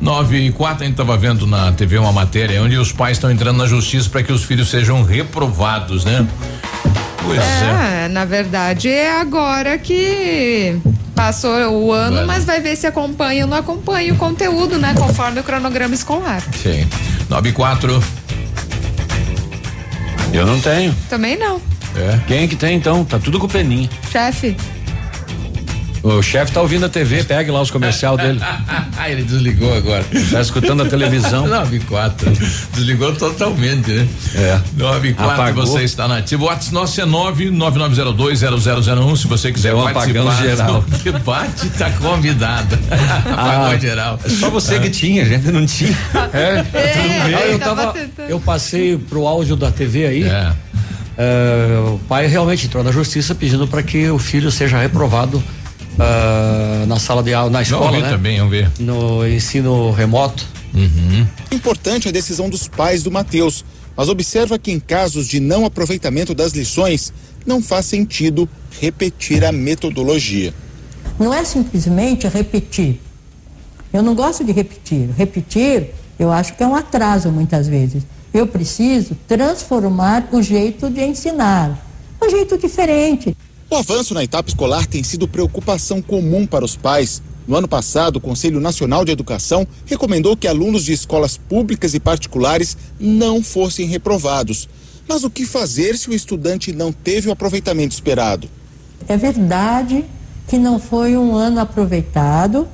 9 e 4, a gente estava vendo na TV uma matéria onde os pais estão entrando na justiça para que os filhos sejam reprovados, né? Pois é. É, na verdade é agora que passou o ano, Vale. mas vai ver se acompanha ou não acompanha o conteúdo, né? Conforme o cronograma escolar. Sim. 9 e 4. Eu não tenho. Também não. É. Quem é que tem então? Tá tudo com peninha. Chefe. O chefe tá ouvindo a TV, pegue lá os comercial dele. Ele desligou agora. Tá escutando a televisão. 9 e 4. Desligou totalmente, né? É. 9 e 4, Apagou. você está na ativa. O WhatsApp nosso é 999020001. Se você quiser Deu um participar apagão geral. do debate, tá convidado. Apagou Ah, geral. Só você que tinha, a gente não tinha. É, É, Ah, eu tava eu passei pro áudio da TV aí. É. É, o pai realmente entrou na justiça pedindo para que o filho seja reprovado ah, na sala de aula, na escola, ver né? também, vamos ver. No ensino remoto. Importante a decisão dos pais do Matheus, mas observa que em casos de não aproveitamento das lições, não faz sentido repetir a metodologia. Não é simplesmente repetir. Eu não gosto de repetir. Repetir, eu acho que é um atraso muitas vezes. Eu preciso transformar o jeito de ensinar, um jeito diferente. O avanço na etapa escolar tem sido preocupação comum para os pais. No ano passado, o Conselho Nacional de Educação recomendou que alunos de escolas públicas e particulares não fossem reprovados. Mas o que fazer se o estudante não teve o aproveitamento esperado? É verdade que não foi um ano aproveitado,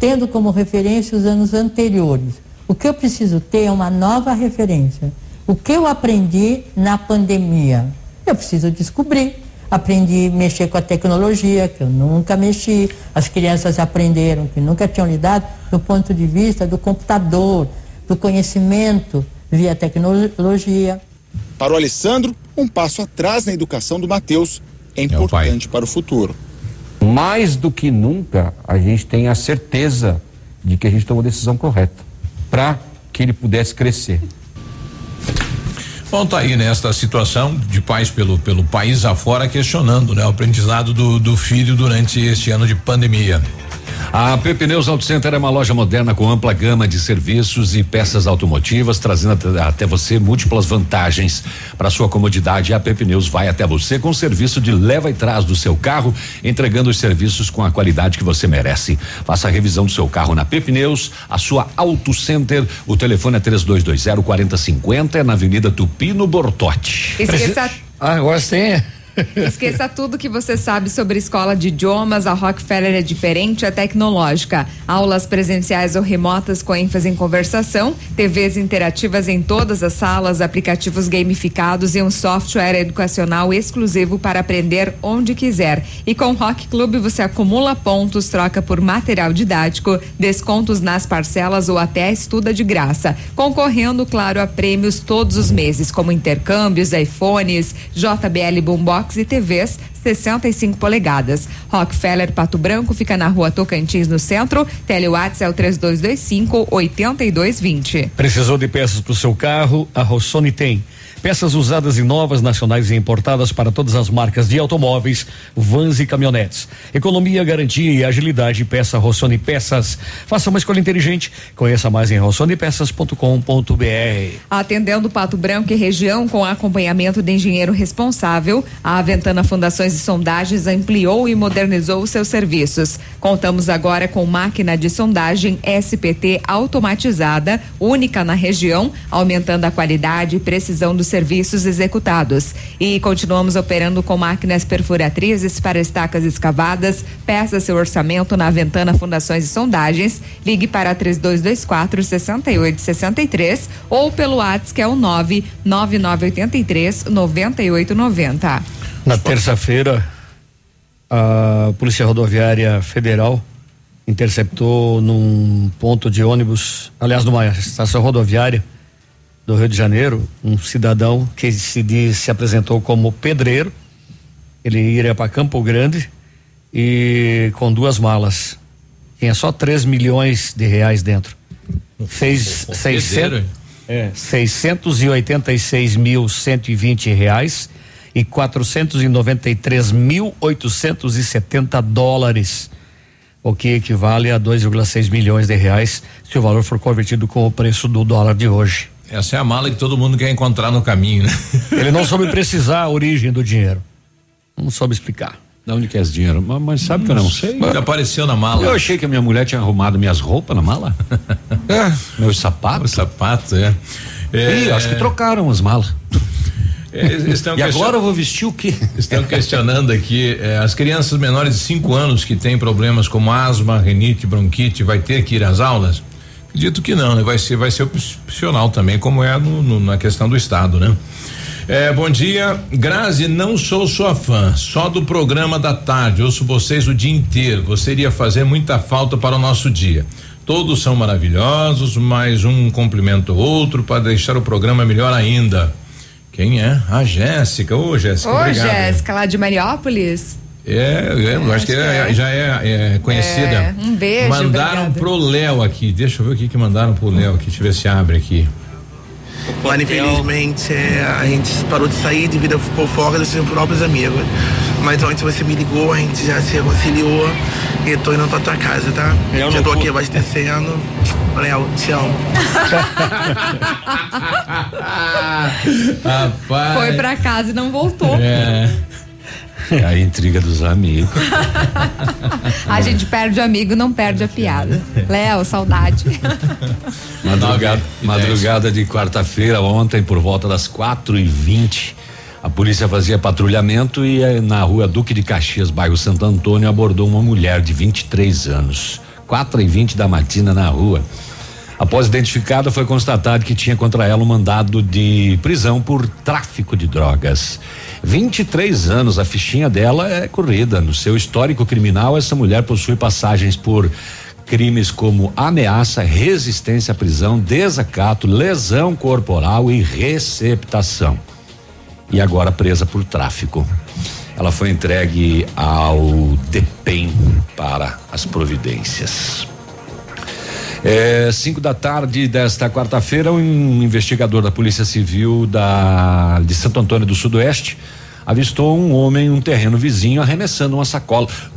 tendo como referência os anos anteriores. O que eu preciso ter é uma nova referência. O que eu aprendi na pandemia? Eu preciso descobrir. Aprendi a mexer com a tecnologia, que eu nunca mexi. As crianças aprenderam que nunca tinham lidado do ponto de vista do computador, do conhecimento via tecnologia. Para o Alessandro, um passo atrás na educação do Matheus é importante para o futuro. Mais do que nunca, a gente tem a certeza de que a gente tomou a decisão correta para que ele pudesse crescer. Bom, tá aí nesta situação de pais pelo, pelo país afora questionando, né? O aprendizado do, do filho durante este ano de pandemia. A AP Pneus Auto Center é uma loja moderna com ampla gama de serviços e peças automotivas, trazendo até, até você múltiplas vantagens. Para sua comodidade, a AP Pneus vai até você com o serviço de leva e trás do seu carro, entregando os serviços com a qualidade que você merece. Faça a revisão do seu carro na AP Pneus, a sua Auto Center. O telefone é 3220 4050, é na Avenida Tupino Bortote. Esqueça Ah, agora tem. Esqueça tudo que você sabe sobre escola de idiomas. A Rockefeller é diferente, é tecnológica. Aulas presenciais ou remotas com ênfase em conversação, TVs interativas em todas as salas, aplicativos gamificados e um software educacional exclusivo para aprender onde quiser. E com o Rock Club você acumula pontos, troca por material didático, descontos nas parcelas ou até estuda de graça. Concorrendo, claro, a prêmios todos os meses, como intercâmbios, iPhones, JBL Boombox e TVs 65 polegadas. Rockefeller Pato Branco fica na rua Tocantins, no centro. Telewatts é o 3225 8220. Precisou de peças para o seu carro? A Rossoni tem. Peças usadas e novas, nacionais e importadas para todas as marcas de automóveis, vans e caminhonetes. Economia, garantia e agilidade. Peça Rossoni Peças. Faça uma escolha inteligente. Conheça mais em rossonipeças.com.br. Atendendo Pato Branco e região com acompanhamento de engenheiro responsável, a Aventana Fundações e Sondagens ampliou e modernizou seus serviços. Contamos agora com máquina de sondagem SPT automatizada, única na região, aumentando a qualidade e precisão dos serviços executados. E continuamos operando com máquinas perfuratrizes para estacas escavadas. Peça seu orçamento na Aventana Fundações e Sondagens. Ligue para 3224 6863 ou pelo WhatsApp que é o 99983 9890. Na terça-feira, a Polícia Rodoviária Federal interceptou num ponto de ônibus, aliás, numa estação rodoviária do Rio de Janeiro, um cidadão que se, diz, se apresentou como pedreiro. Ele iria para Campo Grande e com duas malas. Tinha só 3 milhões de reais dentro. Fez o- o 600, pedreiro, é, 686.120 reais e 493.870 dólares, o que equivale a 2,6 milhões de reais se o valor for convertido com o preço do dólar de hoje. Essa é a mala que todo mundo quer encontrar no caminho, né? Ele não soube precisar a origem do dinheiro. Não soube explicar. Da onde que é esse dinheiro? Mas, mas sabe que eu não sei. Ele apareceu na mala. Eu achei que a minha mulher tinha arrumado minhas roupas na mala. É. Meus sapatos. Os sapatos, é. Ih, acho que trocaram as malas. É, E question- agora eu vou vestir o quê? Estão questionando aqui eh, as crianças menores de 5 anos que têm problemas como asma, renite, bronquite, vai ter que ir às aulas? Acredito que não, né? Vai ser, vai ser opcional também, como é no- no- na questão do estado, né? É, bom dia, Grazi, não sou sua fã, só do programa da tarde, ouço vocês o dia inteiro. Você iria fazer muita falta para o nosso dia. Todos são maravilhosos, mas um cumprimenta o outro para deixar o programa melhor ainda. Quem é? A Jéssica. Ô, Jéssica, Ô. Jéssica, lá de Mariópolis. É, eu acho que, é- já é, é conhecida. É, um beijo, Mandaram obrigada. pro Léo aqui. Deixa eu ver o que que mandaram pro Léo aqui. Deixa eu ver se abre aqui. Mano, infelizmente é, a gente parou de sair devido a por fora dos seus próprios amigos. Mas ontem você me ligou, a gente já se reconciliou e tô indo pra tua casa, tá? Eu já tô aqui abastecendo. Léo, te amo. Rapaz. Foi pra casa e não voltou. É. A intriga dos amigos. A gente perde o amigo, não perde a piada. Léo, saudade. Madrugada, madrugada de quarta-feira, ontem, por volta das quatro e vinte, a polícia fazia patrulhamento e eh, na rua Duque de Caxias, bairro Santo Antônio, abordou uma mulher de 23 anos. Quatro e vinte da matina na rua. Após identificada, foi constatado que tinha contra ela um mandado de prisão por tráfico de drogas. 23 anos, a fichinha dela é corrida. No seu histórico criminal, essa mulher possui passagens por crimes como ameaça, resistência à prisão, desacato, lesão corporal e receptação. E agora presa por tráfico. Ela foi entregue ao DEPEN para as providências. É, cinco da tarde desta quarta-feira, um investigador da Polícia Civil da, de Santo Antônio do Sudoeste avistou um homem em um terreno vizinho arremessando uma sacola.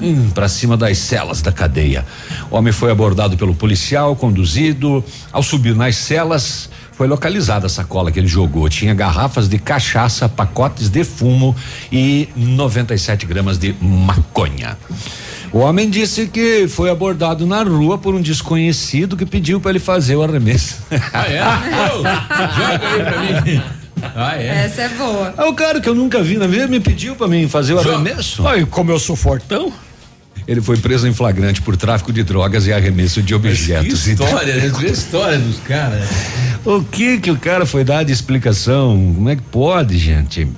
hum, para cima das celas da cadeia. O homem foi abordado pelo policial, conduzido. Ao subir nas celas, foi localizada a sacola que ele jogou. Tinha garrafas de cachaça, pacotes de fumo e 97 gramas de maconha. O homem disse que foi abordado na rua por um desconhecido que pediu para ele fazer o arremesso. Ah, é? Joga aí pra mim. Ah, é? Essa é boa. É o cara que eu nunca vi na vida me pediu para mim fazer o arremesso. Ai, como eu sou fortão? Ele foi preso em flagrante por tráfico de drogas e arremesso de objetos. Que história, né? Que história dos caras. O que que o cara foi dar de explicação? Como é que pode, gente?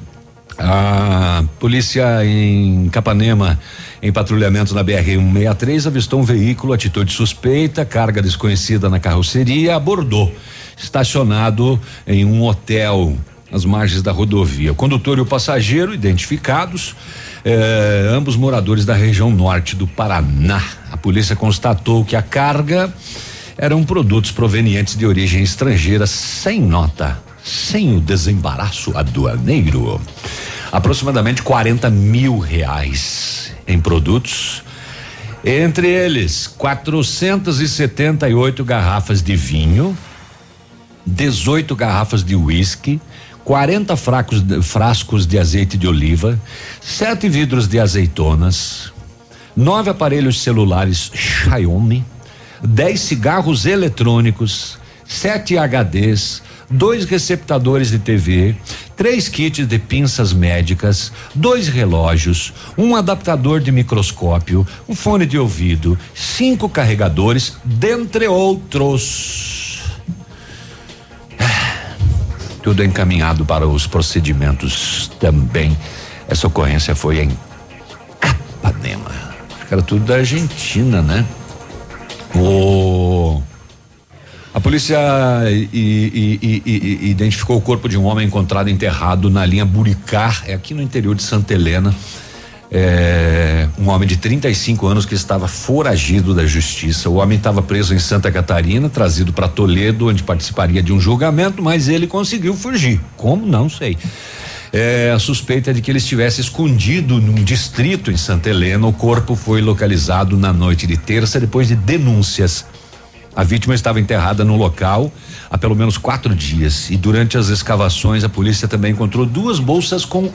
A polícia em Capanema, em patrulhamento na BR 163, avistou um veículo, atitude suspeita, carga desconhecida na carroceria, abordou, estacionado em um hotel às margens da rodovia. O condutor e o passageiro, identificados, eh, ambos moradores da região norte do Paraná. A polícia constatou que a carga eram produtos provenientes de origem estrangeira sem nota, sem o desembaraço aduaneiro. Aproximadamente 40 mil reais em produtos. Entre eles, 478 garrafas de vinho, 18 garrafas de uísque, 40 fracos, frascos de azeite de oliva, sete vidros de azeitonas, nove aparelhos celulares Xiaomi, 10 cigarros eletrônicos, sete HDs, dois receptadores de TV, três kits de pinças médicas, dois relógios, um adaptador de microscópio, um fone de ouvido, cinco carregadores, dentre outros. Tudo encaminhado para os procedimentos também. Essa ocorrência foi em Capanema. Era tudo da Argentina, né? O a polícia identificou o corpo de um homem encontrado enterrado na linha Buricar, é aqui no interior de Santa Helena. É, um homem de 35 anos que estava foragido da justiça. O homem estava preso em Santa Catarina, trazido para Toledo, onde participaria de um julgamento, mas ele conseguiu fugir. Como? Não sei. É, a suspeita é de que ele estivesse escondido num distrito em Santa Helena. O corpo foi localizado na noite de terça, depois de denúncias. A vítima estava enterrada no local há pelo menos quatro dias. E durante as escavações, a polícia também encontrou duas bolsas com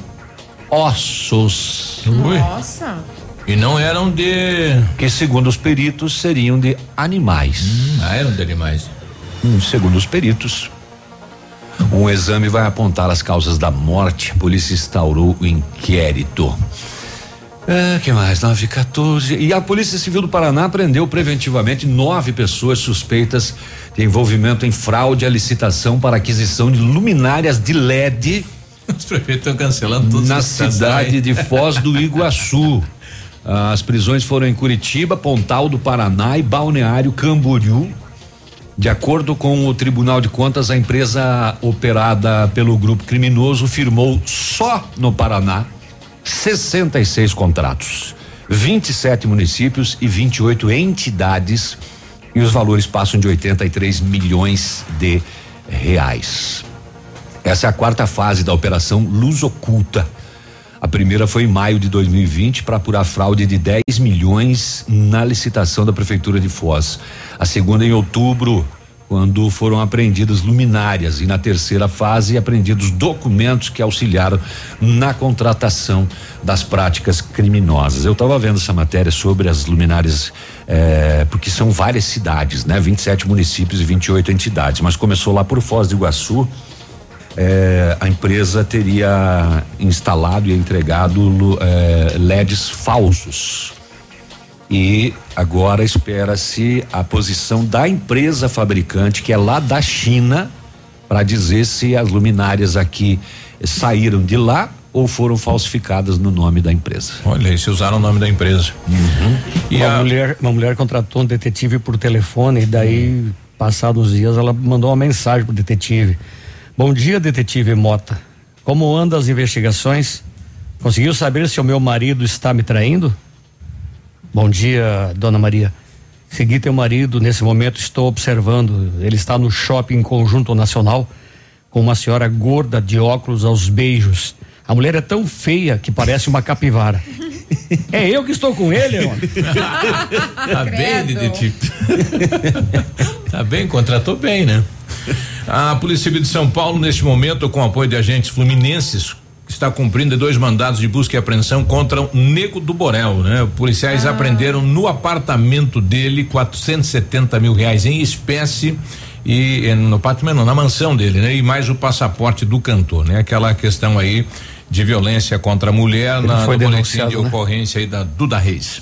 ossos. Nossa. E não eram de. Que, segundo os peritos, seriam de animais. ah, eram de animais. Hum, segundo os peritos, um exame vai apontar as causas da morte. A polícia instaurou o inquérito. É, que mais? 9 14. E a Polícia Civil do Paraná prendeu preventivamente nove pessoas suspeitas de envolvimento em fraude à licitação para aquisição de luminárias de LED Os prefeitos estão cancelando tudo. na cidade de Foz do Iguaçu. As prisões foram em Curitiba, Pontal do Paraná e Balneário Camboriú. De acordo com o Tribunal de Contas, a empresa operada pelo grupo criminoso firmou só no Paraná 66 contratos, 27 municípios e 28 entidades, e os valores passam de 83 milhões de reais. Essa é a quarta fase da operação Luz Oculta. A primeira foi em maio de 2020 para apurar fraude de 10 milhões na licitação da prefeitura de Foz. A segunda em outubro, quando foram apreendidas luminárias e na terceira fase apreendidos documentos que auxiliaram na contratação das práticas criminosas. Eu estava vendo essa matéria sobre as luminárias eh, porque são várias cidades, né? 27 municípios e 28 entidades, mas começou lá por Foz do Iguaçu. Eh, a empresa teria instalado e entregado eh, LEDs falsos. E agora espera-se a posição da empresa fabricante, que é lá da China, para dizer se as luminárias aqui saíram de lá ou foram falsificadas no nome da empresa. Olha, aí, se usaram o nome da empresa. E uma, mulher, uma mulher contratou um detetive por telefone e daí, passados os dias, ela mandou uma mensagem pro detetive. Bom dia, detetive Mota. Como andam as investigações? Conseguiu saber se o meu marido está me traindo? Bom dia, dona Maria. Segui teu marido, nesse momento estou observando. Ele está no shopping Conjunto Nacional com uma senhora gorda de óculos aos beijos. A mulher é tão feia que parece uma capivara. É eu que estou com ele, homem. tá bem, detetive. tá bem, contratou bem, né? A Polícia Civil de São Paulo, neste momento, com apoio de agentes fluminenses, está cumprindo dois mandados de busca e apreensão contra o Nego do Borel, né? Policiais ah. apreenderam no apartamento dele 470 mil reais em espécie e eh, no apartamento, não, na mansão dele, né? E mais o passaporte do cantor, né? Aquela questão aí de violência contra a mulher Ele na foi no boletim de né? ocorrência aí da Duda Reis.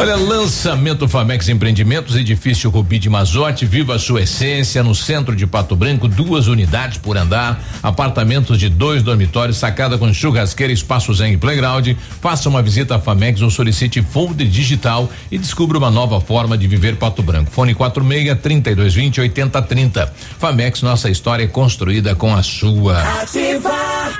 Olha, lançamento Famex Empreendimentos, edifício Rubi de Mazote, viva a sua essência, no centro de Pato Branco, duas unidades por andar, apartamentos de dois dormitórios, sacada com churrasqueira, espaço zen e playground. Faça uma visita à Famex ou solicite folder digital e descubra uma nova forma de viver Pato Branco. Fone 46 3220 8030. Famex, nossa história é construída com a sua. Ativa.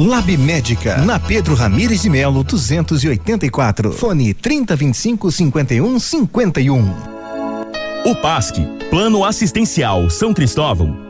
Lab Médica, na Pedro Ramires de Melo, 284. Fone 3025 51 51. O PASC, Plano Assistencial São Cristóvão,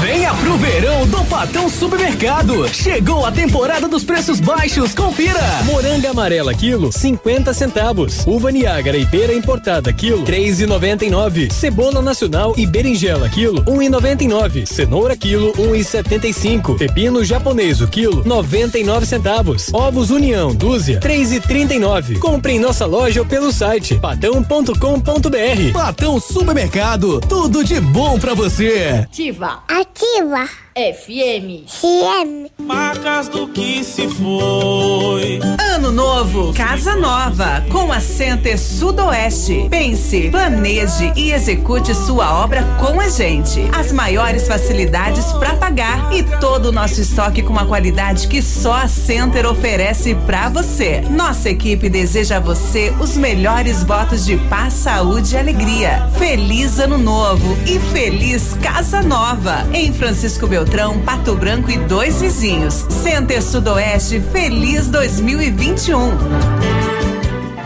Venha pro verão do Patão Supermercado. Chegou a temporada dos preços baixos, confira. Moranga amarela quilo, 50 centavos. Uva Niágara e pera importada quilo, 3,99. Cebola nacional e berinjela quilo, 1,99. Cenoura quilo, 1,75. Pepino japonês o quilo, 99 centavos. Ovos União dúzia, 3,39. Compre em nossa loja ou pelo site patão.com.br. Patão Supermercado, tudo de bom para você. Ativa. Ativa. FM. CM. Marcas do que se foi. Ano novo, casa nova, com a Center Sudoeste. Pense, planeje e execute sua obra com a gente. As maiores facilidades para pagar e todo o nosso estoque com a qualidade que só a Center oferece para você. Nossa equipe deseja a você os melhores votos de paz, saúde e alegria. Feliz ano novo e feliz casa nova. Em Francisco Beltrão Beltrão, Pato Branco e dois vizinhos. Center Sudoeste, feliz 2021.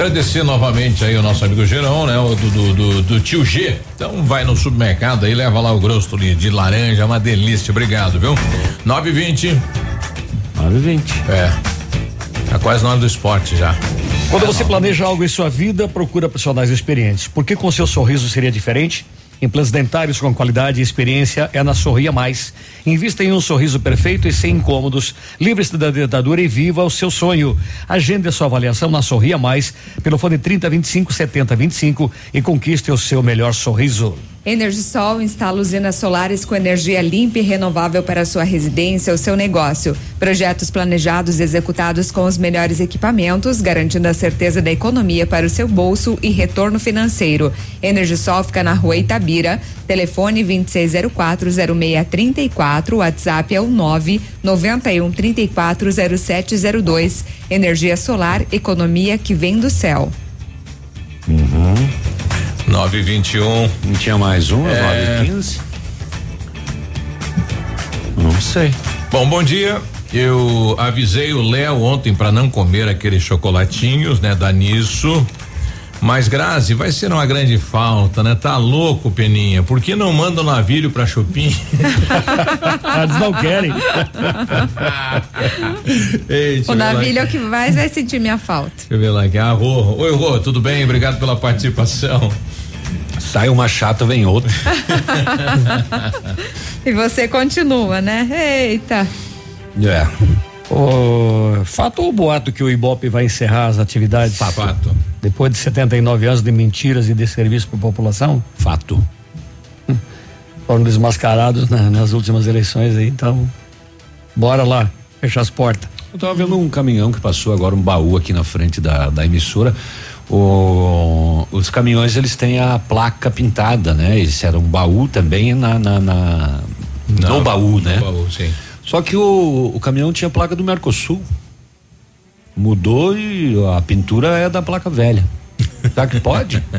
Agradecer novamente aí o nosso amigo Gerão, né? O do, do, do, do, tio G. Então vai no supermercado aí, leva lá o grosso de, laranja, uma delícia. Obrigado, viu? 920. 920. É. Tá quase na hora do esporte já. Quando é, você planeja algo em sua vida, procura profissionais experientes. Porque com seu sorriso seria diferente? Implantes dentários com qualidade e experiência é na Sorria Mais. Invista em um sorriso perfeito e sem incômodos. Livre-se da dentadura e viva o seu sonho. Agende a sua avaliação na Sorria Mais pelo fone 30 25 70 25 e conquiste o seu melhor sorriso. Energisol instala usinas solares com energia limpa e renovável para sua residência ou seu negócio. Projetos planejados e executados com os melhores equipamentos, garantindo a certeza da economia para o seu bolso e retorno financeiro. Energisol fica na rua Itabira. Telefone 26040634. WhatsApp é o 991340702. Energia solar, economia que vem do céu. Uhum. 921. Não tinha mais um, É. 9 15? Não sei. Bom, bom dia. Eu avisei o Léo ontem para não comer aqueles chocolatinhos, né, da Nisso. Mas Grazi, vai ser uma grande falta, né? Tá louco, Peninha? Por que não manda o navilho pra Chupim? Eles não querem. Ei, O Navilho é o que mais vai sentir minha falta. Deixa eu ver lá aqui. Ah, Rô. Oi, Rô, tudo bem? Obrigado pela participação. Sai uma chata, vem outra. E você continua, né? Eita. É. O fato ou boato que o Ibope vai encerrar as atividades? Fato. Depois de 79 anos de mentiras e desserviço para a população? Fato. Foram desmascarados na- nas últimas eleições aí, então. Bora lá, fechar as portas. Eu tava vendo um caminhão que passou agora, um baú aqui na frente da, da emissora. O- os caminhões eles têm a placa pintada, né? Esse era um baú também na, na- na- no baú, né? baú, sim. Só que o, o caminhão tinha placa do Mercosul. Mudou e a pintura é da placa velha. Será que pode?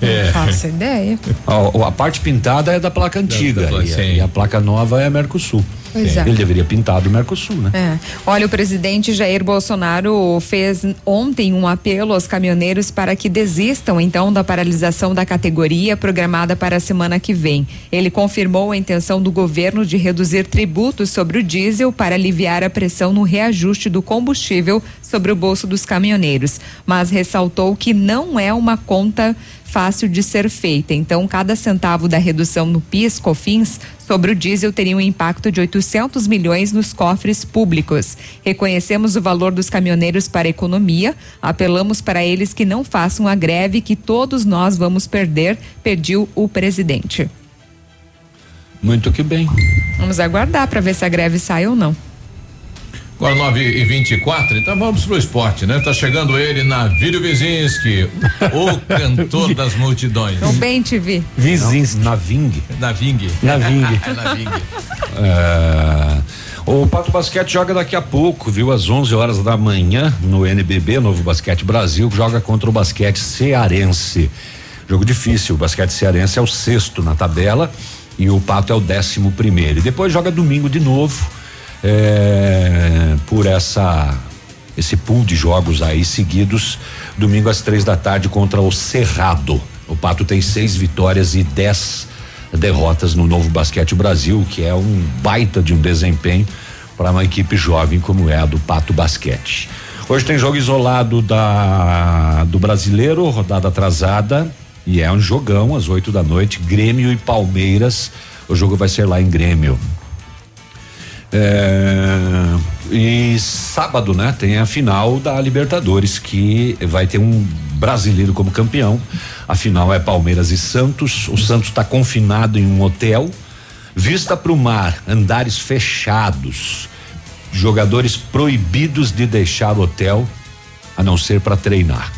É. Não faço ideia. A, a parte pintada é da placa antiga placa, e, a, e a placa nova é Mercosul. Pois é. Ele deveria pintar do Mercosul, né? É. Olha, o presidente Jair Bolsonaro fez ontem um apelo aos caminhoneiros para que desistam então da paralisação da categoria programada para a semana que vem. Ele confirmou a intenção do governo de reduzir tributos sobre o diesel para aliviar a pressão no reajuste do combustível sobre o bolso dos caminhoneiros, mas ressaltou que não é uma conta fácil de ser feita. Então, cada centavo da redução no PIS, COFINS sobre o diesel teria um impacto de 800 milhões nos cofres públicos. Reconhecemos o valor dos caminhoneiros para a economia, apelamos para eles que não façam a greve que todos nós vamos perder, pediu o presidente. Muito que bem. Vamos aguardar para ver se a greve sai ou não. Agora 9 e 24 então vamos pro esporte, né? Tá chegando ele na Vídeo Vizinski, o cantor das multidões. Então, bem, TV. Vizinhos. Na Ving. Na Ving. Na Ving. na Ving. É, o Pato Basquete joga daqui a pouco, viu? Às 11 horas da manhã no NBB, Novo Basquete Brasil, joga contra o basquete cearense. Jogo difícil, o basquete cearense é o sexto na tabela e o Pato é o décimo primeiro. E depois joga domingo de novo, é, por essa esse pool de jogos aí seguidos, domingo às três da tarde contra o Cerrado. O Pato tem seis vitórias e dez derrotas no Novo Basquete Brasil, que é um baita de um desempenho para uma equipe jovem como é a do Pato Basquete. Hoje tem jogo isolado da do Brasileiro, rodada atrasada, e é um jogão às 8 da noite, Grêmio e Palmeiras. O jogo vai ser lá em Grêmio. É, e sábado, né, tem a final da Libertadores, que vai ter um brasileiro como campeão. A final é Palmeiras e Santos. O Santos está confinado em um hotel. Vista para o mar, andares fechados. Jogadores proibidos de deixar o hotel, a não ser para treinar.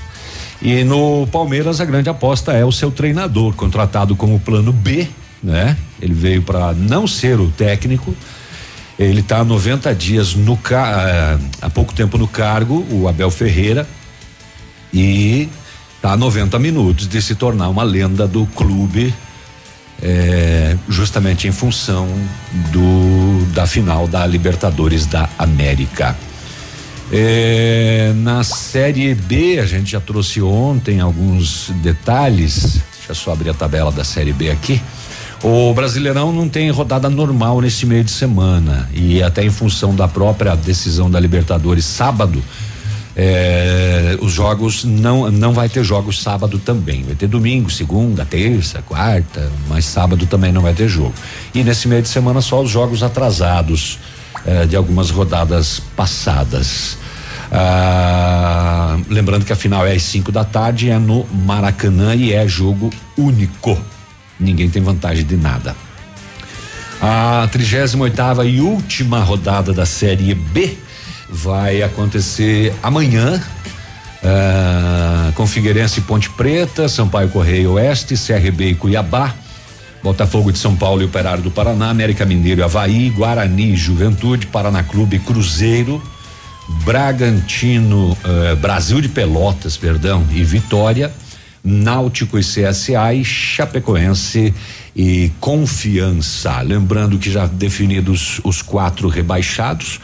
E no Palmeiras a grande aposta é o seu treinador, contratado como plano B, né? Ele veio para não ser o técnico. Ele está há 90 dias no eh, há pouco tempo no cargo, o Abel Ferreira, e está a 90 minutos de se tornar uma lenda do clube, eh, justamente em função do da final da Libertadores da América. Eh, na Série B, a gente já trouxe ontem alguns detalhes. Deixa eu só abrir a tabela da Série B aqui. O Brasileirão não tem rodada normal nesse meio de semana e até em função da própria decisão da Libertadores sábado, eh, os jogos não não vai ter jogos sábado também. Vai ter domingo, segunda, terça, quarta, mas sábado também não vai ter jogo. E nesse meio de semana só os jogos atrasados eh, de algumas rodadas passadas. Ah, lembrando que a final é às 5 da tarde, é no Maracanã e é jogo único. Ninguém tem vantagem de nada. A 38 e última rodada da Série B vai acontecer amanhã. ah, com Figueirense e Ponte Preta, Sampaio Correia Oeste, CRB e Cuiabá, Botafogo de São Paulo e Operário do Paraná, América Mineiro e Havaí, Guarani, Juventude, Paraná Clube e Cruzeiro, Bragantino, eh, Brasil de Pelotas, perdão, e Vitória, Náutico e CSA e Chapecoense e Confiança. Lembrando que já definidos os quatro rebaixados: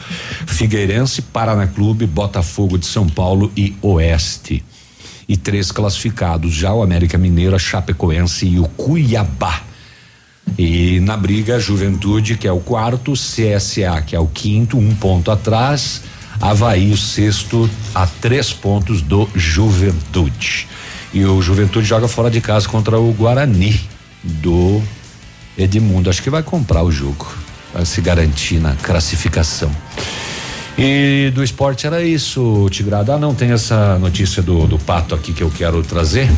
Figueirense, Paraná Clube, Botafogo de São Paulo e Oeste. E três classificados já o América Mineiro, a Chapecoense e o Cuiabá. E na briga, Juventude, que é o quarto, CSA, que é o quinto, um ponto atrás, Havaí, o sexto, a três pontos do Juventude. E o Juventude joga fora de casa contra o Guarani do Edmundo. Acho que vai comprar o jogo, vai se garantir na classificação. E do esporte era isso, Tigrado. Ah, não, tem essa notícia do, do Pato aqui que eu quero trazer,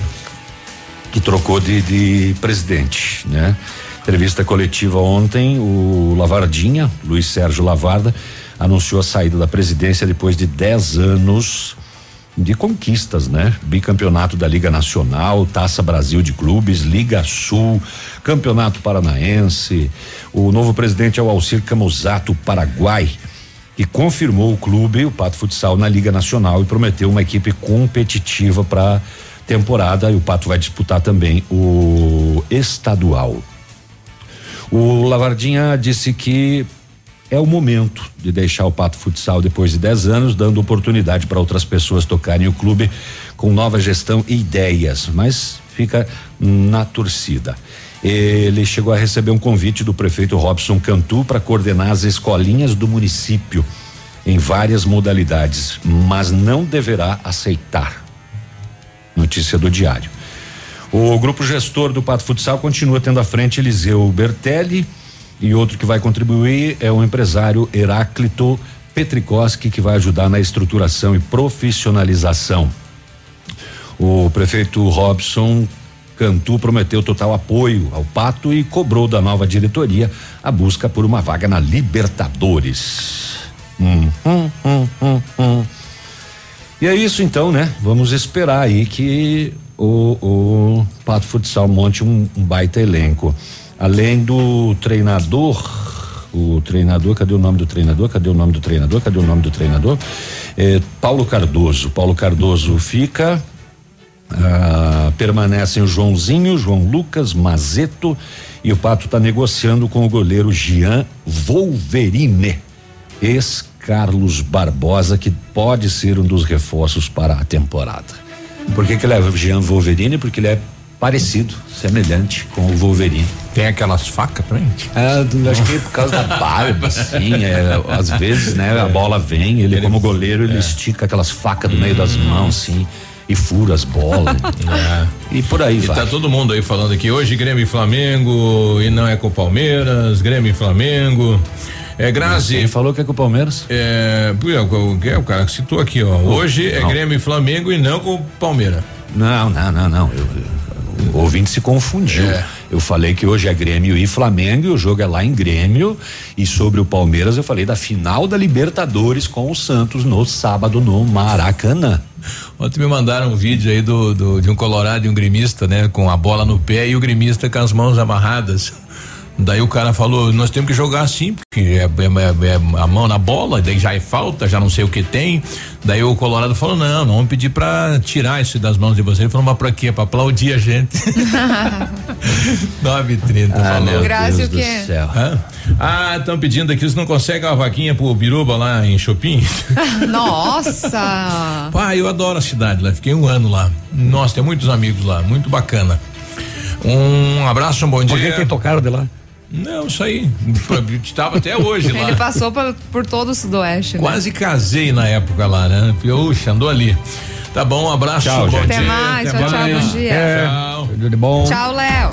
que trocou de, de presidente, né? Entrevista coletiva ontem, o Lavardinha, Luiz Sérgio Lavarda, anunciou a saída da presidência depois de 10 anos de conquistas, né? Bicampeonato da Liga Nacional, Taça Brasil de Clubes, Liga Sul, Campeonato Paranaense. O novo presidente é o Alcir Camusato, Paraguai, que confirmou o clube, o Pato Futsal, na Liga Nacional e prometeu uma equipe competitiva para temporada. E o Pato vai disputar também o estadual. O Lavardinha disse que é o momento de deixar o Pato Futsal depois de 10 anos, dando oportunidade para outras pessoas tocarem o clube com nova gestão e ideias, mas fica na torcida. Ele chegou a receber um convite do prefeito Robson Cantu para coordenar as escolinhas do município em várias modalidades, mas não deverá aceitar. Notícia do diário. O grupo gestor do Pato Futsal continua tendo à frente Eliseu Bertelli e outro que vai contribuir é o empresário Heráclito Petrikoski, que vai ajudar na estruturação e profissionalização. O prefeito Robson Cantu prometeu total apoio ao Pato e cobrou da nova diretoria a busca por uma vaga na Libertadores. Hum, hum, hum, hum, hum. E é isso então, né? Vamos esperar aí que o, o Pato Futsal monte um, um baita elenco. Além do treinador, o treinador, cadê o nome do treinador? Cadê o nome do treinador? Cadê o nome do treinador? É, Paulo Cardoso. Paulo Cardoso fica. Ah, permanecem o Joãozinho, João Lucas, Mazeto e o Pato está negociando com o goleiro Jean Wolverine, ex Carlos Barbosa, que pode ser um dos reforços para a temporada. Por que, que ele é Jean Wolverine? Porque ele é parecido, semelhante com o Wolverine. Tem aquelas facas também? Do- acho que é por causa da barba, assim, é, às vezes, né, a bola vem, ele, como goleiro, ele estica aquelas facas do meio das mãos, assim, e fura as bolas. E por aí E vai. tá todo mundo aí falando aqui hoje Grêmio e Flamengo e não é com o Palmeiras, Grêmio e Flamengo. É Grazi. Quem falou que é com o Palmeiras? É, pô, o é o cara que citou aqui, ó. Hoje é Não. Grêmio e Flamengo e não com o Palmeiras. Não, não, não, não. Eu, eu- o ouvinte se confundiu. É. Eu falei que hoje é Grêmio e Flamengo e o jogo é lá em Grêmio. E sobre o Palmeiras, eu falei da final da Libertadores com o Santos no sábado no Maracanã. Ontem me mandaram um vídeo aí do, do- de um colorado e um gremista, né? Com a bola no pé e o gremista com as mãos amarradas. Daí o cara falou, nós temos que jogar assim, porque é, é- é- é a mão na bola, daí já é falta, já não sei o que tem. Daí o Colorado falou, não, não vamos pedir pra tirar isso das mãos de vocês. Ele falou, mas pra quê? Pra aplaudir a gente. 9h30, Ah, falou. meu Grazi, Deus o do quê? céu. Hã? Ah, estão pedindo aqui, eles não conseguem uma vaquinha pro Biruba lá em Chopin? Nossa! Pai, eu adoro a cidade lá, fiquei um ano lá. Nossa, tem muitos amigos lá, muito bacana. Um abraço, um bom dia. Por que que tocaram de lá? Não, isso aí. Estava até hoje lá. Ele passou por, por todo o sudoeste, né? Quase casei na época lá, né? Puxa, andou ali. Tá bom, um abraço, Tchau, bom gente. dia. Até mais, tchau, tchau, mais. bom dia. Tchau. Tudo de bom. Tchau, Léo.